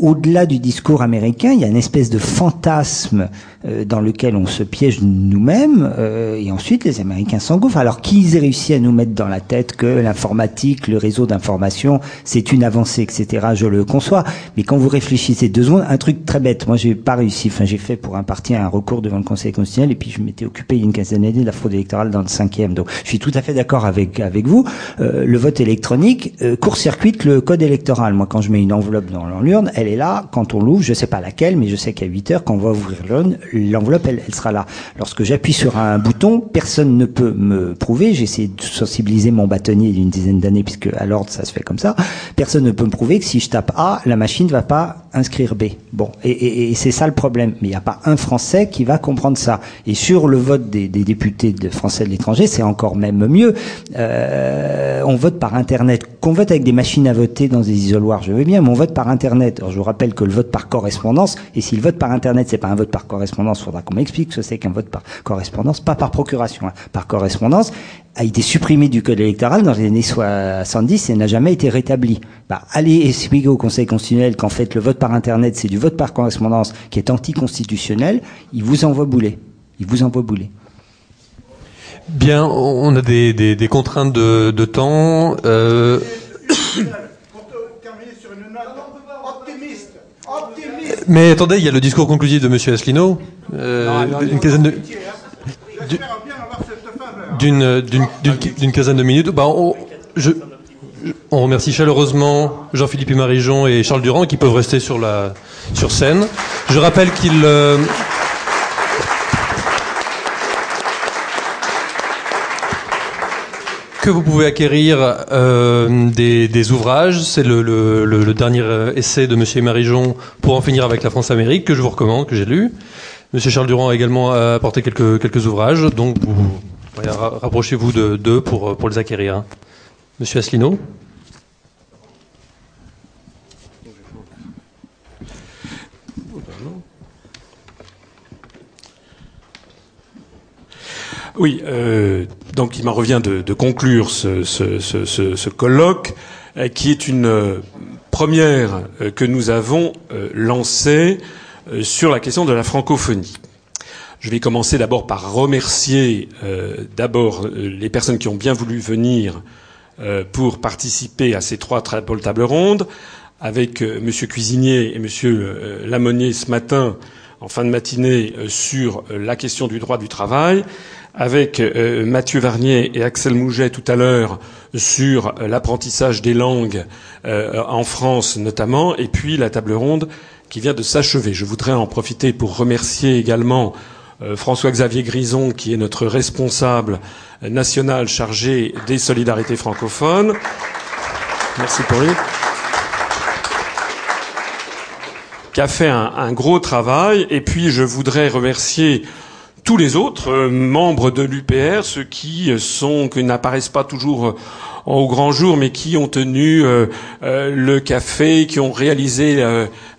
au-delà du discours américain, il y a une espèce de fantasme euh, dans lequel on se piège nous-mêmes, euh, et ensuite les Américains s'engouffrent. Alors qu'ils aient réussi à nous mettre dans la tête que l'informatique, le réseau d'information, c'est une avancée, etc., je le conçois. Mais quand vous réfléchissez deux secondes, un truc très bête, moi j'ai pas réussi, enfin j'ai fait pour un un recours devant le Conseil constitutionnel, et puis je m'étais occupé il y a une quinzaine d'années de la fraude électorale dans le cinquième. Donc je suis tout à fait d'accord avec, avec vous. Euh, le vote électronique court-circuite le code électoral. Moi quand je mets une enveloppe dans l'urne, elle est là quand on l'ouvre, je sais pas laquelle, mais je sais qu'à 8 heures, quand on va ouvrir l'urne, l'enveloppe, elle, sera là. Lorsque j'appuie sur un bouton, personne ne peut me prouver, j'ai essayé de sensibiliser mon bâtonnier d'une dizaine d'années, puisque à l'ordre, ça se fait comme ça, personne ne peut me prouver que si je tape A, la machine ne va pas inscrire B. Bon, et, et, et c'est ça le problème. Mais il n'y a pas un Français qui va comprendre ça. Et sur le vote des, des députés de Français de l'étranger, c'est encore même mieux. Euh, on vote par Internet. Qu'on vote avec des machines à voter dans des isoloirs, je veux bien, mais on vote par Internet. Alors, je vous rappelle que le vote par correspondance, et si le vote par Internet, c'est pas un vote par correspondance, faudra qu'on m'explique ce que c'est qu'un vote par correspondance, pas par procuration, hein, par correspondance, a été supprimé du code électoral dans les années 70 et n'a jamais été rétabli. Bah, allez expliquer au Conseil constitutionnel qu'en fait le vote par Internet, c'est du vote par correspondance qui est anticonstitutionnel, il vous envoie bouler. Il vous envoie bouler. Bien, on a des, des, des contraintes de, de temps. Euh... [COUGHS] Mais attendez, il y a le discours conclusif de M. Asselineau. Euh, une quinzaine de d'une quinzaine de minutes. Bah, on, remercie chaleureusement Jean-Philippe Marijon et Charles Durand qui peuvent rester sur scène. Je rappelle qu'ils euh, que vous pouvez acquérir euh, des, ouvrages. C'est le, dernier euh, essai de Monsieur Marijon pour en finir avec la France-Amérique que je vous recommande, que j'ai lu. Monsieur Charles Durand a également apporté quelques, quelques ouvrages, donc vous, rapprochez-vous d'eux pour, pour les acquérir. Monsieur Asselineau Oui, euh, donc il m'en revient de, conclure ce, colloque euh, qui est une euh, première euh, que nous avons lancée sur la question de la francophonie. Je vais commencer d'abord par remercier d'abord les personnes qui ont bien voulu venir pour participer à ces trois tables rondes, avec Monsieur Cuisinier et Monsieur Lamonnier ce matin, en fin de matinée, sur la question du droit du travail. Avec euh, Mathieu Varnier et Axel Mouget tout à l'heure sur euh, l'apprentissage des langues euh, en France notamment, et puis la table ronde qui vient de s'achever. Je voudrais en profiter pour remercier également François-Xavier Grison, qui est notre responsable national chargé des solidarités francophones. Merci pour lui. Qui a fait un, un gros travail. Et puis je voudrais remercier tous les autres euh, membres de l'UPR, ceux qui euh, sont, qui n'apparaissent pas toujours euh, au grand jour, mais qui ont tenu le café, qui ont réalisé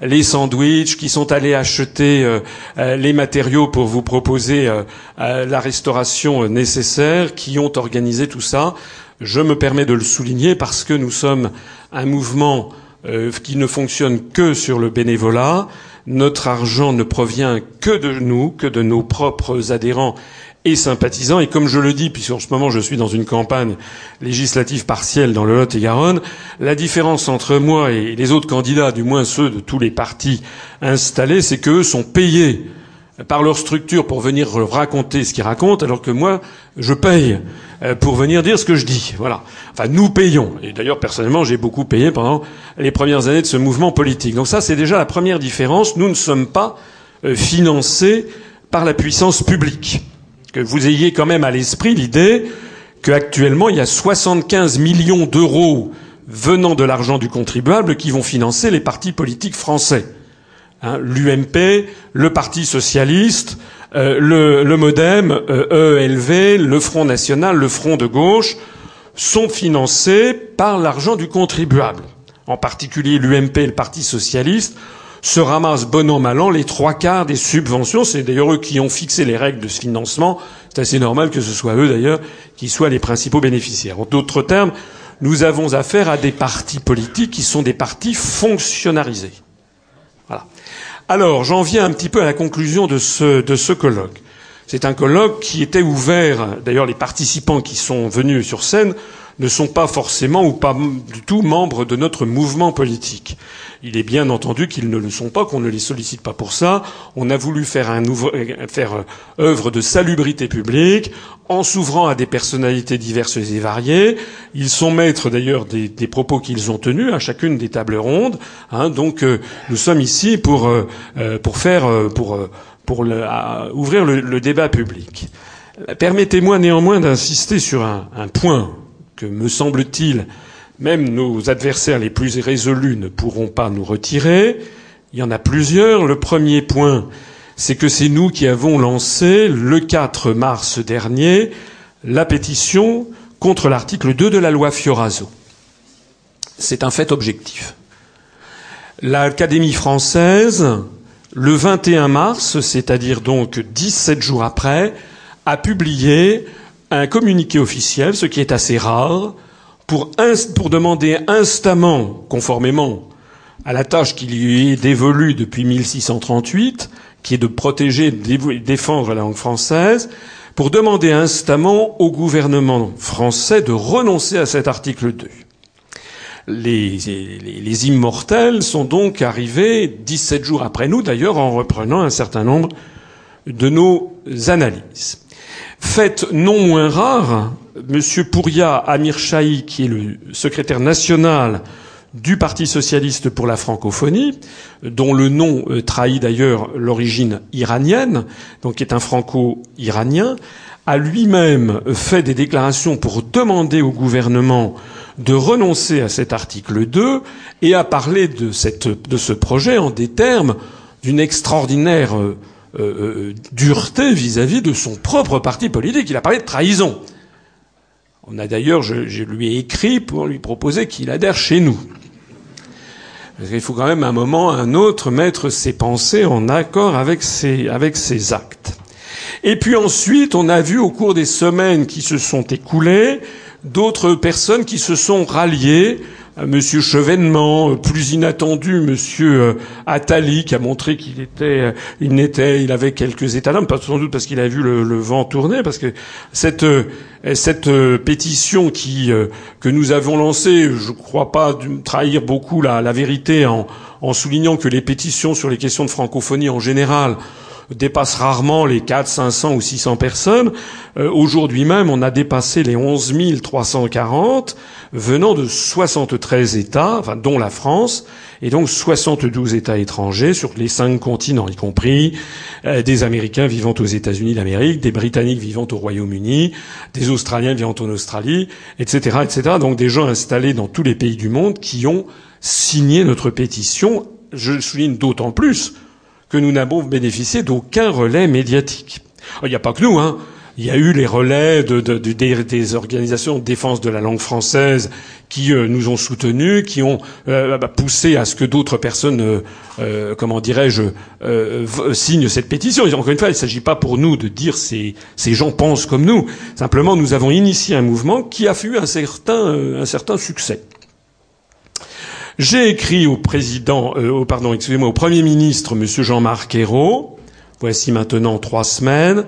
les sandwichs, qui sont allés acheter les matériaux pour vous proposer la restauration nécessaire, qui ont organisé tout ça. Je me permets de le souligner parce que nous sommes un mouvement qui ne fonctionne que sur le bénévolat notre argent ne provient que de nous, que de nos propres adhérents et sympathisants. Et comme je le dis, puisqu'en ce moment je suis dans une campagne législative partielle dans le Lot-et-Garonne, la différence entre moi et les autres candidats, du moins ceux de tous les partis installés, c'est qu'eux sont payés par leur structure pour venir raconter ce qu'ils racontent, alors que moi, je paye euh, pour venir dire ce que je dis. Voilà. Enfin, nous payons. Et d'ailleurs, personnellement, j'ai beaucoup payé pendant les premières années de ce mouvement politique. Donc ça, c'est déjà la première différence. Nous ne sommes pas euh, financés par la puissance publique. Que vous ayez quand même à l'esprit l'idée qu'actuellement, il y a 75 millions d'euros venant de l'argent du contribuable qui vont financer les partis politiques français. Hein, L'UMP, le Parti socialiste, euh, le, le, MoDem, euh, ELV, le Front national, le Front de gauche sont financés par l'argent du contribuable. En particulier l'UMP et le Parti socialiste se ramassent bon an mal an les trois quarts des subventions. C'est d'ailleurs eux qui ont fixé les règles de ce financement. C'est assez normal que ce soit eux d'ailleurs qui soient les principaux bénéficiaires. En d'autres termes, nous avons affaire à des partis politiques qui sont des partis fonctionnalisés. Voilà. Alors, j'en viens un petit peu à la conclusion de ce, de ce colloque. C'est un colloque qui était ouvert, d'ailleurs les participants qui sont venus sur scène ne sont pas forcément ou pas du tout membres de notre mouvement politique. Il est bien entendu qu'ils ne le sont pas, qu'on ne les sollicite pas pour ça. On a voulu faire, un nouveau, faire euh, œuvre de salubrité publique en s'ouvrant à des personnalités diverses et variées. Ils sont maîtres d'ailleurs des, propos qu'ils ont tenus à chacune des tables rondes. Hein, donc euh, nous sommes ici pour, euh, ouvrir le, débat public. Permettez-moi néanmoins d'insister sur un point me semble-t-il, même nos adversaires les plus résolus ne pourront pas nous retirer. Il y en a plusieurs. Le premier point, c'est que c'est nous qui avons lancé, le 4 mars dernier, la pétition contre l'article 2 de la loi Fioraso. C'est un fait objectif. L'Académie française, le 21 mars, c'est-à-dire donc 17 jours après, a publié un communiqué officiel, ce qui est assez rare, pour, pour demander instamment, conformément à la tâche qui lui est dévolue depuis 1638, qui est de protéger et défendre la langue française, pour demander instamment au gouvernement français de renoncer à cet article 2. Les, les, les, immortels sont donc arrivés 17 jours après nous, d'ailleurs, en reprenant un certain nombre de nos analyses. Fait non moins rare, M. Pouria Amir Chahi, qui est le secrétaire national du Parti socialiste pour la francophonie, dont le nom euh, trahit d'ailleurs l'origine iranienne, donc qui est un franco-iranien, a lui-même fait des déclarations pour demander au gouvernement de renoncer à cet article 2 et a parlé de, cette, de ce projet en des termes d'une extraordinaire euh, euh, dureté vis-à-vis de son propre parti politique. Il a parlé de trahison. On a d'ailleurs, je, je, lui ai écrit pour lui proposer qu'il adhère chez nous. Parce qu'il faut quand même un moment, un autre, mettre ses pensées en accord avec ses, avec ses actes. Et puis ensuite, on a vu au cours des semaines qui se sont écoulées d'autres personnes qui se sont ralliées Monsieur Chevènement, plus inattendu, Monsieur euh, Attali, qui a montré qu'il était, euh, il n'était, il avait quelques états d'âme, sans doute parce qu'il a vu le, le, vent tourner, parce que cette euh, cette pétition qui que nous avons lancée, je ne crois pas trahir beaucoup la, la vérité en, en soulignant que les pétitions sur les questions de francophonie en général dépasse rarement les 4, 500 ou 600 personnes. Euh, Aujourd'hui même, on a dépassé les 11 340 venant de 73 États, dont la France, et donc 72 États étrangers sur les cinq continents, y compris euh, des Américains vivant aux États-Unis d'Amérique, des Britanniques vivant au Royaume-Uni, des Australiens vivant en Australie, etc., etc. Donc des gens installés dans tous les pays du monde qui ont signé notre pétition. Je souligne d'autant plus que nous n'avons bénéficié d'aucun relais médiatique. Il n'y a pas que nous, hein. Il y a eu les relais de, de, de, des, organisations de défense de la langue française qui euh, nous ont soutenus, qui ont euh, bah, poussé à ce que d'autres personnes, euh, comment dirais-je, signent cette pétition. Encore une fois, il ne s'agit pas pour nous de dire ces, gens pensent comme nous. Simplement, nous avons initié un mouvement qui a eu un certain succès. J'ai écrit au président, euh, au, pardon, excusez-moi, au Premier ministre, Monsieur Jean-Marc Ayrault, voici maintenant trois semaines,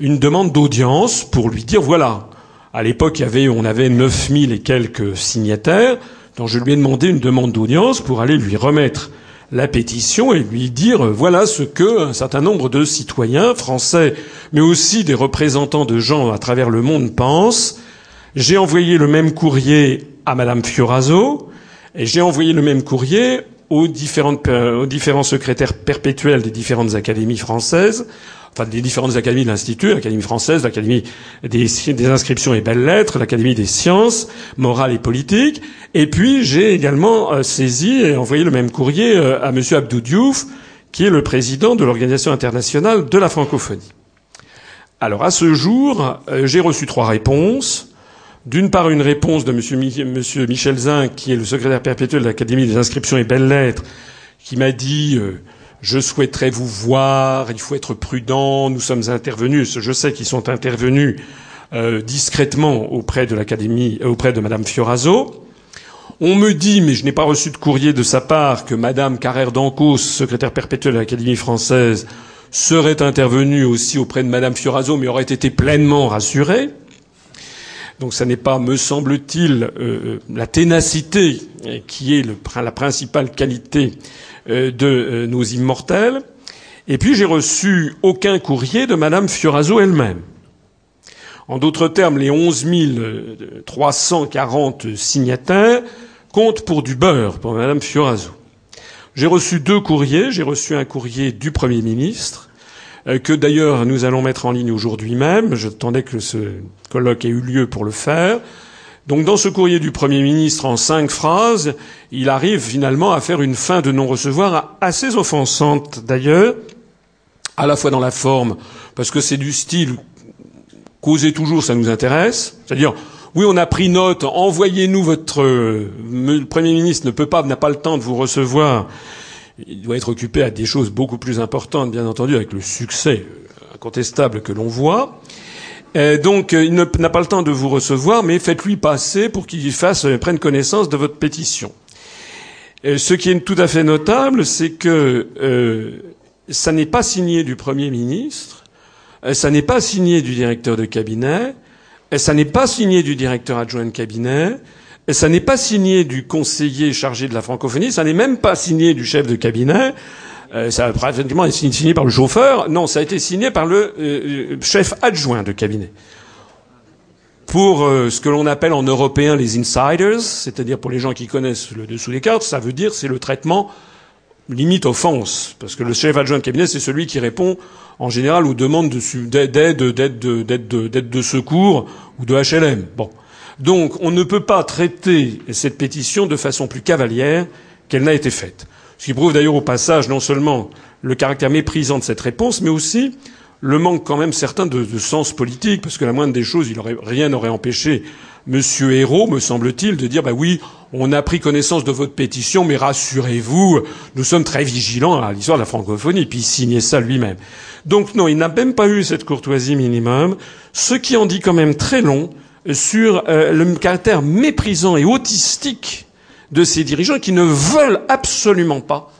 une demande d'audience pour lui dire voilà, à l'époque, il y avait, on avait 9000 et quelques signataires, donc je lui ai demandé une demande d'audience pour aller lui remettre la pétition et lui dire euh, voilà ce que un certain nombre de citoyens français, mais aussi des représentants de gens à travers le monde pensent. J'ai envoyé le même courrier à Madame Fioraso, j'ai envoyé le même courrier aux, différents secrétaires perpétuels des différentes académies françaises, enfin des différentes académies de l'Institut, l'Académie française, l'Académie des, inscriptions et belles lettres, l'Académie des sciences morales et politiques. Et puis j'ai également euh, saisi et envoyé le même courrier euh, à M. Abdou Diouf, qui est le président de l'Organisation internationale de la francophonie. Alors à ce jour, euh, j'ai reçu trois réponses. D'une part, une réponse de M. Michel Zin, qui est le secrétaire perpétuel de l'Académie des inscriptions et belles lettres, qui m'a dit euh, Je souhaiterais vous voir, il faut être prudent, nous sommes intervenus, je sais qu'ils sont intervenus euh, discrètement auprès de l'Académie, euh, auprès de Madame Fioraso. On me dit, mais je n'ai pas reçu de courrier de sa part, que Madame Carrère d'Ancos, secrétaire perpétuelle de l'Académie française, serait intervenue aussi auprès de Madame Fioraso, mais aurait été pleinement rassurée. Donc ça n'est pas, me semble-t-il, euh, euh, la ténacité qui est la principale qualité euh, de euh, nos immortels. Et puis j'ai reçu aucun courrier de Madame Fioraso elle-même. En d'autres termes, les 11 340 signataires comptent pour du beurre pour Madame Fioraso. J'ai reçu deux courriers. J'ai reçu un courrier du Premier ministre euh, que d'ailleurs nous allons mettre en ligne aujourd'hui même. J'attendais que ce colloque ait eu lieu pour le faire. Donc dans ce courrier du Premier ministre, en cinq phrases, il arrive finalement à faire une fin de non-recevoir assez offensante d'ailleurs, à la fois dans la forme, parce que c'est du style causez toujours, ça nous intéresse, c'est-à-dire oui, on a pris note, envoyez-nous votre le Premier ministre ne peut pas, n'a pas le temps de vous recevoir, il doit être occupé à des choses beaucoup plus importantes, bien entendu, avec le succès incontestable que l'on voit. Euh, donc, il n'a pas le temps de vous recevoir, mais faites-lui passer pour qu'il fasse, euh, prenne connaissance de votre pétition. Euh, ce qui est tout à fait notable, c'est que euh, ça n'est pas signé du Premier ministre, ça n'est pas signé du directeur de cabinet, ça n'est pas signé du directeur adjoint de cabinet, et ça n'est pas signé du conseiller chargé de la francophonie, ça n'est même pas signé du chef de cabinet, euh, ça a pratiquement été signé par le chauffeur. Non, ça a été signé par le euh, chef adjoint de cabinet. pour euh, ce que l'on appelle en européen les insiders, c'est-à-dire pour les gens qui connaissent le dessous des cartes, ça veut dire c'est le traitement limite offense, parce que le chef adjoint de cabinet c'est celui qui répond en général aux demandes d'aide, d'aide, d'aide, d'aide de secours ou de HLM. Bon, donc on ne peut pas traiter cette pétition de façon plus cavalière qu'elle n'a été faite. Ce qui prouve d'ailleurs au passage non seulement le caractère méprisant de cette réponse, mais aussi le manque quand même certain de, sens politique, parce que la moindre des choses, rien n'aurait empêché Monsieur Hérault, me semble-t-il, de dire bah oui, on a pris connaissance de votre pétition, mais rassurez-vous, nous sommes très vigilants à l'histoire de la francophonie, puis il signait ça lui-même. Donc non, il n'a même pas eu cette courtoisie minimum, ce qui en dit quand même très long sur euh, le caractère méprisant et autistique de ces dirigeants qui ne veulent absolument pas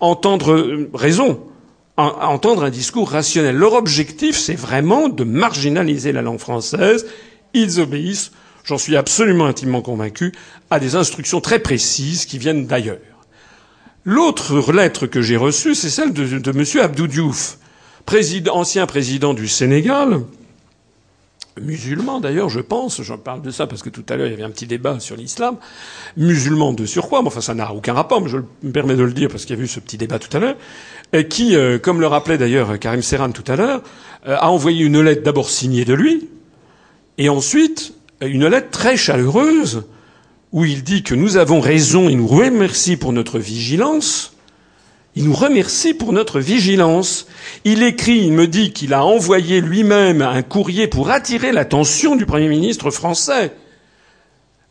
entendre euh, raison, entendre un discours rationnel. Leur objectif, c'est vraiment de marginaliser la langue française. Ils obéissent, j'en suis absolument intimement convaincu, à des instructions très précises qui viennent d'ailleurs. L'autre lettre que j'ai reçue, c'est celle de, de M. Abdou Diouf, ancien président du Sénégal, musulman d'ailleurs, je pense, j'en parle de ça parce que tout à l'heure il y avait un petit débat sur l'islam, musulman de surcroît, mais enfin ça n'a aucun rapport, mais je me permets de le dire parce qu'il y a eu ce petit débat tout à l'heure, qui, euh, comme le rappelait d'ailleurs Karim Serran tout à l'heure, euh, a envoyé une lettre d'abord signée de lui, et ensuite une lettre très chaleureuse où il dit que nous avons raison et nous remercie pour notre vigilance, il nous remercie pour notre vigilance. Il écrit, il me dit qu'il a envoyé lui-même un courrier pour attirer l'attention du Premier ministre français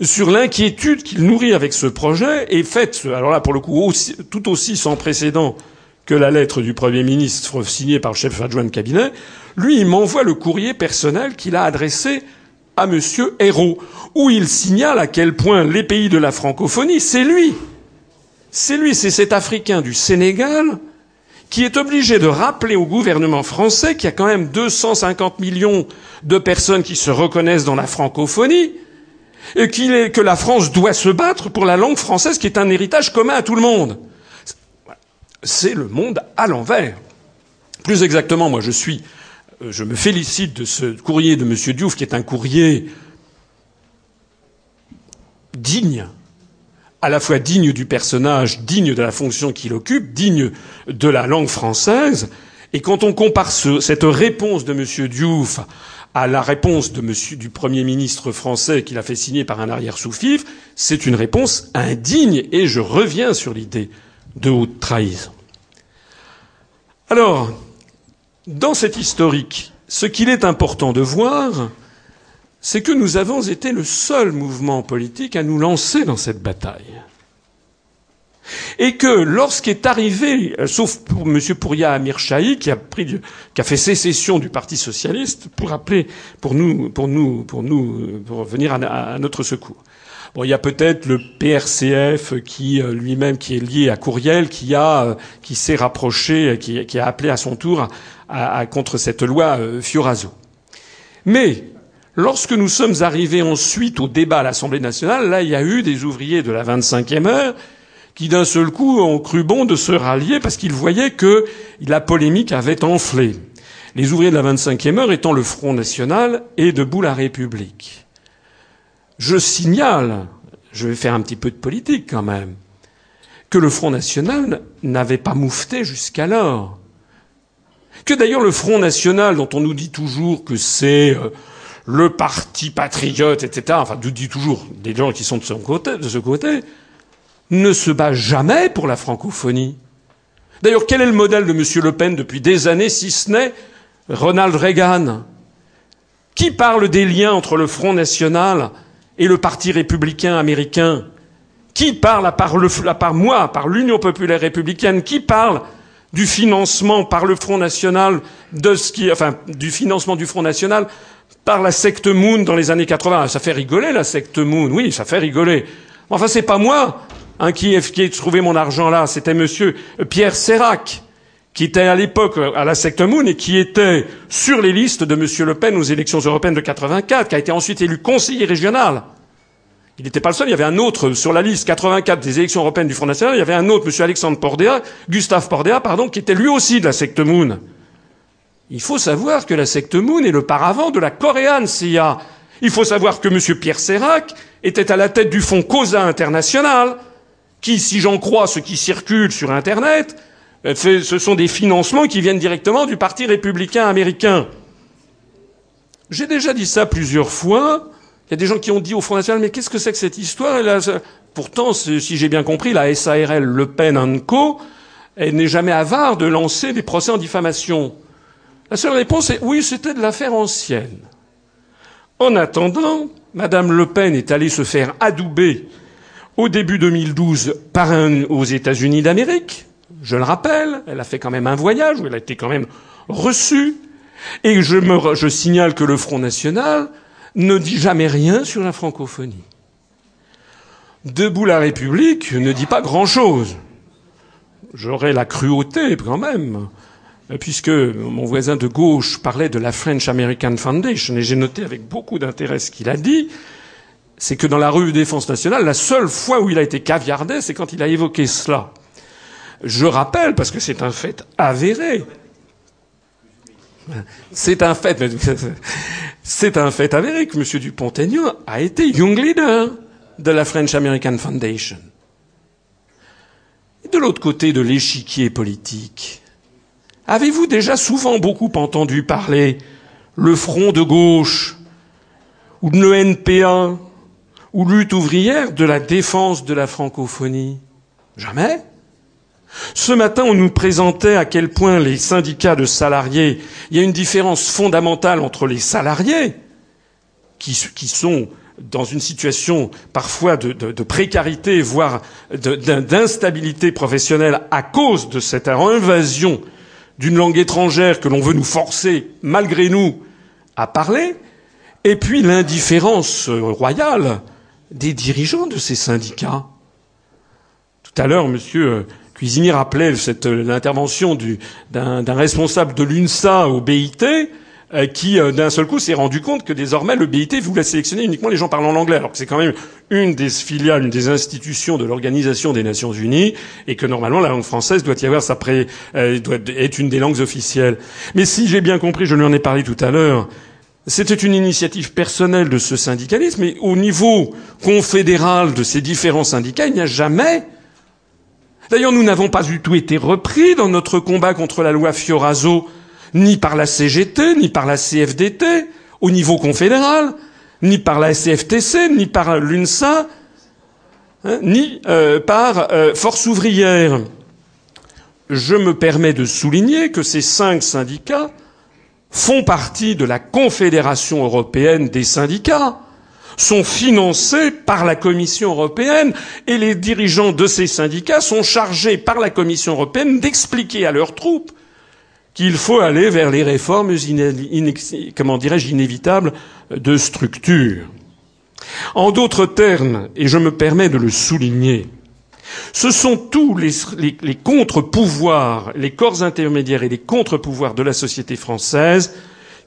sur l'inquiétude qu'il nourrit avec ce projet et faite, alors là pour le coup, tout aussi sans précédent que la lettre du Premier ministre signée par le chef adjoint de cabinet, lui, il m'envoie le courrier personnel qu'il a adressé à M. Hérault, où il signale à quel point les pays de la francophonie, c'est lui c'est lui, c'est cet Africain du Sénégal qui est obligé de rappeler au gouvernement français qu'il y a quand même 250 millions de personnes qui se reconnaissent dans la francophonie et que la France doit se battre pour la langue française qui est un héritage commun à tout le monde. C'est le monde à l'envers. Plus exactement, moi je suis, euh, je me félicite de ce courrier de M. Diouf qui est un courrier digne à la fois digne du personnage, digne de la fonction qu'il occupe, digne de la langue française. Et quand on compare ce, cette réponse de M. Diouf à la réponse de monsieur, du Premier ministre français qu'il a fait signer par un arrière sous-fif, c'est une réponse indigne. Et je reviens sur l'idée de haute trahison. Alors, dans cet historique, ce qu'il est important de voir, c'est que nous avons été le seul mouvement politique à nous lancer dans cette bataille. Et que lorsqu'est arrivé, euh, sauf pour M. Pouria Amir Chahi, qui a, pris, qui a fait sécession du Parti socialiste pour appeler, pour nous, pour nous, pour nous, pour venir à, notre secours. Bon, il y a peut-être le PRCF qui euh, lui-même qui est lié à Courriel, qui a, euh, qui s'est rapproché, qui, a appelé à son tour à, à, contre cette loi Fioraso. Mais Lorsque nous sommes arrivés ensuite au débat à l'Assemblée nationale, là, il y a eu des ouvriers de la 25e heure qui, d'un seul coup, ont cru bon de se rallier parce qu'ils voyaient que la polémique avait enflé. Les ouvriers de la 25e heure étant le Front National et debout la République. Je signale, je vais faire un petit peu de politique quand même, que le Front National n'avait pas moufté jusqu'alors. Que d'ailleurs le Front National, dont on nous dit toujours que c'est euh, le parti patriote, etc., enfin, je dis toujours des gens qui sont de, son côté, de ce côté, ne se bat jamais pour la francophonie. D'ailleurs, quel est le modèle de M. Le Pen depuis des années, si ce n'est Ronald Reagan Qui parle des liens entre le Front National et le Parti républicain américain Qui parle, à part, le, à part moi, par l'Union populaire républicaine, qui parle du financement par le Front National de ce qui, enfin, du financement du Front National par la secte Moon dans les années 80. Ça fait rigoler la secte Moon, oui, ça fait rigoler. Enfin, c'est pas moi hein, qui, ai trouvé mon argent là, c'était Monsieur Pierre Sérac, qui était à l'époque à la secte Moon et qui était sur les listes de Monsieur Le Pen aux élections européennes de 84, qui a été ensuite élu conseiller régional. Il n'était pas le seul, il y avait un autre sur la liste 84 des élections européennes du Front National, il y avait un autre, Monsieur Alexandre Pordea, Gustave Pordea, pardon, qui était lui aussi de la secte Moon. Il faut savoir que la secte Moon est le paravent de la Korean CIA. Il faut savoir que M. Pierre Sérac était à la tête du fonds Cosa International, qui, si j'en crois ce qui circule sur Internet, ce sont des financements qui viennent directement du Parti républicain américain. J'ai déjà dit ça plusieurs fois. Il y a des gens qui ont dit au Front National, mais qu'est-ce que c'est que cette histoire? Pourtant, si j'ai bien compris, la SARL Le Pen Co. n'est jamais avare de lancer des procès en diffamation. La seule réponse est oui, c'était de l'affaire ancienne. En attendant, Madame Le Pen est allée se faire adouber au début 2012 par un aux États-Unis d'Amérique. Je le rappelle, elle a fait quand même un voyage où elle a été quand même reçue. Et je, je signale que le Front National ne dit jamais rien sur la francophonie. Debout la République ne dit pas grand-chose. J'aurais la cruauté quand même, puisque mon voisin de gauche parlait de la French American Foundation, et j'ai noté avec beaucoup d'intérêt ce qu'il a dit, c'est que dans la revue Défense nationale, la seule fois où il a été caviardé, c'est quand il a évoqué cela. Je rappelle, parce que c'est un fait avéré, c'est un fait, [LAUGHS] c'est un fait avéré que M. Dupont-Aignan a été young leader de la French American Foundation. De l'autre côté de l'échiquier politique, avez-vous déjà souvent beaucoup entendu parler le front de gauche ou de l'ENPA ou lutte ouvrière de la défense de la francophonie? Jamais. Ce matin, on nous présentait à quel point les syndicats de salariés, il y a une différence fondamentale entre les salariés, qui, sont dans une situation parfois de précarité, voire d'instabilité professionnelle à cause de cette invasion d'une langue étrangère que l'on veut nous forcer, malgré nous, à parler, et puis l'indifférence royale des dirigeants de ces syndicats. Tout à l'heure, monsieur Cuisinier rappelait l'intervention d'un responsable de l'UNSA au BIT euh, qui, euh, d'un seul coup, s'est rendu compte que désormais le BIT voulait sélectionner uniquement les gens parlant l'anglais, alors que c'est quand même une des filiales, une des institutions de l'Organisation des Nations Unies, et que normalement la langue française doit y avoir sa pré, euh, doit être une des langues officielles. Mais si j'ai bien compris, je lui en ai parlé tout à l'heure, c'était une initiative personnelle de ce syndicalisme, mais au niveau confédéral de ces différents syndicats, il n'y a jamais D'ailleurs, nous n'avons pas du tout été repris dans notre combat contre la loi Fioraso, ni par la CGT, ni par la CFDT, au niveau confédéral, ni par la CFTC, ni par l'UNSA, hein, ni euh, par euh, Force ouvrière. Je me permets de souligner que ces cinq syndicats font partie de la Confédération européenne des syndicats sont financés par la Commission européenne et les dirigeants de ces syndicats sont chargés par la Commission européenne d'expliquer à leurs troupes qu'il faut aller vers les réformes comment dirais-je inévitables de structure. En d'autres termes, et je me permets de le souligner, ce sont tous les, contre-pouvoirs, les corps intermédiaires et les contre-pouvoirs de la société française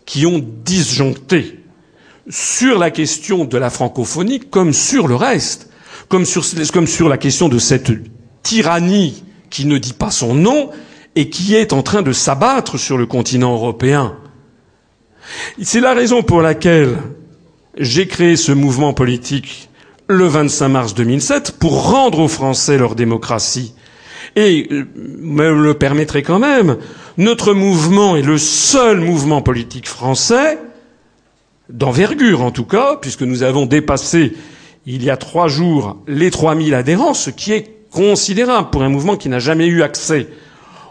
qui ont disjoncté sur la question de la francophonie comme sur le reste, comme sur la question de cette tyrannie qui ne dit pas son nom et qui est en train de s'abattre sur le continent européen. C'est la raison pour laquelle j'ai créé ce mouvement politique le 25 mars 2007 pour rendre aux Français leur démocratie. Et euh, me le permettrai quand même, notre mouvement est le seul mouvement politique français d'envergure en tout cas, puisque nous avons dépassé il y a trois jours les 3000 adhérents, ce qui est considérable pour un mouvement qui n'a jamais eu accès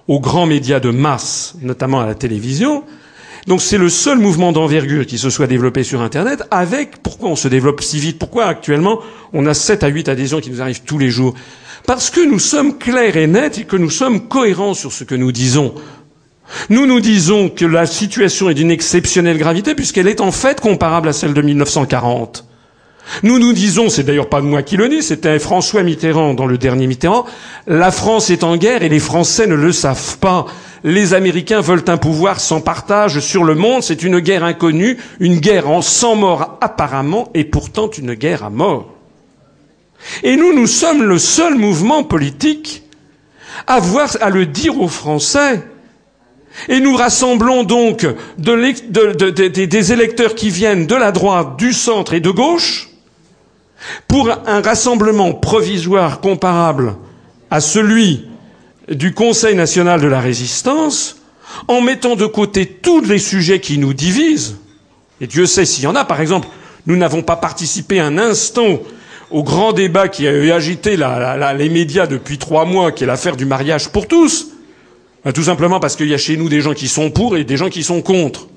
aux grands médias de masse, notamment à la télévision. Donc c'est le seul mouvement d'envergure qui se soit développé sur Internet avec, pourquoi on se développe si vite Pourquoi actuellement on a 7 à 8 adhésions qui nous arrivent tous les jours? Parce que nous sommes clairs et nets et que nous sommes cohérents sur ce que nous disons. Nous nous disons que la situation est d'une exceptionnelle gravité puisqu'elle est en fait comparable à celle de 1940. Nous nous disons, c'est d'ailleurs pas moi qui le dis, c'était François Mitterrand dans le dernier Mitterrand, la France est en guerre et les Français ne le savent pas. Les Américains veulent un pouvoir sans partage sur le monde, c'est une guerre inconnue, une guerre en sans mort apparemment et pourtant une guerre à mort. Et nous, nous sommes le seul mouvement politique à, voir, à le dire aux Français Et nous rassemblons donc des électeurs qui viennent de la droite, du centre et de gauche pour un rassemblement provisoire comparable à celui du Conseil national de la résistance, en mettant de côté tous les sujets qui nous divisent, et Dieu sait s'il y en a, par exemple, nous n'avons pas participé un instant au grand débat qui a agité les médias depuis trois mois, qui est l'affaire du mariage pour tous. Ben, tout simplement parce qu'il y a chez nous des gens qui sont pour et des gens qui sont contre.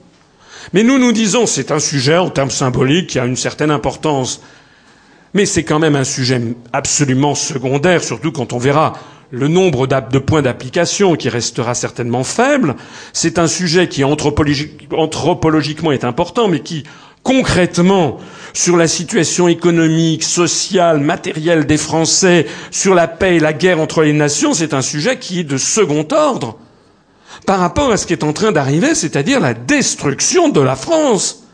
Mais nous nous disons c'est un sujet en termes symboliques qui a une certaine importance. Mais c'est quand même un sujet absolument secondaire, surtout quand on verra le nombre de points d'application qui restera certainement faible. C'est un sujet qui anthropologiquement est important, mais qui concrètement sur la situation économique, sociale, matérielle des Français, sur la paix et la guerre entre les nations, c'est un sujet qui est de second ordre par rapport à ce qui est en train d'arriver, c'est-à-dire la destruction de la France.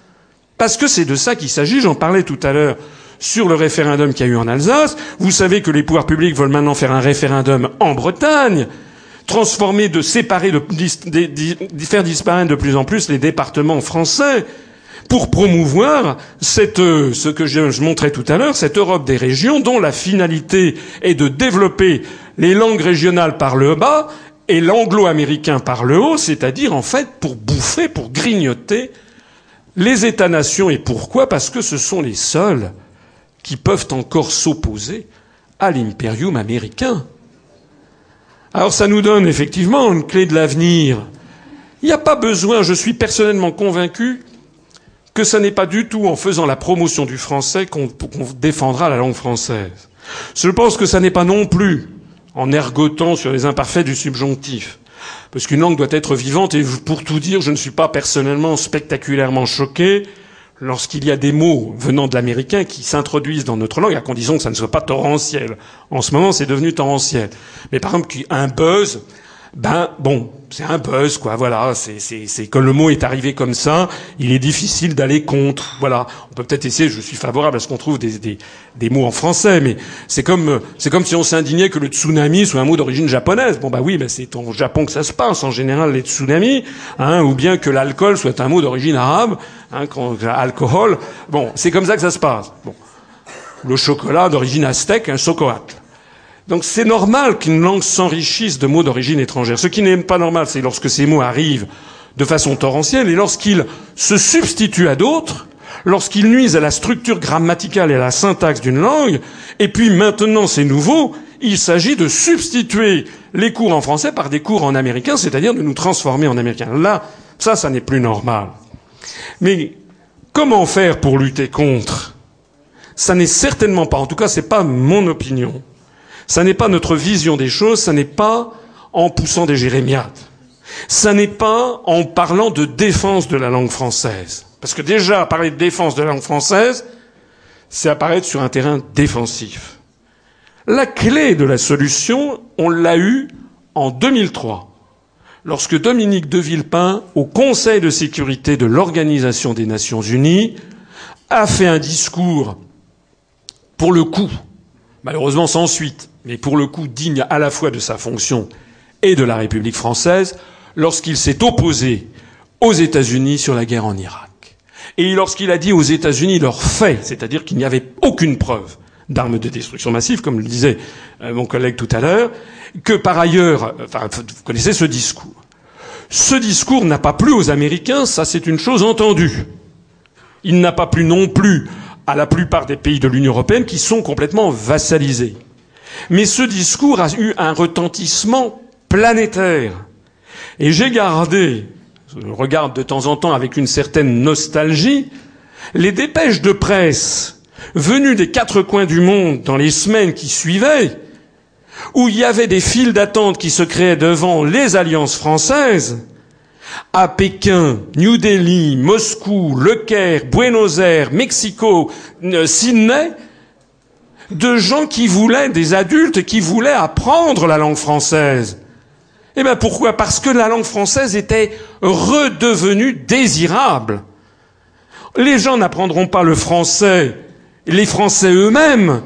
Parce que c'est de ça qu'il s'agit, j'en parlais tout à l'heure sur le référendum qu'il y a eu en Alsace. Vous savez que les pouvoirs publics veulent maintenant faire un référendum en Bretagne, transformer, de séparer, de, faire disparaître de plus en plus les départements français pour promouvoir cette, euh, ce que je, montrais tout à l'heure, cette Europe des régions dont la finalité est de développer les langues régionales par le bas et l'anglo-américain par le haut, c'est-à-dire en fait pour bouffer, pour grignoter les États-nations. Et pourquoi? Parce que ce sont les seuls qui peuvent encore s'opposer à l'impérium américain. Alors ça nous donne effectivement une clé de l'avenir. Il n'y a pas besoin, je suis personnellement convaincu, que ce n'est pas du tout en faisant la promotion du français qu'on défendra la langue française. Je pense que ça n'est pas non plus en ergotant sur les imparfaits du subjonctif. Parce qu'une langue doit être vivante et pour tout dire, je ne suis pas personnellement spectaculairement choqué lorsqu'il y a des mots venant de l'américain qui s'introduisent dans notre langue, à condition que ça ne soit pas torrentiel. En ce moment, c'est devenu torrentiel. Mais par exemple, un buzz, ben bon, c'est un buzz, quoi. Voilà, c'est que le mot est arrivé comme ça. Il est difficile d'aller contre. Voilà, on peut peut-être essayer. Je suis favorable à ce qu'on trouve des, des, mots en français, mais c'est comme c'est comme si on s'indignait que le tsunami soit un mot d'origine japonaise. Bon bah oui, mais c'est au Japon que ça se passe en général les tsunamis, hein, ou bien que l'alcool soit un mot d'origine arabe, hein, quand, alcool. Bon, c'est comme ça que ça se passe. Bon, le chocolat d'origine aztèque, un chocolat. Donc c'est normal qu'une langue s'enrichisse de mots d'origine étrangère. Ce qui n'est pas normal, c'est lorsque ces mots arrivent de façon torrentielle et lorsqu'ils se substituent à d'autres, lorsqu'ils nuisent à la structure grammaticale et à la syntaxe d'une langue, et puis maintenant c'est nouveau, il s'agit de substituer les cours en français par des cours en américain, c'est-à-dire de nous transformer en américain. Là, ça, ça n'est plus normal. Mais comment faire pour lutter contre? Ça n'est certainement pas, en tout cas, c'est pas mon opinion, ça n'est pas notre vision des choses, ça n'est pas en poussant des jérémiades. Ça n'est pas en parlant de défense de la langue française. Parce que déjà, parler de défense de la langue française, c'est apparaître sur un terrain défensif. La clé de la solution, on l'a eue en 2003, lorsque Dominique de Villepin, au Conseil de sécurité de l'Organisation des Nations Unies, a fait un discours, pour le coup, malheureusement sans suite, mais pour le coup digne à la fois de sa fonction et de la République française, lorsqu'il s'est opposé aux États-Unis sur la guerre en Irak. Et lorsqu'il a dit aux États-Unis leur fait, c'est-à-dire qu'il n'y avait aucune preuve d'armes de destruction massive, comme le disait euh, mon collègue tout à l'heure, que par ailleurs, enfin, vous connaissez ce discours. Ce discours n'a pas plu aux Américains, ça c'est une chose entendue. Il n'a pas plu non plus à la plupart des pays de l'Union européenne qui sont complètement vassalisés. Mais ce discours a eu un retentissement planétaire. Et j'ai gardé, je regarde de temps en temps avec une certaine nostalgie, les dépêches de presse venues des quatre coins du monde dans les semaines qui suivaient, où il y avait des files d'attente qui se créaient devant les alliances françaises, à Pékin, New Delhi, Moscou, Le Caire, Buenos Aires, Mexico, euh, Sydney, de gens qui voulaient, des adultes qui voulaient apprendre la langue française. Eh bien pourquoi? Parce que la langue française était redevenue désirable. Les gens n'apprendront pas le français, les Français eux-mêmes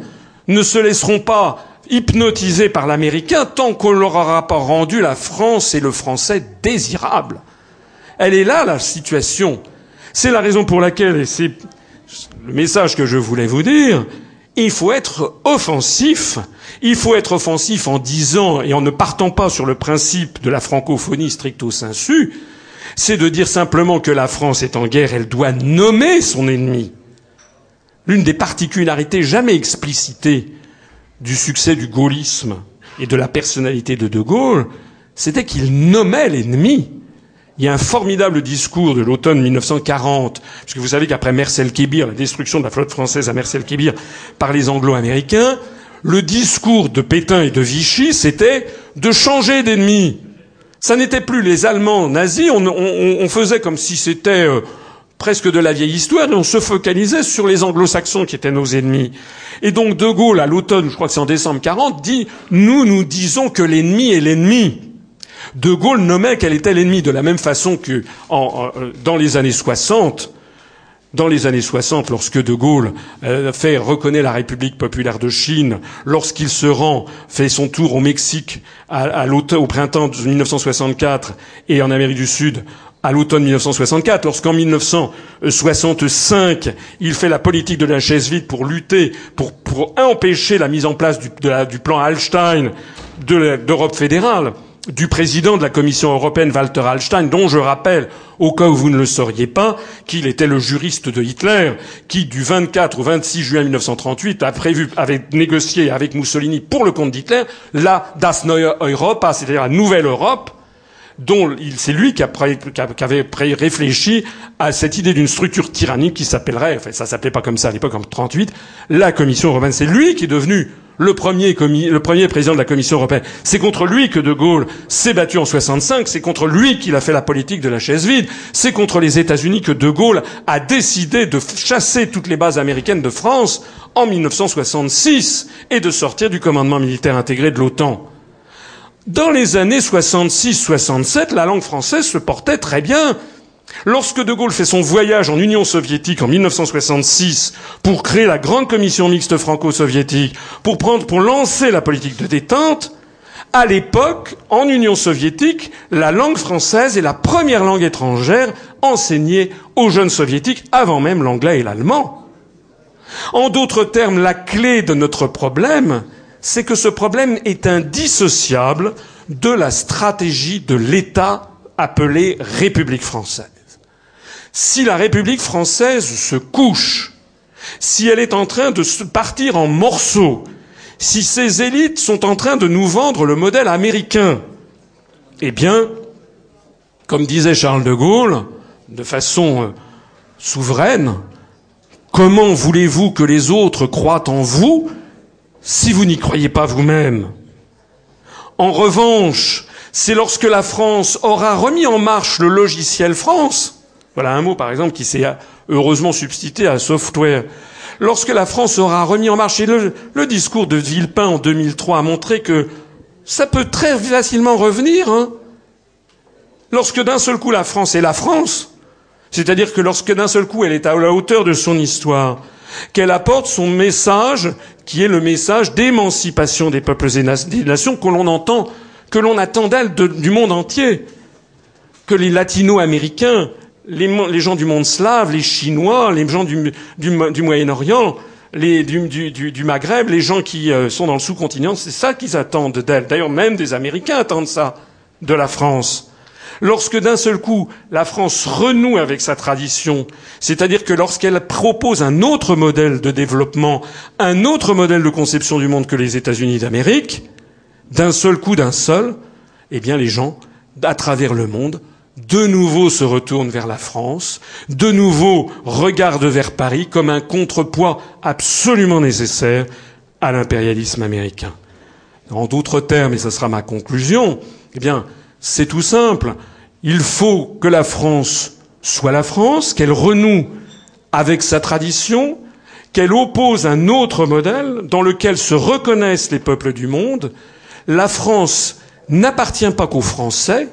ne se laisseront pas hypnotisés par l'américain tant qu'on leur aura pas rendu la France et le français désirables. Elle est là, la situation. C'est la raison pour laquelle, et c'est le message que je voulais vous dire, il faut être offensif. Il faut être offensif en disant et en ne partant pas sur le principe de la francophonie stricto sensu, c'est de dire simplement que la France est en guerre, elle doit nommer son ennemi. L'une des particularités jamais explicitées du succès du gaullisme et de la personnalité de De Gaulle, c'était qu'il nommait l'ennemi. Il y a un formidable discours de l'automne 1940, puisque vous savez qu'après Mercel-Kébir, la destruction de la flotte française à Mercel-Kébir par les Anglo-Américains, le discours de Pétain et de Vichy, c'était de changer d'ennemi. Ça n'était plus les Allemands nazis, on, faisait comme si c'était euh, presque de la vieille histoire, et on se focalisait sur les anglo-saxons qui étaient nos ennemis. Et donc De Gaulle, à l'automne, je crois que c'est en décembre 40, dit Nous, nous disons que l'ennemi est l'ennemi. De Gaulle nommait quel était l'ennemi de la même façon que en, dans les années 60, dans les années 60, lorsque De Gaulle euh, fait reconnaît la République populaire de Chine, lorsqu'il se rend, fait son tour au Mexique à, à au printemps de 1964 et en Amérique du Sud à l'automne 1964, lorsqu'en 1965, il fait la politique de la chaise vide pour lutter, pour, pour empêcher la mise en place du, du plan Hallstein d'Europe fédérale, du président de la Commission européenne Walter Hallstein, dont je rappelle, au cas où vous ne le sauriez pas, qu'il était le juriste de Hitler, qui du 24 au 26 juin 1938 a prévu, avait négocié avec Mussolini pour le compte d'Hitler la Das Neue Europa, c'est-à-dire la nouvelle Europe, dont c'est lui qui, a, qui, avait réfléchi à cette idée d'une structure tyrannique qui s'appellerait, enfin ça s'appelait pas comme ça à l'époque en 38, la Commission européenne. C'est lui qui est devenu le premier, le premier président de la Commission européenne. C'est contre lui que De Gaulle s'est battu en 65, c'est contre lui qu'il a fait la politique de la chaise vide, c'est contre les États-Unis que De Gaulle a décidé de chasser toutes les bases américaines de France en 1966 et de sortir du commandement militaire intégré de l'OTAN. Dans les années 66-67, la langue française se portait très bien. Lorsque De Gaulle fait son voyage en Union soviétique en 1966 pour créer la grande commission mixte franco-soviétique, pour prendre, pour lancer la politique de détente, à l'époque, en Union soviétique, la langue française est la première langue étrangère enseignée aux jeunes soviétiques avant même l'anglais et l'allemand. En d'autres termes, la clé de notre problème, c'est que ce problème est indissociable de la stratégie de l'État appelée République française. Si la République française se couche, si elle est en train de se partir en morceaux, si ses élites sont en train de nous vendre le modèle américain, eh bien, comme disait Charles de Gaulle, de façon euh, souveraine, comment voulez-vous que les autres croient en vous si vous n'y croyez pas vous-même? En revanche, c'est lorsque la France aura remis en marche le logiciel France, voilà un mot par exemple qui s'est heureusement substitué à software, lorsque la France aura remis en marche, et le, discours de Villepin en 2003 a montré que ça peut très facilement revenir, hein, lorsque d'un seul coup la France est la France, c'est-à-dire que lorsque d'un seul coup elle est à la hauteur de son histoire, qu'elle apporte son message, qui est le message d'émancipation des peuples et des nations que l'on entend, que l'on attend d'elle du monde entier, que les latino-américains, les, gens du monde slave, les Chinois, les gens du, Moyen-Orient, du, Maghreb, les gens qui euh, sont dans le sous-continent, c'est ça qu'ils attendent d'elle. D'ailleurs, même des Américains attendent ça de la France. Lorsque d'un seul coup la France renoue avec sa tradition, c'est-à-dire que lorsqu'elle propose un autre modèle de développement, un autre modèle de conception du monde que les États-Unis d'Amérique, d'un seul coup, d'un seul, eh bien les gens, à travers le monde, de nouveau se retournent vers la France, de nouveau regardent vers Paris comme un contrepoids absolument nécessaire à l'impérialisme américain. En d'autres termes, et ce sera ma conclusion, eh bien, c'est tout simple. Il faut que la France soit la France, qu'elle renoue avec sa tradition, qu'elle oppose un autre modèle dans lequel se reconnaissent les peuples du monde. La France n'appartient pas qu'aux Français.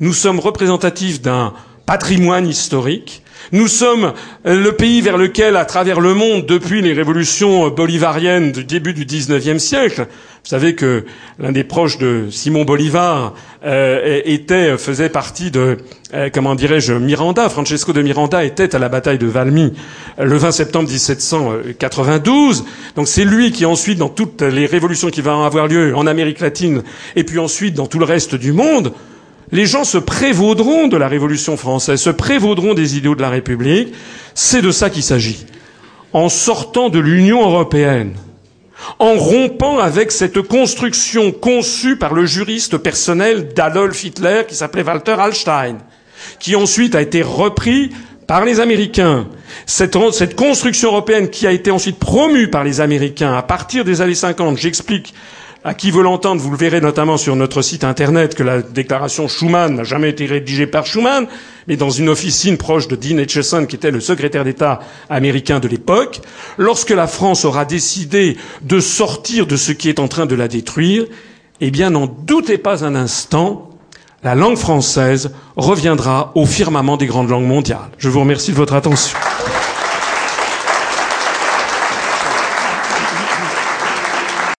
Nous sommes représentatifs d'un patrimoine historique. Nous sommes le pays vers lequel, à travers le monde, depuis les révolutions bolivariennes du début du XIXe siècle, Vous savez que l'un des proches de Simon Bolivar euh, était, faisait partie de, euh, comment dirais-je, Miranda. Francesco de Miranda était à la bataille de Valmy euh, le 20 septembre 1792. Donc c'est lui qui ensuite, dans toutes les révolutions qui vont avoir lieu en Amérique latine et puis ensuite dans tout le reste du monde, les gens se prévaudront de la Révolution française, se prévaudront des idéaux de la République. C'est de ça qu'il s'agit. En sortant de l'Union européenne, en rompant avec cette construction conçue par le juriste personnel d'Adolf Hitler qui s'appelait Walter Hallstein, qui ensuite a été repris par les Américains. Cette, cette, construction européenne qui a été ensuite promue par les Américains à partir des années 50, j'explique à qui veut l'entendre, vous le verrez notamment sur notre site internet que la déclaration Schuman n'a jamais été rédigée par Schuman, mais dans une officine proche de Dean Acheson, qui était le secrétaire d'État américain de l'époque. Lorsque la France aura décidé de sortir de ce qui est en train de la détruire, eh bien, n'en doutez pas un instant, la langue française reviendra au firmament des grandes langues mondiales. Je vous remercie de votre attention.